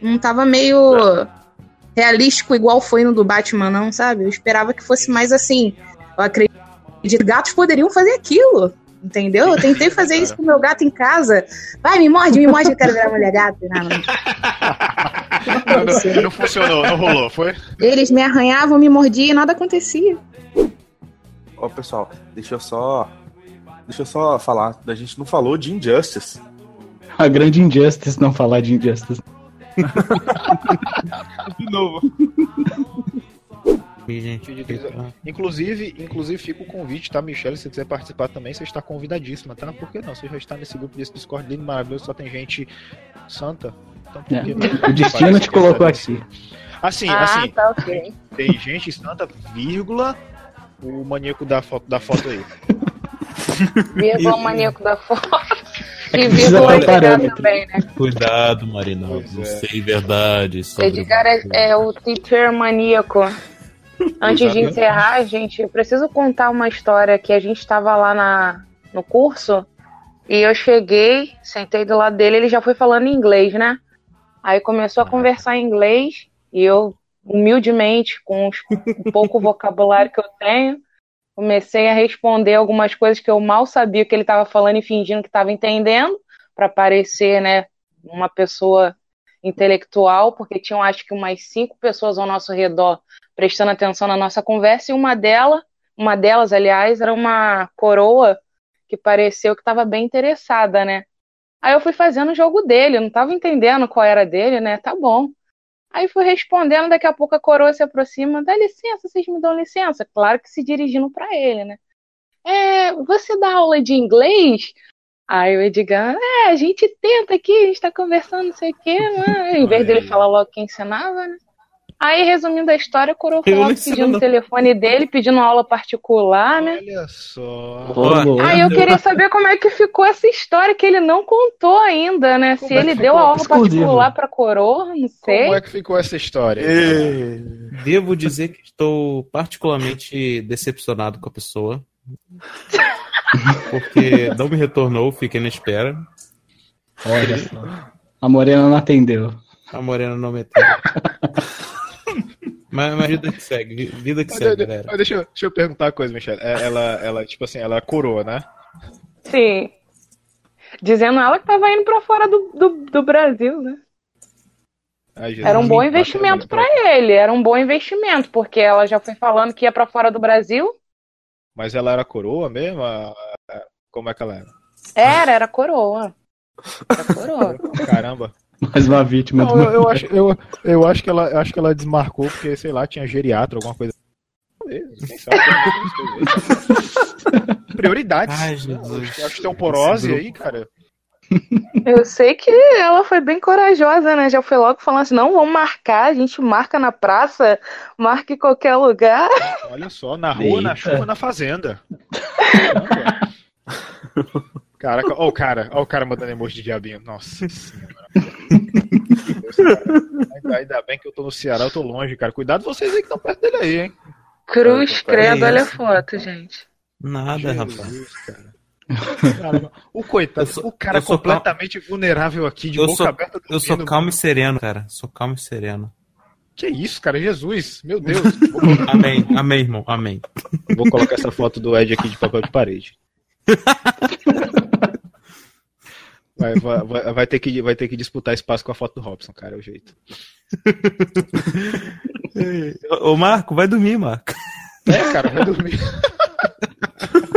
Não tava meio realístico igual foi no do Batman, não, sabe? Eu esperava que fosse mais assim. Eu acredito que gatos poderiam fazer aquilo. Entendeu? Eu tentei fazer isso com o meu gato em casa. Vai, me morde, me morde, eu quero virar mulher gato. Não, não. Não, não, funcionou, não rolou, foi? Eles me arranhavam, me mordiam e nada acontecia. Ó, pessoal, deixa eu só. Deixa eu só falar. A gente não falou de Injustice. A grande Injustice não falar de Injustice. De novo. Inclusive, inclusive fica o convite, tá, Michelle? Se você quiser participar também, você está convidadíssima, tá? Por que não? Você já está nesse grupo desse Discord lindo, maravilhoso, só tem gente santa. Então, É? O destino te colocou aqui. Assim, ah, assim, tá ok. tem gente santa, vírgula, o maníaco da foto, da foto aí. Vírgula o maníaco da foto. E vírgula Edgar também, né? Cuidado, Marinaldo. Não sei verdade. Edgar é, é o teacher maníaco. Antes de encerrar, gente, eu preciso contar uma história que a gente estava lá na, no curso e eu cheguei, sentei do lado dele, ele já foi falando em inglês, né? Aí começou a conversar em inglês e eu, humildemente, com o pouco vocabulário que eu tenho, comecei a responder algumas coisas que eu mal sabia que ele estava falando e fingindo que estava entendendo, para parecer, né, uma pessoa intelectual, porque tinham acho que umas cinco pessoas ao nosso redor prestando atenção na nossa conversa, e uma delas, uma delas, aliás, era uma coroa que pareceu que estava bem interessada, né? Aí eu fui fazendo o jogo dele, eu não estava entendendo qual era dele, né? Tá bom. Aí fui respondendo, daqui a pouco a coroa se aproxima, dá licença, vocês me dão licença? Claro que se dirigindo para ele, né? É, você dá aula de inglês? Aí o Edgar, é, a gente tenta aqui, a gente tá conversando, não sei o quê, né? Em vez dele falar logo que ensinava, né? Aí, resumindo a história, o pedindo não. o telefone dele, pedindo aula particular, né? Olha só. Aí eu queria saber como é que ficou essa história que ele não contou ainda, né? Se Como é ele deu a aula Exclusivo. particular pra Coroa, não sei. Como é que ficou essa história? Devo dizer que estou particularmente decepcionado com a pessoa. Porque não me retornou, fiquei na espera. Olha só. A Morena não atendeu. A Morena não me atendeu. mas, mas vida que segue, vi- vida que Mas, segue, galera. mas deixa, eu- deixa eu perguntar uma coisa, Michelle. É, Ela, ela, tipo assim, ela é coroa, né? Sim. Dizendo ela que tava indo pra fora do, do, do Brasil, né? Ai, Jesus, Era um bom investimento pra ele, era um bom investimento, porque ela já foi falando que ia pra fora do Brasil. Mas ela era coroa mesmo? Como é que ela era? Era, era coroa. Era coroa. Caramba. Mais uma vítima Não, do. eu, eu acho, eu, eu acho que ela, eu acho que ela desmarcou porque, sei lá, tinha geriatra, alguma coisa. Quem sabe? Prioridades. Ai, Não, Jesus. acho, acho que tem um porose aí, cara. Eu sei que ela foi bem corajosa, né? Já foi logo falando assim: não, vamos marcar, a gente marca na praça, marca em qualquer lugar. Olha só, na rua, na Eita. chuva, na fazenda. Caraca, ó o cara, ó o cara mandando emoji de diabinho. Nossa senhora. Deus, cara. Ainda, ainda bem que eu tô no Ceará, eu tô longe, cara. Cuidado vocês aí que estão perto dele aí, hein? Cruz, credo, olha a foto, gente. Nada, rapaz. Jesus, cara. Cara, o coitado, sou- o cara completamente vulnerável aqui, de Eu boca sou, aberta. eu sou calmo mano. e sereno, cara. Sou calmo e sereno. Que isso, cara? Jesus, meu Deus. Amém, amém, irmão, amém. Vou colocar essa foto do Ed aqui de papel de parede. Vai, vai, vai, ter que, vai ter que disputar espaço com a foto do Robson, cara, é o jeito. Ô, Marco, vai dormir, Marco. É, cara, vai dormir.